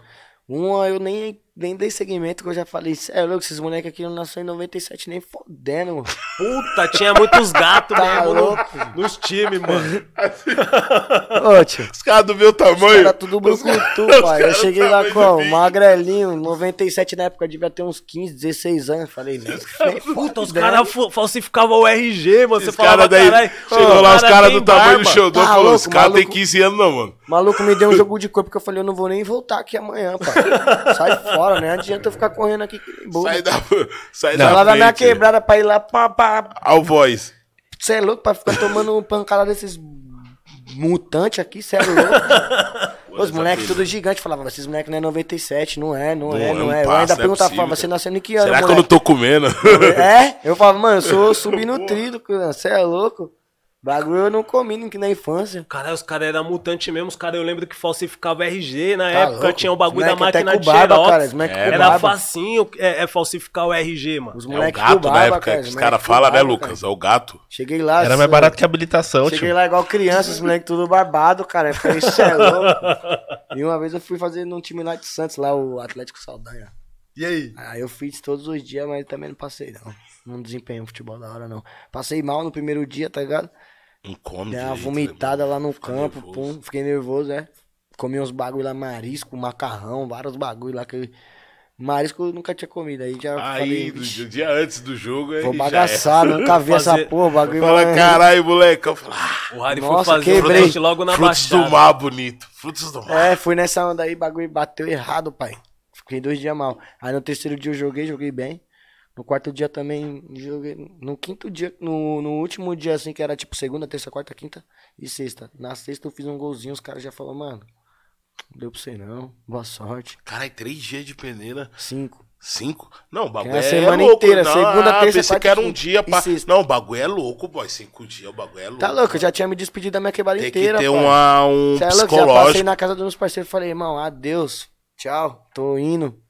Uma eu nem, nem dei segmento, que eu já falei, é louco, esses moleques aqui não nasceram em 97 nem fodendo, mano. Puta, tinha muitos gatos Tá mesmo no- louco. nos times, mano. Ô, tio. Os caras do meu tamanho. Era tudo brucutu, os pai. Eu caras cheguei lá com magrelinho, 97 na época, devia ter uns 15, 16 anos. Falei, nem Puta, os caras fa- falsificavam o RG, mano. Você Os falava, caras daí. caralho. Chegou lá, os cara caras do tamanho do. Xodó Tá falou: os caras têm maluco. 15 anos, não, mano. Maluco me deu um jogo de corpo que eu falei, eu não vou nem voltar aqui amanhã, pai. Sai fora, né? Adianta eu ficar correndo aqui bobo. Sai da. Sai Não, da. lá na minha quebrada pra ir lá, pá, pá. Ao voz. Você é louco pra ficar tomando pancada desses mutantes aqui, cê é louco. Os moleques tudo gigante falavam, esses moleques não é 97, não é, não, Não é, é não um é. Eu passo, ainda não é perguntava, possível. você nasceu em que ano, Será que eu não moleque? tô comendo? É? Eu falava, mano, eu sou subnutrido, você é louco. Bagulho eu não comi nem que na infância. Caralho, os caras eram mutantes mesmo. Os caras, eu lembro que falsificava RG na Tá época. louco? Tinha o bagulho da até máquina de cara, xerox. os moleque com Era facinho é, é falsificar o RG, mano. Os É o gato na época cara, que os caras falam, né, Lucas? cara. É o gato. Cheguei lá. Era mais barato que habilitação, Cheguei tio. lá igual criança, os moleques tudo barbado, cara. Eu falei, "Cê é louco. E uma vez eu fui fazer num time lá de Santos, lá, o Atlético Saldanha. E aí? Aí eu fiz todos os dias, mas também não passei, não. Não desempenhei um futebol da hora, não. Passei mal no primeiro dia, tá ligado? Não come Dei uma direito, vomitada né, lá no Fica campo, nervoso. pum. Fiquei nervoso, é. Comi uns bagulho lá, marisco, macarrão, vários bagulho lá que. eu- Marisco eu nunca tinha comido. Aí já Aí, falei, do "Vixe, dia, antes do jogo, aí vou já bagaçar, nunca vi essa Fazer- porra, bagulho. Fala, mas- caralho, moleque. Eu falo, ah, O Harry Nossa, foi fazer quebrei. o teste logo na frutos baixada. do mar bonito. Frutos do mar. É, fui nessa onda aí, bagulho bateu errado, pai. Fiquei dois dias mal. Aí no terceiro dia eu joguei, joguei bem. No quarto dia também joguei. No quinto dia, no, no último dia, assim, que era tipo segunda, terça, quarta, quinta e sexta. Na sexta eu fiz um golzinho, os caras já falaram, mano, deu pra você não, boa sorte. Caralho, três dias de peneira. Cinco. Cinco? Não, o bagulho É a é, semana louco. inteira, não, segunda, ah, terça, pensei quarta que era um dia pra... Não, o bagulho é louco, boy. Cinco dias, o bagulho é louco. Tá louco, eu já tinha me despedido da minha quebrada Tem inteira, que ter pai. uma, um Cê é louco, já passei psicológico. na casa dos meus parceiros e falei, irmão, adeus, tchau, tô indo.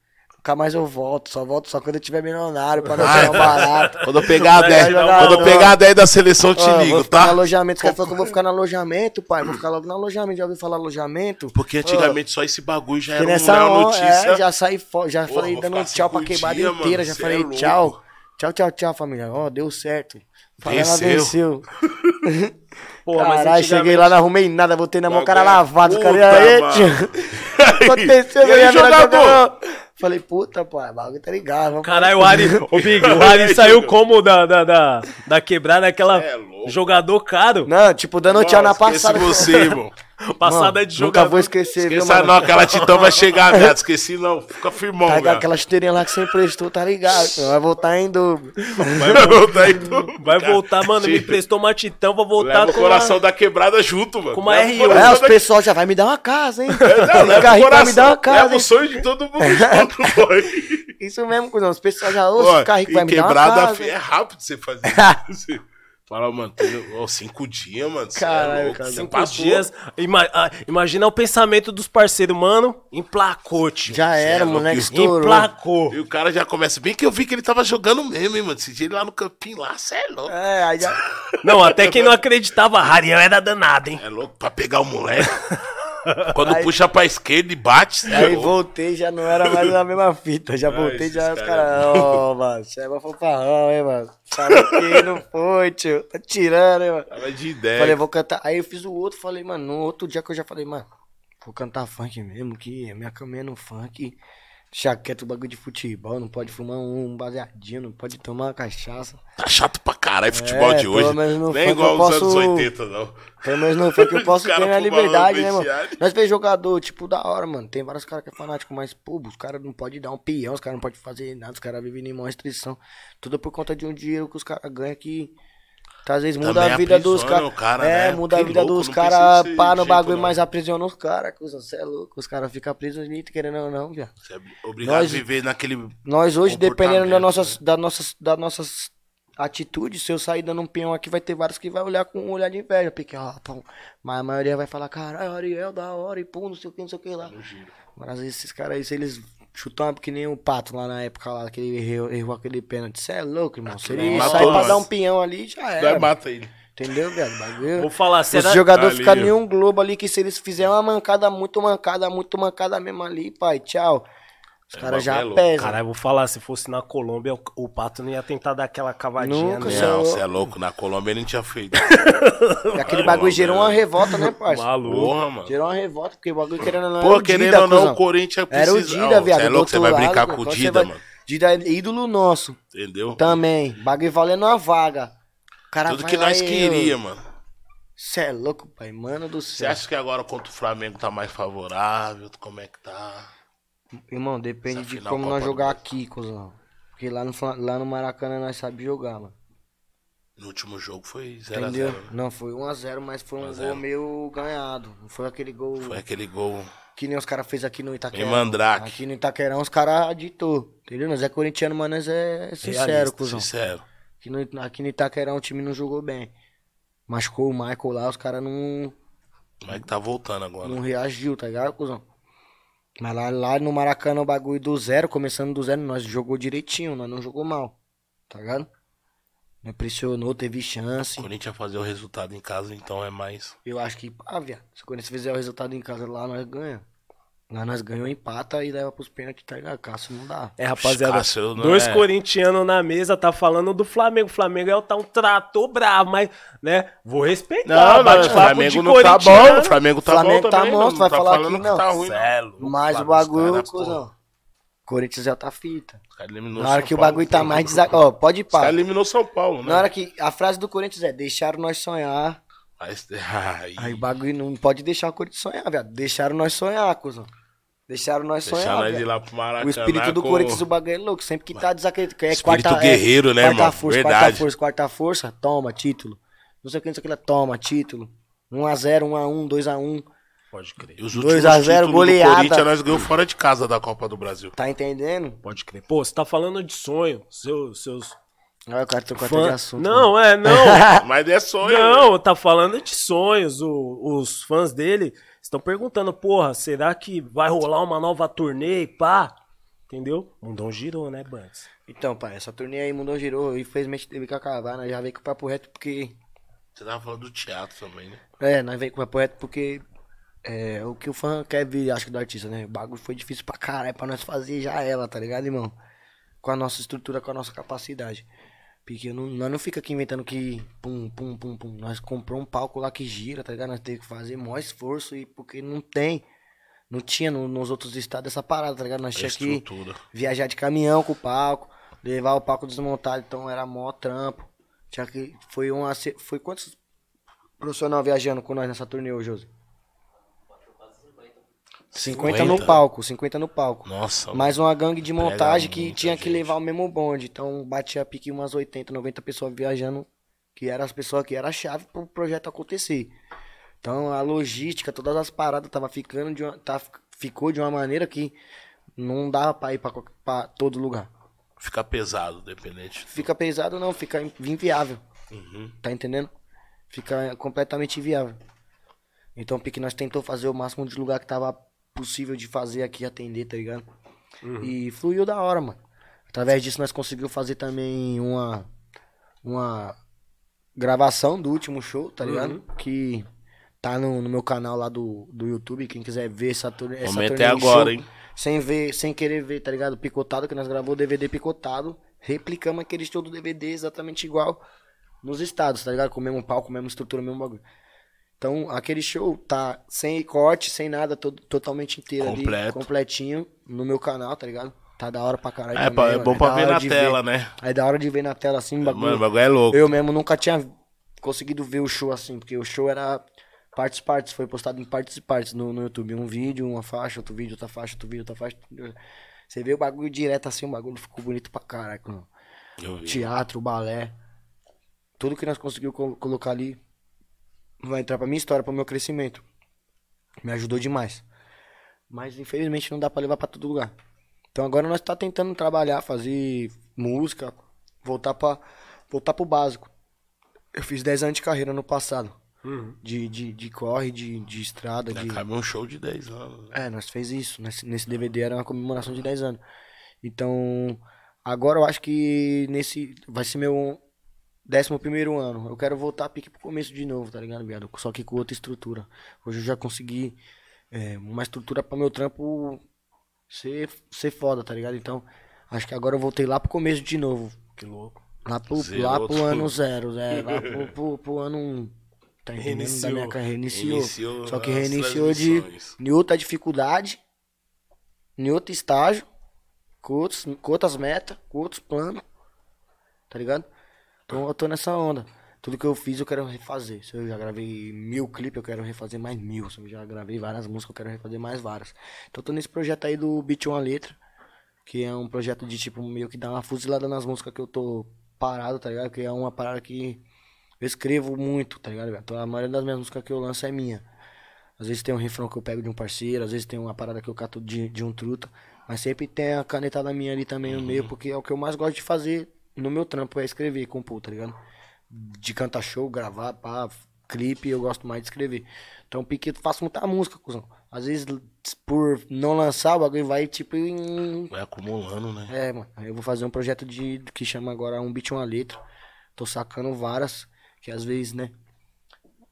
Nunca mais eu volto, só volto só quando eu tiver milionário pra não Ai, ganhar um barato. Quando eu pegar a Vai 10, jogar quando eu pegar a 10 da seleção, eu te Ó, ligo, vou ficar no tá? alojamento. Os caras falaram que eu vou ficar no alojamento, pai. Vou ficar logo no alojamento. Já ouviu falar alojamento? Porque antigamente só esse bagulho já Porque era nessa uma hora, notícia. é, já saí fora, já Porra, falei dando tchau pra cinco quebrada dias, inteira. mano, já falei é tchau. Tchau, tchau, tchau, família. Ó, deu certo. Venceu. venceu. Porra, mas Caralho, cheguei antigamente- lá, não arrumei nada, botei na mão, o cara é lavado. Aí, mano. tio. Aconteceu, E aí, jogador? Falei, puta, pô, o bagulho tá ligado. Caralho, o Harry, o Big, o Harry saiu como da, da, da, da quebrada, aquela É louco. jogador caro, Não, tipo, dando tchau na Nossa, esquece passada. você, irmão. passada Mano, de Nunca jogador. vou esquecer, viu, Esqueça mano? não, aquela titã vai chegar, viado. Esqueci não. Fica firmão, Tá viado. aquela chuteirinha lá que você emprestou, tá ligado? Vai voltar em dobro. Vai voltar então. Vai voltar, mano, me emprestou uma titã, vou voltar Leva o com coração a... da quebrada junto, mano. com uma Leva o R1. coração É, os da- pessoal já vai me dar uma casa, hein? Não, Esse leva o carrinho vai coração. me dar uma casa, Leva o hein? sonho de todo mundo junto, boy. Isso mesmo, cuzão. Os pessoal já, ô, carrinho e vai me dar uma quebrada casa. é rápido você fazer isso. Fala, mano, ó, cinco dias, mano. Caralho, é louco, cara, Cinco passou. dias. Ima- ah, imagina o pensamento dos parceiros, mano. Emplacou, tio. Já era, é louco, moleque, estourou. Emplacou. E o cara já começa. Bem que eu vi que ele tava jogando mesmo, hein, mano. Esse dia ele lá no campinho lá, cê é louco. É, aí já... Não, até quem não acreditava, Hariel era danado, hein? É louco pra pegar o moleque. Quando puxa pra esquerda e bate, é Aí louco. voltei, já não era mais a mesma fita. Já voltei, esses já os cara é caras, ó, mano, você é mó fanfarrão, hein, mano. Falei que não foi, tio. Tá tirando, hein, mano. Tava de ideia. Falei, vou cantar. Aí eu fiz o outro, falei, mano, no outro dia que eu já falei, mano, vou cantar funk mesmo, que a minha caminha é no funk. Deixa quieto o bagulho de futebol, não pode fumar um baseadinho, não pode tomar uma cachaça. Tá chato pra caralho futebol É, de hoje. Nem igual eu os posso- anos 80, não. Pelo menos no funk eu posso ter minha fumando liberdade, né, mano? Nós vemos jogador, tipo, da hora, mano. Tem vários caras que é fanático, mas, pô, os caras não podem dar um peão, os caras não podem fazer nada, os caras vivem em maior restrição. Tudo por conta de um dinheiro que os caras ganham que. Tá, às vezes muda Também a vida dos caras. cara, é, né? muda a Que vida louco, dos caras, pá no bagulho, não. mas aprisiona os caras, cuzão. Você é louco, os caras ficam presos ali, querendo ou não, viado. Você é obrigado Nós- a viver naquele. Nós hoje, dependendo das Comportamento, nossas, das nossas, das nossas atitudes, se eu sair dando um peão aqui, vai ter vários que vai olhar com um olhar de inveja, porque, ó, pô, mas a maioria vai falar, caralho, Ariel, da hora, e pum, não sei o que, não sei o que lá. Mas às vezes esses caras aí, se eles chutam que nem o Pato lá na época lá, que ele errou, errou aquele pênalti, cê é louco, irmão. Se ele matou sair pra dar um peão ali, já Vai, era. mata ele. Entendeu, viado? Bagulho. Vou falar, será... Esse jogador Ali, fica ó. em um globo ali que se eles fizerem uma mancada muito mancada, muito mancada mesmo ali, pai, tchau. Os É, caras já é pesam. Caralho, vou falar, se fosse na Colômbia, o, o Pato não ia tentar dar aquela cavadinha, Nunca, né? cê é Não, louco. você é louco. Na Colômbia ele não tinha feito. E aquele bagulho gerou uma revolta, né, parça? Maluco. Porra, mano. Gerou uma revolta, porque o bagulho querendo ou não Pô, querendo Dida, ou não, cuzão. o Corinthians precisa... Era o Dida, viado. Você é louco, você vai brincar com o você Dida, vai- mano. Dida é ídolo nosso. Entendeu? Também. Bagulho valendo uma vaga. O cara Tudo vai que nós queria, mano. Cê é louco, pai. Mano do Você céu. acha que agora contra o Flamengo tá mais favorável? Como é que tá? Irmão, depende Essa de final como Copa nós jogar aqui, cuzão. Porque lá no, lá no Maracanã nós sabemos jogar, mano. No último jogo foi Entendeu? 0x0. Não, foi 1x0, mas foi um 1 a 0. gol meio ganhado. Não foi aquele gol Foi aquele gol. que nem os caras fez aqui no Itaquerão. Em Mandrake. Aqui no Itaquerão os caras ditou. Entendeu? Nós é corintiano, mas nós é sincero, Realista, cuzão. Sincero. Aqui no, aqui no Itaquerão o time não jogou bem. Machucou o Michael lá, os caras não, que tá voltando agora? não reagiu, tá ligado, cuzão? Mas lá, lá no Maracanã o bagulho do zero, começando do zero, nós jogou direitinho, nós não jogou mal, tá ligado? Não pressionou, teve O chance. Corinthians fazer o resultado em casa, então é mais. Eu acho que, ah, viado, se o Corinthians fizer o resultado em casa lá, nós ganha. Lá nós ganhamos, empata e leva pros pênaltis, tá ligado? Cássio não dá. É, rapaziada. Cássio, não dois é- corintianos na mesa, tá falando do Flamengo. O Flamengo é o tá um trator bravo, mas, né? Vou respeitar. Não, não, o Flamengo não tá bom. O Flamengo tá Flamengo bom tá também. monstro, não vai tá falar falando que não. tá ruim, Cê não. Mas o bagulho, cuzão. Corinthians já tá fita. Na hora São que o Paulo. bagulho tá mais desagradável. Ó, pode ir eliminou São Paulo, né? Na hora que. A frase do Corinthians é: deixaram nós sonhar. Mas- Ai, Aí o bagulho não pode deixar o Corinthians sonhar, viado. Deixaram nós sonhar, cuzão. Deixaram nós sonhar. nós viado. ir lá pro Maracanã. O espírito do com- Corinthians, o bagulho é louco. Sempre que tá desacreditado. É Espírito quarta, guerreiro, né, quarta irmão? força, Verdade. quarta força, quarta força, toma, título. Não sei o que, não sei o que lá, toma, título. 1x0, 1x1, 2x1. Pode crer. E os 2 últimos a 0, títulos goleada. do Corinthians nós ganhamos fora de casa da Copa do Brasil. Tá entendendo? Pode crer. Pô, você tá falando de sonho. Seu, seus. Olha o cara trocou até de assunto. Não, é, não. Mas é sonho. né? Não, tá falando de sonhos. O- os fãs dele estão perguntando, porra, será que vai rolar uma nova turnê e pá? Entendeu? Mundão girou, né, Banks? Então, pai, essa turnê aí mudou, girou. Infelizmente teve que acabar, nós já veio com o papo reto porque. Você tava falando do teatro também, né? É, nós veio com o papo reto porque. É, o que o fã quer ver, acho que do artista, né? O bagulho foi difícil pra caralho pra nós fazer já ela, tá ligado, irmão? Com a nossa estrutura, com a nossa capacidade. Porque não, nós não fica aqui inventando que pum, pum, pum, pum. Nós comprou um palco lá que gira, tá ligado? Nós teve que fazer maior esforço e porque não tem. Não tinha no- nos outros estados essa parada, tá ligado? Nós tinha que viajar de caminhão com o palco, levar o palco desmontado, então era mó trampo. Tinha que. Foi uma. Foi quantos profissionais viajando com nós nessa turnê hoje, Josi? 50 no 50? palco, 50 no palco. Nossa, Mais uma gangue de montagem que tinha que gente. levar o mesmo bonde. Então batia a pique umas 80, 90 pessoas viajando, que eram as pessoas que era a chave pro projeto acontecer. Então a logística, todas as paradas tava ficando de uma, tá, ficou de uma maneira que não dava pra ir pra todo lugar. fica pesado, dependente. Fica pesado não, fica in- inviável. Uhum. Tá entendendo? Fica completamente inviável. Então o Pique nós tentou fazer o máximo de lugar que tava possível de fazer aqui, atender, tá ligado? E fluiu da hora, mano. Através disso nós conseguimos fazer também uma uma gravação do último show, tá ligado? Que tá no, no meu canal lá do, do YouTube, quem quiser ver essa, tur essa turnê é em agora, show, hein? Sem ver, sem querer ver, tá ligado? Picotado, que nós gravou o DVD picotado, replicamos aquele show do DVD exatamente igual nos estados, tá ligado? Com o mesmo palco, mesma estrutura, mesmo bagulho. Então, aquele show tá sem corte, sem nada, todo, totalmente inteiro Completo. ali, completinho, no meu canal, tá ligado? Tá da hora pra caralho. É, também, é mano. bom pra da ver na tela, né? Aí da hora de ver na tela assim, bagulho. Mano, o bagulho é louco. Eu mesmo nunca tinha conseguido ver o show assim, porque o show era partes partes, foi postado em partes e partes no, no YouTube. Um vídeo, uma faixa, outro vídeo, outra faixa, outro vídeo, outra faixa. Você vê o bagulho direto assim, o bagulho ficou bonito pra mano. Vi. Teatro, balé. Tudo que nós conseguimos col- colocar ali vai entrar pra minha história, pro meu crescimento. Me ajudou demais. Mas infelizmente não dá pra levar pra todo lugar. Então agora nós tá tentando trabalhar, fazer música, voltar para voltar pro básico. Eu fiz 10 anos de carreira no passado. De, de, de corre, de, de estrada, de. Cabe um show de 10 anos. né? É, nós fez isso. Nesse, nesse DVD era uma comemoração de 10 anos. Então, agora eu acho que nesse vai ser meu décimo primeiro ano. Eu quero voltar a pique pro começo de novo, tá ligado, viado? Só que com outra estrutura. Hoje eu já consegui é, uma estrutura para meu trampo ser, ser foda, tá ligado? Então, acho que agora eu voltei lá pro começo de novo. Que louco. Lá pro, Zerou lá pro ano zero, é, lá pro, pro, pro ano um. Tá entendendo? Da Reiniciou. minha carreira. Reiniciou. Iniciou Só que reiniciou de em outra dificuldade, em outro estágio, com, outros, com outras metas, com outros planos. Tá ligado? Então eu tô nessa onda. Tudo que eu fiz eu quero refazer. Se eu já gravei mil clipes, eu quero refazer mais mil. Se eu já gravei várias músicas, eu quero refazer mais várias. Então eu tô nesse projeto aí do Beat Uma Letra. Que é um projeto de tipo meio que dar uma fuzilada nas músicas que eu tô parado, tá ligado? Que é uma parada que eu escrevo muito, tá ligado? Então a maioria das minhas músicas que eu lanço é minha. Às vezes tem um refrão que eu pego de um parceiro, às vezes tem uma parada que eu cato de, de um truta. Mas sempre tem a canetada minha ali também no meio, porque é o que eu mais gosto de fazer no meu trampo, é escrever, compor, tá ligado? de cantar show, gravar, pá, clipe, eu gosto mais de escrever. Então, Piquito, faço muita música, cuzão. Às vezes, por não lançar, o bagulho vai, tipo, em... Vai acumulando, né? É, mano. Eu vou fazer um projeto de que chama agora Um Beat, Uma Letra. Tô sacando várias, que às vezes, né,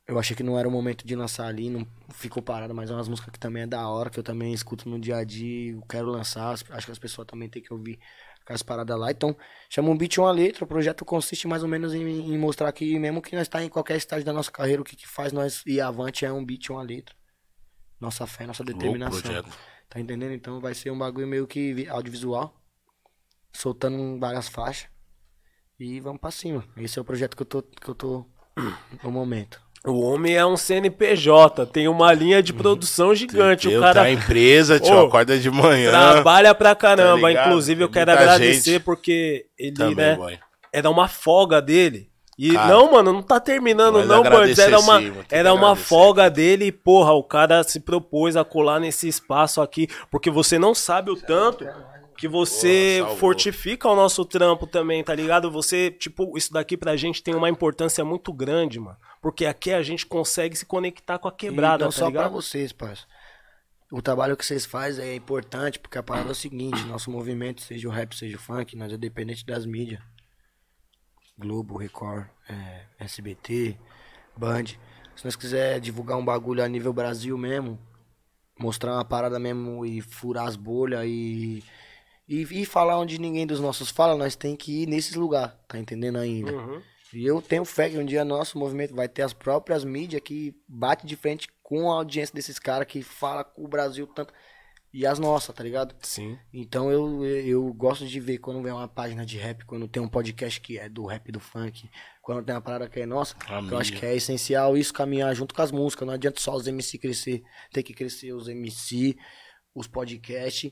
eu achei que não era o momento de lançar ali, não ficou parado, mas é umas músicas que também é da hora, que eu também escuto no dia a dia, eu quero lançar, acho que as pessoas também têm que ouvir as paradas lá. Então, chama um beat e uma letra, o projeto consiste mais ou menos em, em mostrar que mesmo que nós está em qualquer estágio da nossa carreira, o que, que faz nós ir avante é um beat e uma letra. Nossa fé, nossa determinação. Tá entendendo? Então vai ser um bagulho meio que vi- audiovisual, soltando várias faixas. E vamos pra cima. Esse é o projeto que eu tô, que eu tô no momento. O homem é um CNPJ, tem uma linha de produção gigante. Eu o cara tá empresa, tio, Ô, acorda de manhã. trabalha pra caramba. Tá? Inclusive, eu Tem quero agradecer gente. porque ele, Também, né, boy. era uma folga dele. E Cara, não, mano, não tá terminando, não, Bandes. agradecer Era uma, sim, mano, era uma agradecer. folga dele e, porra, o cara se propôs a colar nesse espaço aqui, porque você não sabe o tanto que você salvou. fortifica o nosso trampo também, tá ligado? Você, tipo, isso daqui pra gente tem uma importância muito grande, mano. Porque aqui a gente consegue se conectar com a quebrada, e não tá só pra ligado? vocês, parça. O trabalho que vocês fazem é importante, porque a parada é o seguinte, nosso movimento, seja o rap, seja o funk, nós é dependente das mídias. Globo, Record, é, SBT, Band. Se nós quiser divulgar um bagulho a nível Brasil mesmo, mostrar uma parada mesmo e furar as bolhas e, e, e falar onde ninguém dos nossos fala, nós tem que ir nesses lugares, tá entendendo ainda? Uhum. E eu tenho fé que um dia nosso movimento vai ter as próprias mídias que bate de frente com a audiência desses caras que fala com o Brasil tanto. E as nossas, tá ligado? Sim. Então eu, eu gosto de ver quando vem uma página de rap, quando tem um podcast que é do rap do funk, quando tem uma parada que é nossa, eu acho que é essencial isso caminhar junto com as músicas. Não adianta só os MC crescer, tem que crescer os MC, os podcasts,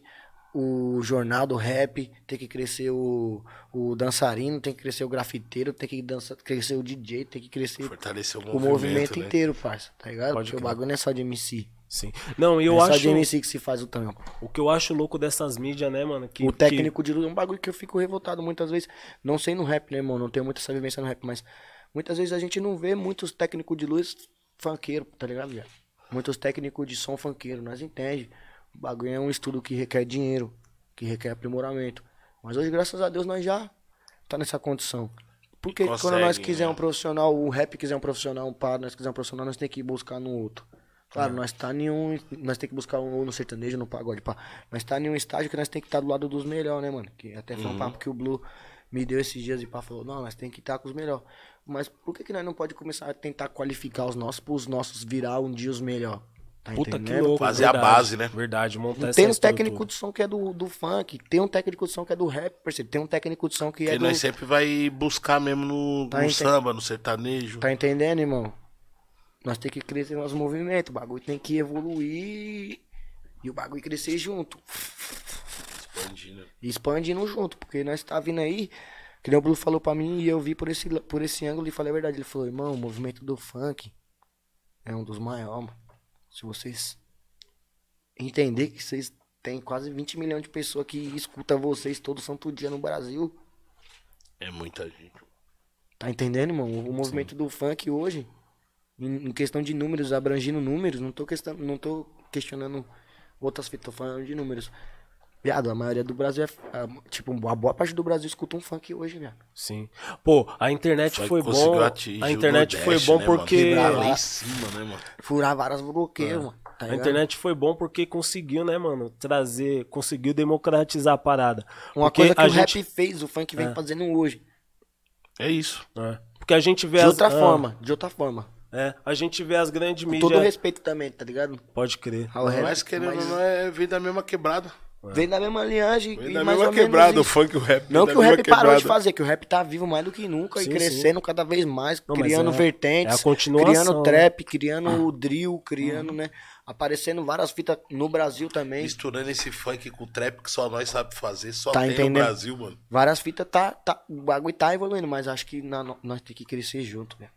o jornal do rap, tem que crescer o, o dançarino, tem que crescer o grafiteiro, tem que dança, crescer o DJ, tem que crescer Fortalecer o o movimento, movimento né? inteiro, parça, tá ligado? Pode Porque o bagulho não é só de MC. Sim. Não, eu é só acho. de MC que se faz o trampo. O que eu acho louco dessas mídias, né, mano? Que, o técnico de luz é um bagulho que eu fico revoltado muitas vezes. Não sei no rap, né, irmão? Não tenho muita essa vivência no rap, mas muitas vezes a gente não vê muitos técnicos de luz funkeiro, tá ligado, viado? Muitos técnicos de som funkeiro, nós entende. O bagulho é um estudo que requer dinheiro, que requer aprimoramento. Mas hoje, graças a Deus, nós já tá nessa condição. Porque quando Consegue, nós quiser né? um profissional, o rap quiser um profissional, um par, nós quiser um profissional, nós tem que buscar no outro. Claro, nós tá em um. Nós tem que buscar um ou no sertanejo, no pagode, pá. Nós tá em um estágio que nós tem que estar do lado dos melhores, né, mano? Que até foi um papo que o Blue me deu esses dias e pá falou, não, nós tem que estar com os melhores. Mas por que, que nós não pode começar a tentar qualificar os nossos pros nossos virar um dia os melhores? Tá Puta que louco. Fazer a verdade, base, né? Verdade, montar essa Tem um estrutura. técnico de som que é do, do funk, tem um técnico de som que é do rap, percebe? Tem um técnico de som que é Porque do. nós sempre vai buscar mesmo no, Tá no samba, no sertanejo. Tá entendendo, irmão? Nós tem que crescer nos movimentos, o bagulho tem que evoluir e o bagulho crescer junto. Expandindo. Expandindo junto, porque nós tá vindo aí, que nem o Blue falou pra mim e eu vi por esse, por esse ângulo e falei a verdade. Ele falou, irmão, o movimento do funk é um dos maiores, mano. Se vocês entender que vocês têm quase 20 milhões de pessoas que escuta vocês todo santo dia no Brasil, É muita gente. Tá entendendo, irmão? O movimento do funk hoje, em, em questão de números, abrangindo números, não tô, questão, não tô questionando outras fitas, tô falando de números. Viado, a maioria do Brasil é. tipo, a boa parte do Brasil escuta um funk hoje, viado. Sim. Pô, a internet Foi foi, bom. A internet foi Nordeste, bom né, mano? porque. Quebrar lá em cima, né, mano? Furar várias bloqueios, mano. Tá A internet foi bom porque conseguiu, né, mano, trazer, conseguiu democratizar a parada. Uma Porque coisa que a o gente, rap fez, o funk vem É. fazendo hoje. É isso. É. Porque a gente vê De as outra ah, forma, de outra forma. É, a gente vê as grandes Com mídias. todo respeito também, tá ligado? Pode crer. Ao rap, Mas querendo mas não, é vir da mesma quebrada. Vem da mesma linhagem Vem e da mais mesma ou menos quebrada, o funk e o rap. Não que o rap parou de quebrada. fazer, que o rap tá vivo mais do que nunca Sim, e crescendo cada vez mais, Não, criando é- vertentes, é criando trap, criando o drill, criando, né? Aparecendo várias fitas no Brasil também. Misturando esse funk com o trap que só nós sabe fazer, só Tá tem entendendo? no Brasil, mano. Várias fitas tá, tá. O bagulho tá evoluindo, mas acho que na- nós tem que crescer junto, né?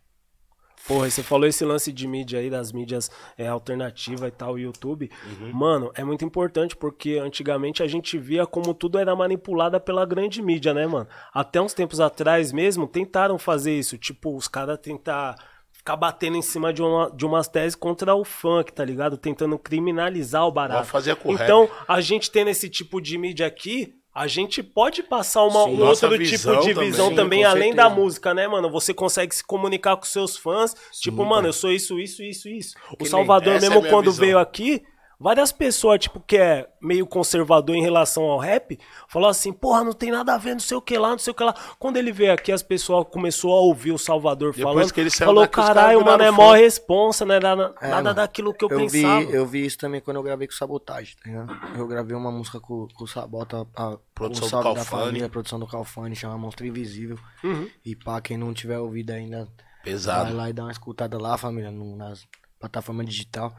Porra, você falou esse lance de mídia aí, das mídias é, alternativas e tal, YouTube. Uhum. Mano, é muito importante porque antigamente a gente via como tudo era manipulado pela grande mídia, né, mano? Até uns tempos atrás mesmo, tentaram fazer isso. Tipo, os caras tentar ficar batendo em cima de, uma, de umas teses contra o funk, tá ligado? Tentando criminalizar o barato. Com rap. Então, a gente tendo esse tipo de mídia aqui, a gente pode passar uma, Sim. um outro visão tipo de também. visão Sim, também, com além certeza. da música, né, mano? Você consegue se comunicar com seus fãs. tipo, mano, eu sou isso, isso, isso, isso. O Salvador é mesmo, minha quando visão. veio aqui, várias pessoas, tipo, que é meio conservador em relação ao rap, falou assim, porra, não tem nada a ver, não sei o que lá, não sei o que lá. Quando ele veio aqui, as pessoas começou a ouvir o Salvador Depois falando. que ele saiu falou, caralho, mano, é mó fã." responsa, né? Nada, É, nada daquilo que eu, eu vi, pensava. eu vi isso também quando eu gravei com Sabotagem, tá ligado? Eu gravei uma música com, com o Sabota, a Produção o do da família, a produção do Calfani, chama Monstro Invisível. Uhum. E pá, quem não tiver ouvido ainda, Pesado. vai lá e dá uma escutada lá, família, no, nas plataformas digital,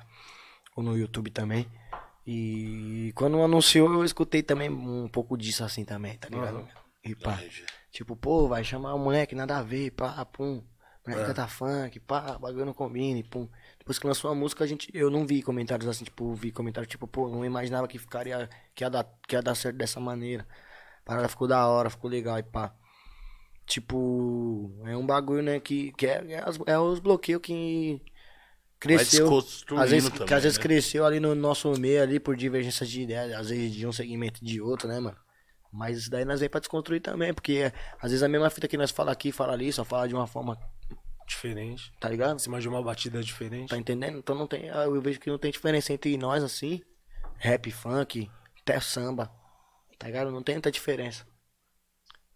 ou no YouTube também. E quando anunciou, eu escutei também um pouco disso assim também, tá ligado? E pá, tipo, pô, vai chamar o moleque, nada a ver, pá, pum. Moleque canta funk, pá, bagulho não combina, e pum. Depois que lançou a música, a gente, eu não vi comentários assim, tipo, vi comentários tipo, pô, não imaginava que ficaria, que ia dar, que ia dar certo dessa maneira. A parada ficou da hora, ficou legal e pá. Tipo, é um bagulho, né, que, que é, é, é os bloqueios que cresceu. Às vezes, também, que às vezes né? cresceu ali no nosso meio ali por divergência de ideia, às vezes de um segmento de outro, né, mano? Mas isso daí nós vem pra desconstruir também, porque é, às vezes a mesma fita que nós fala aqui, fala ali, só fala de uma forma, Diferente. tá ligado? Acima de uma batida diferente. Tá entendendo? Então não tem, eu vejo que não tem diferença entre nós assim, rap, funk, até samba. Tá ligado? Não tem muita diferença.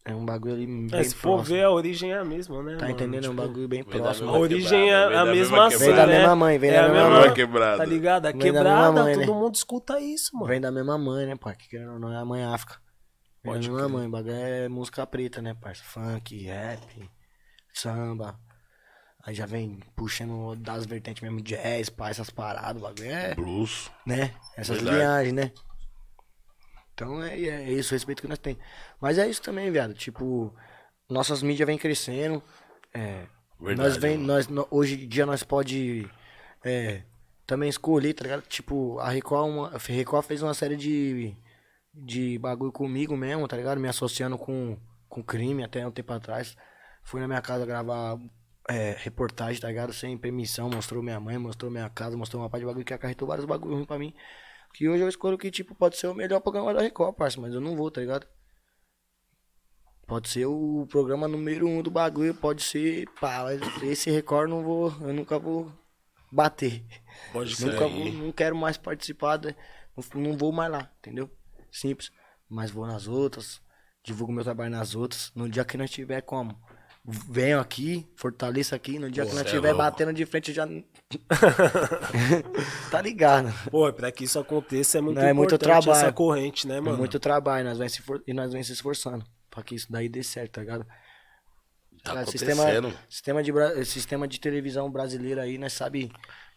É um bagulho ali bem É, se for próximo. ver, a origem é a mesma, né? Tá mano? entendendo? É um Tipo, bagulho bem próximo. A origem é a mesma assim, Vem da mesma mãe, vem é da mesma mesma mãe. quebrada. Tá ligado? A Vem quebrada, mesma mãe, todo né? mundo escuta isso, mano. Vem da mesma mãe, né, pai? Que querendo ou não é a mãe África. Vem Pode da mesma crer. mãe. O bagulho é música preta, né, parça? Funk, rap, samba. Aí já vem puxando das vertentes mesmo, jazz, pá, essas paradas. O bagulho é, Blues. né? Essas Verdade. viagens, né? Então é, é isso, o respeito que nós temos. Mas é isso também, viado. Tipo, nossas mídias vêm crescendo. É, Verdade, nós vem, mano. nós, hoje em dia nós pode é, também escolher, tá ligado? Tipo, a Record, uma, a Record fez uma série de, de bagulho comigo mesmo, tá ligado? Me associando com, com crime até um tempo atrás. Fui na minha casa gravar é, reportagem, tá ligado? Sem permissão, mostrou minha mãe, mostrou minha casa, mostrou uma parte de bagulho que acarretou vários bagulho ruim pra mim. Que hoje eu escolho que, tipo, pode ser o melhor programa da Record, parça, mas eu não vou, tá ligado? Pode ser o programa número um do bagulho, pode ser, pá, mas esse Record não vou, eu nunca vou bater. Pode Nunca vou, não quero mais participar, da- não, não vou mais lá, entendeu? Simples. Mas vou nas outras, divulgo meu trabalho nas outras. No dia que nós tiver como, venho aqui, fortaleço aqui. No dia Pô, que nós é tiver louco. batendo de frente, já. tá ligado? Pô, pra que isso aconteça é muito Não, é muito trabalho. essa corrente, né, É mano? muito trabalho, nós vamos se for- e nós vamos se esforçando pra que isso daí dê certo, tá ligado? Tá Cara, sistema, sistema, de, sistema de televisão brasileiro aí, nós sabe,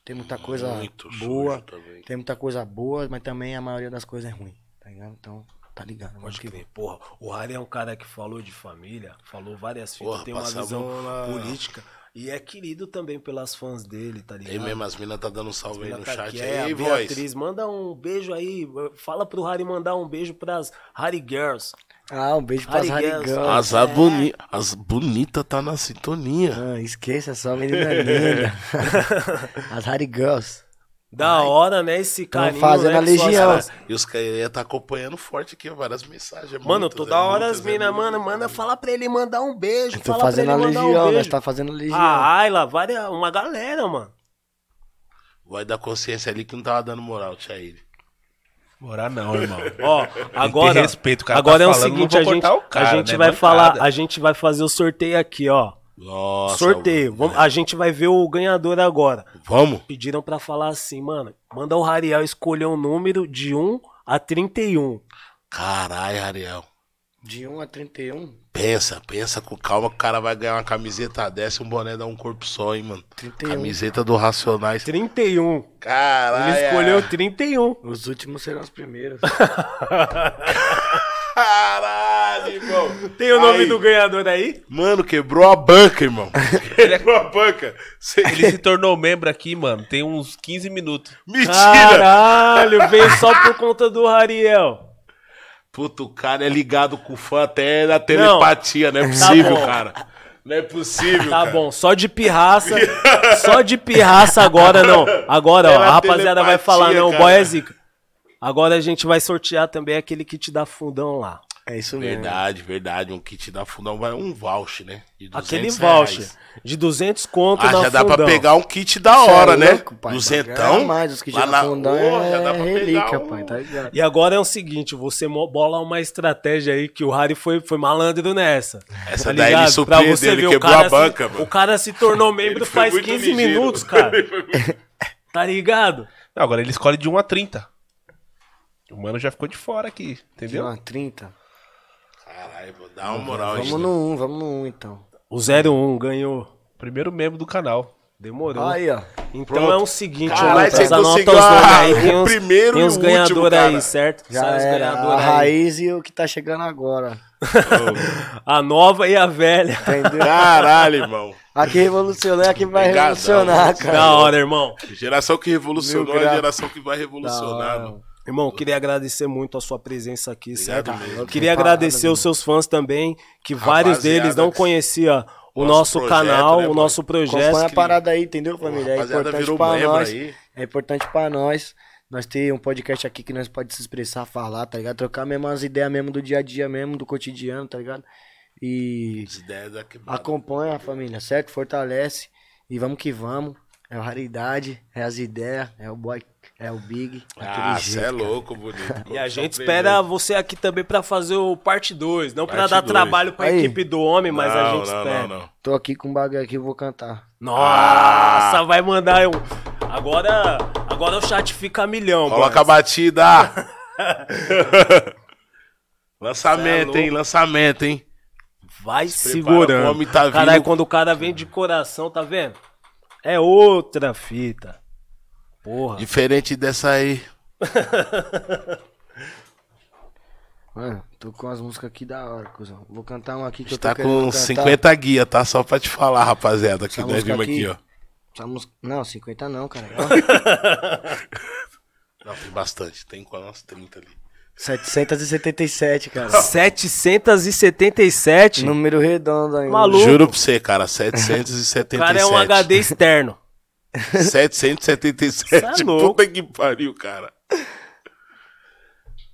tem muita coisa Muito boa, tem muita coisa boa, mas também a maioria das coisas é ruim, tá ligado? Então, tá ligado, Pode que crer. Porra, o Harry é um cara que falou de família, falou várias fitas, tem uma visão na- política. E é querido também pelas fãs dele, tá ligado? Aí mesmo, as minas tá dando um salve aí no tá chat. aqui, aí, é, a voz. Beatriz, manda um beijo aí. Fala pro Harry mandar um beijo pras Harry Girls. Ah, um beijo pras Harry Harry Girls. Girls. As, a boni... as bonitas tá na sintonia. Ah, esqueça, só menina linda. As Harry Girls. Da hora, né? Esse carinho. fazendo né, a suas legião. E os caras tá acompanhando forte aqui, várias mensagens. Mano, muitas, toda é hora muitas, as é minas, muitas, mano, é manda muitas. falar pra ele mandar um beijo. Tô Fala pra fazendo a ele mandar legião, um nós beijo. tá fazendo a legião. A Ayla, várias, uma galera, mano. Vai dar consciência ali que não tava dando moral, tia ele. Morar não, irmão. Ó, agora, respeito, cara agora tá é o falando, seguinte, a gente, cortar o cara, a gente né? vai Bancada. falar, a gente vai fazer o sorteio aqui, ó. Nossa. sorteio. Vamos, a gente vai ver o ganhador agora. Vamos? Pediram pra falar assim, mano, manda o Rariel escolher um número de 1 a 31. Caralho, Ariel. De 1 a 31, Pensa, pensa com calma que o cara vai ganhar uma camiseta dessa e um boné dá um corpo só, hein, mano. 31. Camiseta do Racionais. 31. Caralho. Ele escolheu 31. Os últimos serão os primeiros. Caralho, irmão. Tem o nome Aí. do ganhador aí? Mano, quebrou a banca, irmão. quebrou a banca. Cê- Ele se tornou membro aqui, mano, tem uns 15 minutos. Mentira. Caralho, veio só por conta do Rariel. Puta, o cara é ligado com o fã até na telepatia. Não, é possível, bom. cara. Não é possível, Tá cara. bom, só de pirraça. só de pirraça agora não. Agora, ó, Era a rapaziada vai falar, não, o cara. boy é zica. Agora a gente vai sortear também aquele kit da fundão lá. É isso mesmo. Verdade, verdade. Um kit da fundão vai um voucher, né? De 200 Aquele reais. voucher de 200 conto Ah, na já dá fundão. pra pegar um kit da Cê hora, é né? louco, pai, Duzentão. Mais, os que lá já na fundão já é dá pra relíquia, pegar um- pai, tá ligado? E agora é o seguinte, você bola uma estratégia aí que o Harry foi, foi malandro nessa. Essa Tá daí ligado? ele surpreendeu, ele quebrou cara a banca, se, mano. O cara se tornou membro faz muito 15 ligeiro. minutos, cara. Tá ligado? Não, agora ele escolhe de 1 a 30. O mano já ficou de fora aqui, De entendeu? uma 30. Caralho, vou dar uma moral. Vamos no 1, vamos no 1 então. O 01 ganhou. Primeiro membro do canal. Demorou. Aí, ó. Então Pronto. é o seguinte, Caralho, você anota conseguiu os a- aí. o Tem uns, primeiro tem e uns o último, ganhadores cara. aí, certo? Já os era a aí. raiz e o que tá chegando agora. A nova e a velha. Entendeu? Caralho, irmão. Aqui revolucionou, aqui vai Obrigadão, revolucionar, cara. Da hora, irmão. Geração que revolucionou é a geração que vai revolucionar, mano. Irmão, queria agradecer muito a sua presença aqui, certo? mesmo. Queria agradecer os seus fãs também, que vários Rapaziada, deles não conheciam o nosso nosso, projeto, canal, né, o nosso projeto. Acompanha a parada aí, entendeu, família? É importante virou pra membro nós. aí. É importante pra nós. Nós ter um podcast aqui que nós pode se expressar, falar, tá ligado? Trocar mesmo as ideias mesmo do dia a dia mesmo, do cotidiano, tá ligado? E As ideias da quebrada. acompanha a família, certo? Fortalece. E vamos que vamos. É a raridade, é as ideias, é o boy, é o big. Ah, você é louco, bonito. E a gente espera você aqui também pra fazer o parte 2, não pra Parte dar dois. trabalho pra Aí. equipe do homem, mas a Não, gente não, espera. não, não. Tô aqui com um bagulho aqui, eu vou cantar. Nossa, vai mandar um. Agora, agora o chat fica a milhão, Coloca a batida. lançamento, é hein? Lançamento, hein? Vai prepara, segurando. o homem tá vindo- Caralho, quando o cara vem de coração, tá vendo? É outra fita. Porra. Diferente dessa aí. Mano, tô com as músicas aqui da hora, cuzão. Vou cantar uma aqui que eu tô Tá com cantar. 50 guia, tá? Só pra te falar, rapaziada, que nós vimos aqui, aqui- ó. Essa música... Não, 50 não, cara. Não, tem bastante. Tem com umas 30 ali. 777, cara. 777. Número redondo ainda. Maluco. Juro pra você, cara, O 777. cara é um HD externo. 777. Cê é louco. Puta que pariu, cara.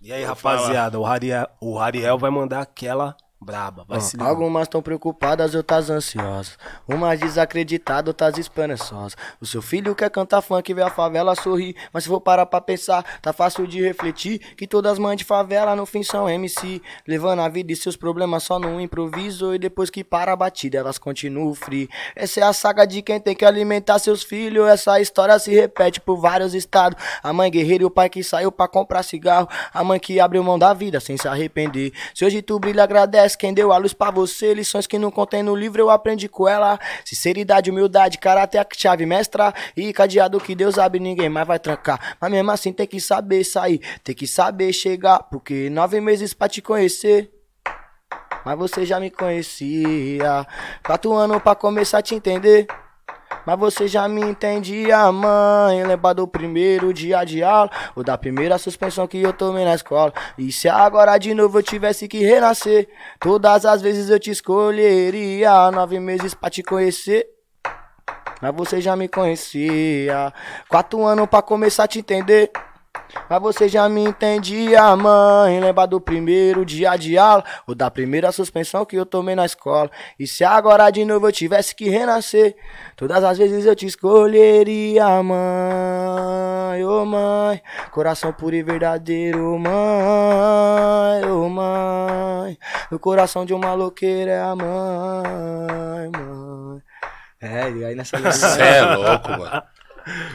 E aí, Vou rapaziada, o Ariel, o Ariel vai mandar aquela braba. Vai se ligar. Algumas estão preocupadas, outras ansiosas. Umas desacreditadas, outras esperançosas. O seu filho quer cantar funk, vê a favela sorrir. Mas se for parar pra pensar, tá fácil de refletir. Que todas as mães de favela no fim são MC. Levando a vida e seus problemas só no improviso. E depois que para a batida, elas continuam free. Essa é a saga de quem tem que alimentar seus filhos. Essa história se repete por vários estados. A mãe guerreira e o pai que saiu pra comprar cigarro. A mãe que abriu mão da vida sem se arrepender. Se hoje tu brilha, agradece quem deu a luz pra você. Lições que não contém no livro, eu aprendi com ela. Sinceridade, humildade, caráter, a chave mestra. E cadeado que Deus abre, ninguém mais vai trancar. Mas mesmo assim tem que saber sair, tem que saber chegar. Porque nove meses pra te conhecer. Mas você já me conhecia. Quatro anos pra começar a te entender. Mas você já me entendia, mãe. Lembra do primeiro dia de aula? Ou da primeira suspensão que eu tomei na escola? E se agora de novo eu tivesse que renascer? Todas as vezes eu te escolheria. Nove meses pra te conhecer. Mas você já me conhecia. Quatro anos pra começar a te entender. Mas você já me entendia, mãe. Lembra do primeiro dia de aula? Ou da primeira suspensão que eu tomei na escola? E se agora de novo eu tivesse que renascer? Todas as vezes eu te escolheria, mãe. Ô mãe, coração puro e verdadeiro, mãe. Ô mãe, no coração de um maloqueiro é a mãe, mãe. É, e aí nessa Você é louco, mano.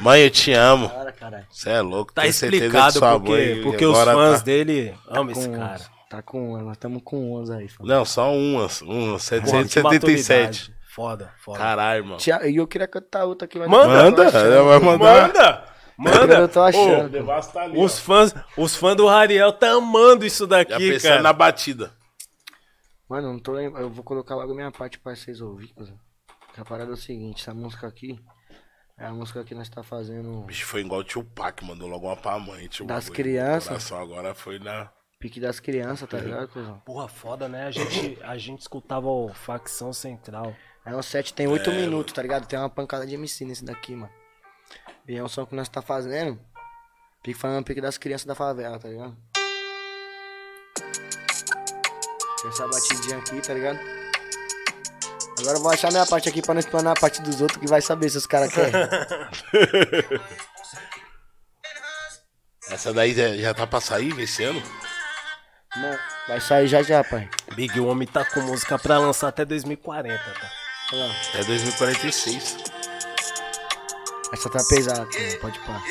Mãe, eu te amo. Você é louco. Tá explicado sua porque, mãe porque os fãs tá- dele amam esse cara. Tá com 11, nós estamos com 11 aí. família. Não, só umas. Umas. Porra, que 777. maturidade. Foda, foda. Caralho, mano. E eu queria cantar outra aqui, mas Manda. Manda, vai mandar. Manda! Manda! Eu tô achando. Ô, tá ali. os fãs, os fãs do Rariel tá amando isso Já daqui, pensando cara. na batida. Mano, não tô lembrando. Eu vou colocar logo a minha parte pra vocês ouvirem. A parada é o seguinte, essa música aqui é a música que nós tá fazendo bicho foi igual o tio Pac, mandou logo uma pra mãe. Tio Das crianças. O coração agora foi na. pique das crianças, tá ligado, cuzão? Porra, foda, né? A gente, a gente escutava o Facção Central. É um set tem 8 minutos, tá ligado? Tem uma pancada de MC nesse daqui, mano. E é um som que nós tá fazendo. Pique falando pique das crianças da favela, tá ligado? Tem essa batidinha aqui, tá ligado? Agora eu vou achar minha parte aqui pra não explanar a parte dos outros que vai saber se os caras querem. Essa daí já, já tá pra sair esse ano? Não, vai sair já já, pai. Big o Homem tá com música pra lançar até 2040, tá? Olha lá. É 2046. Essa tá pesada, pode pá.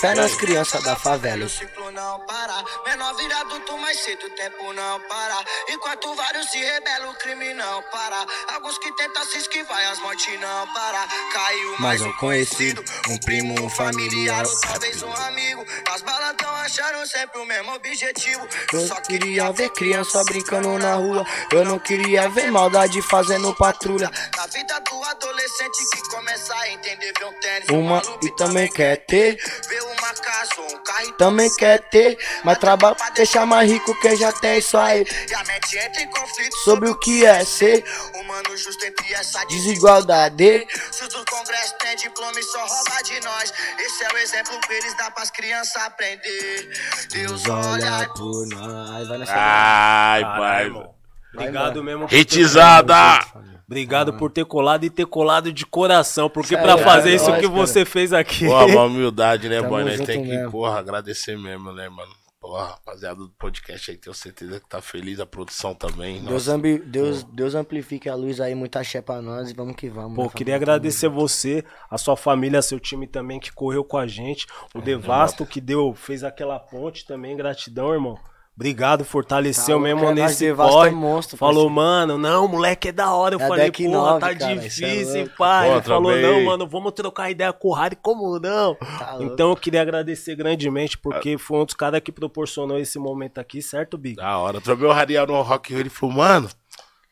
Fé nas crianças da favela. Não para, menor vira adulto mais cedo, o tempo não para. Enquanto vários se rebelam, o crime não para. Alguns que tentam se esquivar, e as mortes não para. Caiu mais um conhecido, um primo, um familiar, ou talvez um amigo. As balatão acharam sempre o mesmo objetivo. Eu só queria ver criança brincando na rua. Eu não queria ver maldade fazendo patrulha. Na vida do adolescente que começa a entender, ver um tênis, Uma e também quer ter, Ver uma casa ou um carro também quer ter. Mas trabalha pra deixar mais rico que já tem isso aí. E a mente entra em conflito Sobre o que é ser Humano justo entre essa desigualdade. Se os do Congresso tem diploma e só rouba de nós. Esse é o exemplo que eles dão pras crianças aprender. Deus olha por nós. Vai nessa. Ai, pai. Obrigado mesmo. por Hitizada! Obrigado por ter colado e ter colado de coração. Porque pra é fazer isso que cara. você fez aqui. Porra, uma humildade, né, boy? Nós junto tem que, mesmo. porra, agradecer mesmo, né, mano? Porra, rapaziada do podcast aí, tenho certeza que tá feliz, a produção também. Deus, ambi- Deus, Deus amplifique a luz aí, muita axé pra nós e vamos que vamos. Pô, né, queria família? agradecer você, a sua família, seu time também que correu com a gente, o Devasto que deu, fez aquela ponte também, gratidão, irmão. Obrigado, fortaleceu Tá mesmo é nesse é monstro, Falou, parceiro. mano, não, moleque é da hora. Eu É falei, porra, nove, tá cara, é difícil, louco. pai. Pô, Ele falou, também. não, mano, vamos trocar ideia com o Harry, como não? Tá então eu queria agradecer grandemente, porque foi um dos caras que proporcionou esse momento aqui, certo, Big? da hora. Trobei o Rariel no Rock Rio, ele falou, mano,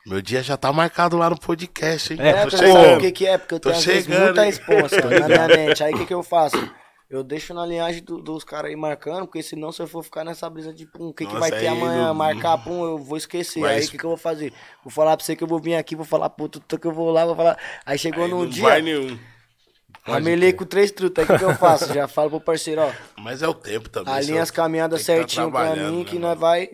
meu dia já tá marcado lá no podcast, hein? É, É, tô o que, que é? Porque eu Tô tenho às vezes chegando, muita hein? responsa na minha mente. Aí o que, que eu faço? Eu deixo na linhagem do- dos caras aí marcando, porque senão se eu for ficar nessa brisa de pum, o que, que vai ter amanhã, não- marcar, pum, eu vou esquecer. Mas- Aí o que, que eu vou fazer? Vou falar pra você que eu vou vir aqui, vou falar pro tudo que eu vou lá, vou falar. Aí chegou Aí num não dia, vai nenhum. ramelei com três trutas, aí o que, que eu faço? Já falo pro parceiro, ó, Mas é o tempo também. alinha as caminhadas tá certinho pra trabalhando, mim, né, que mano? nós vai,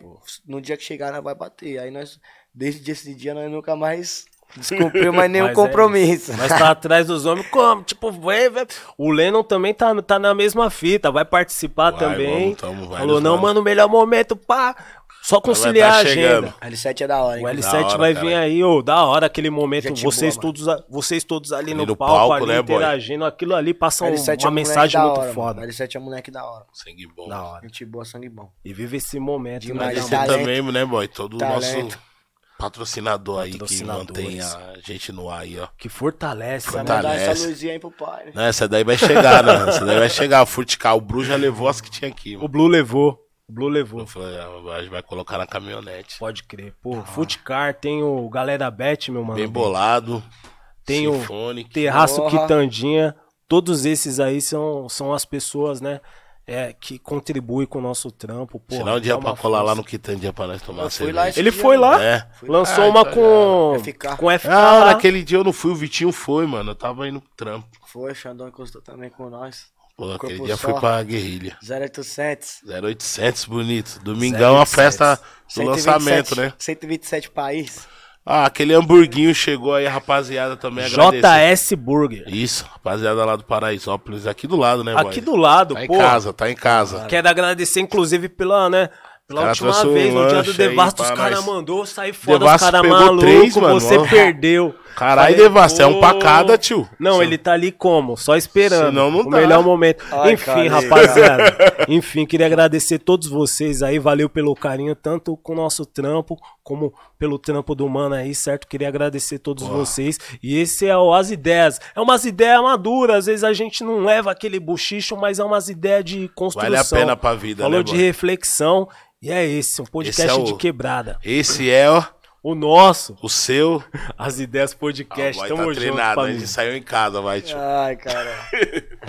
no dia que chegar, nós vai bater. Aí nós, desde esse dia, nós nunca mais descumpriu mais nenhum Mas é compromisso. Mas tá atrás dos homens como? Tipo, vem, vem. O Lennon também tá, tá na mesma fita, vai participar Vai, também. vamos, tamo, vai Falou, não, vamos. mano, melhor momento, pá. Só conciliar tá a agenda. chegando. L7 é da hora, hein? O L7 Da hora, vai cara. vir aí, ô, da hora aquele momento, Gente vocês, boa, todos, vocês todos ali, no, no palco, palco, ali, né, boy? interagindo, aquilo ali passa um- L7 é uma um mensagem muito hora, foda. Mano. L7 é moleque da hora. Sangue bom. Da hora. Gente boa, sangue bom. E vive esse momento, né? Demais, Agradecer talento. também, né, boy? Todo o nosso. Patrocinador aí que mantém a gente no ar aí, ó. Que fortalece, Vai né? mandar essa Fortalece. luzinha aí pro pai. né? Não, essa daí vai chegar, né? Essa daí vai chegar. O Furtical, o Bru já levou as que tinha aqui, O mano. Blue levou. O Blue levou. Eu falei, ah, a gente vai colocar na caminhonete. Pode crer. Pô, Footcar, tem o Galera Bet, meu mano. Bem bolado. Tem o Sinfônico. Terraço Porra. Quitandinha. Todos esses aí são, são as pessoas, né? É, que contribuem com o nosso trampo. Pô, Senão um dia pra colar lá no Quitandinha pra nós tomar Eu cerveja. Ele dia, foi mano. lá, É. lançou Ah, uma tá com, FK. com FK. Ah, lá. naquele dia eu não fui, o Vitinho foi, mano. Eu tava indo pro trampo. Foi, Xandão encostou também com nós. Pô, aquele dia só. foi pra guerrilha. 0800. 0800, bonito. Domingão, a 0800. festa do 127, lançamento, né? 127 países. Ah, aquele hamburguinho chegou aí, rapaziada, também agradecer. JS Burger. Isso, rapaziada lá do Paraisópolis, aqui do lado, né, boy? Aqui do lado, Tá em pô. casa, tá em casa. Quero agradecer, inclusive, pela, né? Pela Cara, última trouxe um vez, no dia do Devasto, os caras mandou sair fora, os Devasto caras pegou malucos, três, mano. você Ó. perdeu. Caralho, você é um "Ô". pra cada, tio. Não, Você- ele tá ali como? Só esperando. Senão não o dá. melhor momento. Ai, Enfim, cara, rapaziada. Enfim, queria agradecer todos vocês aí. Valeu pelo carinho, tanto com o nosso trampo, como pelo trampo do mano aí, certo? Queria agradecer todos vocês. E esse é o As Ideias. É umas ideias maduras. Às vezes a gente não leva aquele buchicho, mas é umas ideias de construção. Vale a pena pra vida, Falou né, de boy? reflexão. E é esse, um podcast Esse é o- de quebrada. Esse é ó, O nosso, o seu. As Ideias Ah, Podcast. vai Tamo tá junto, treinado, a família. gente saiu em casa, vai, tio. Ai, cara.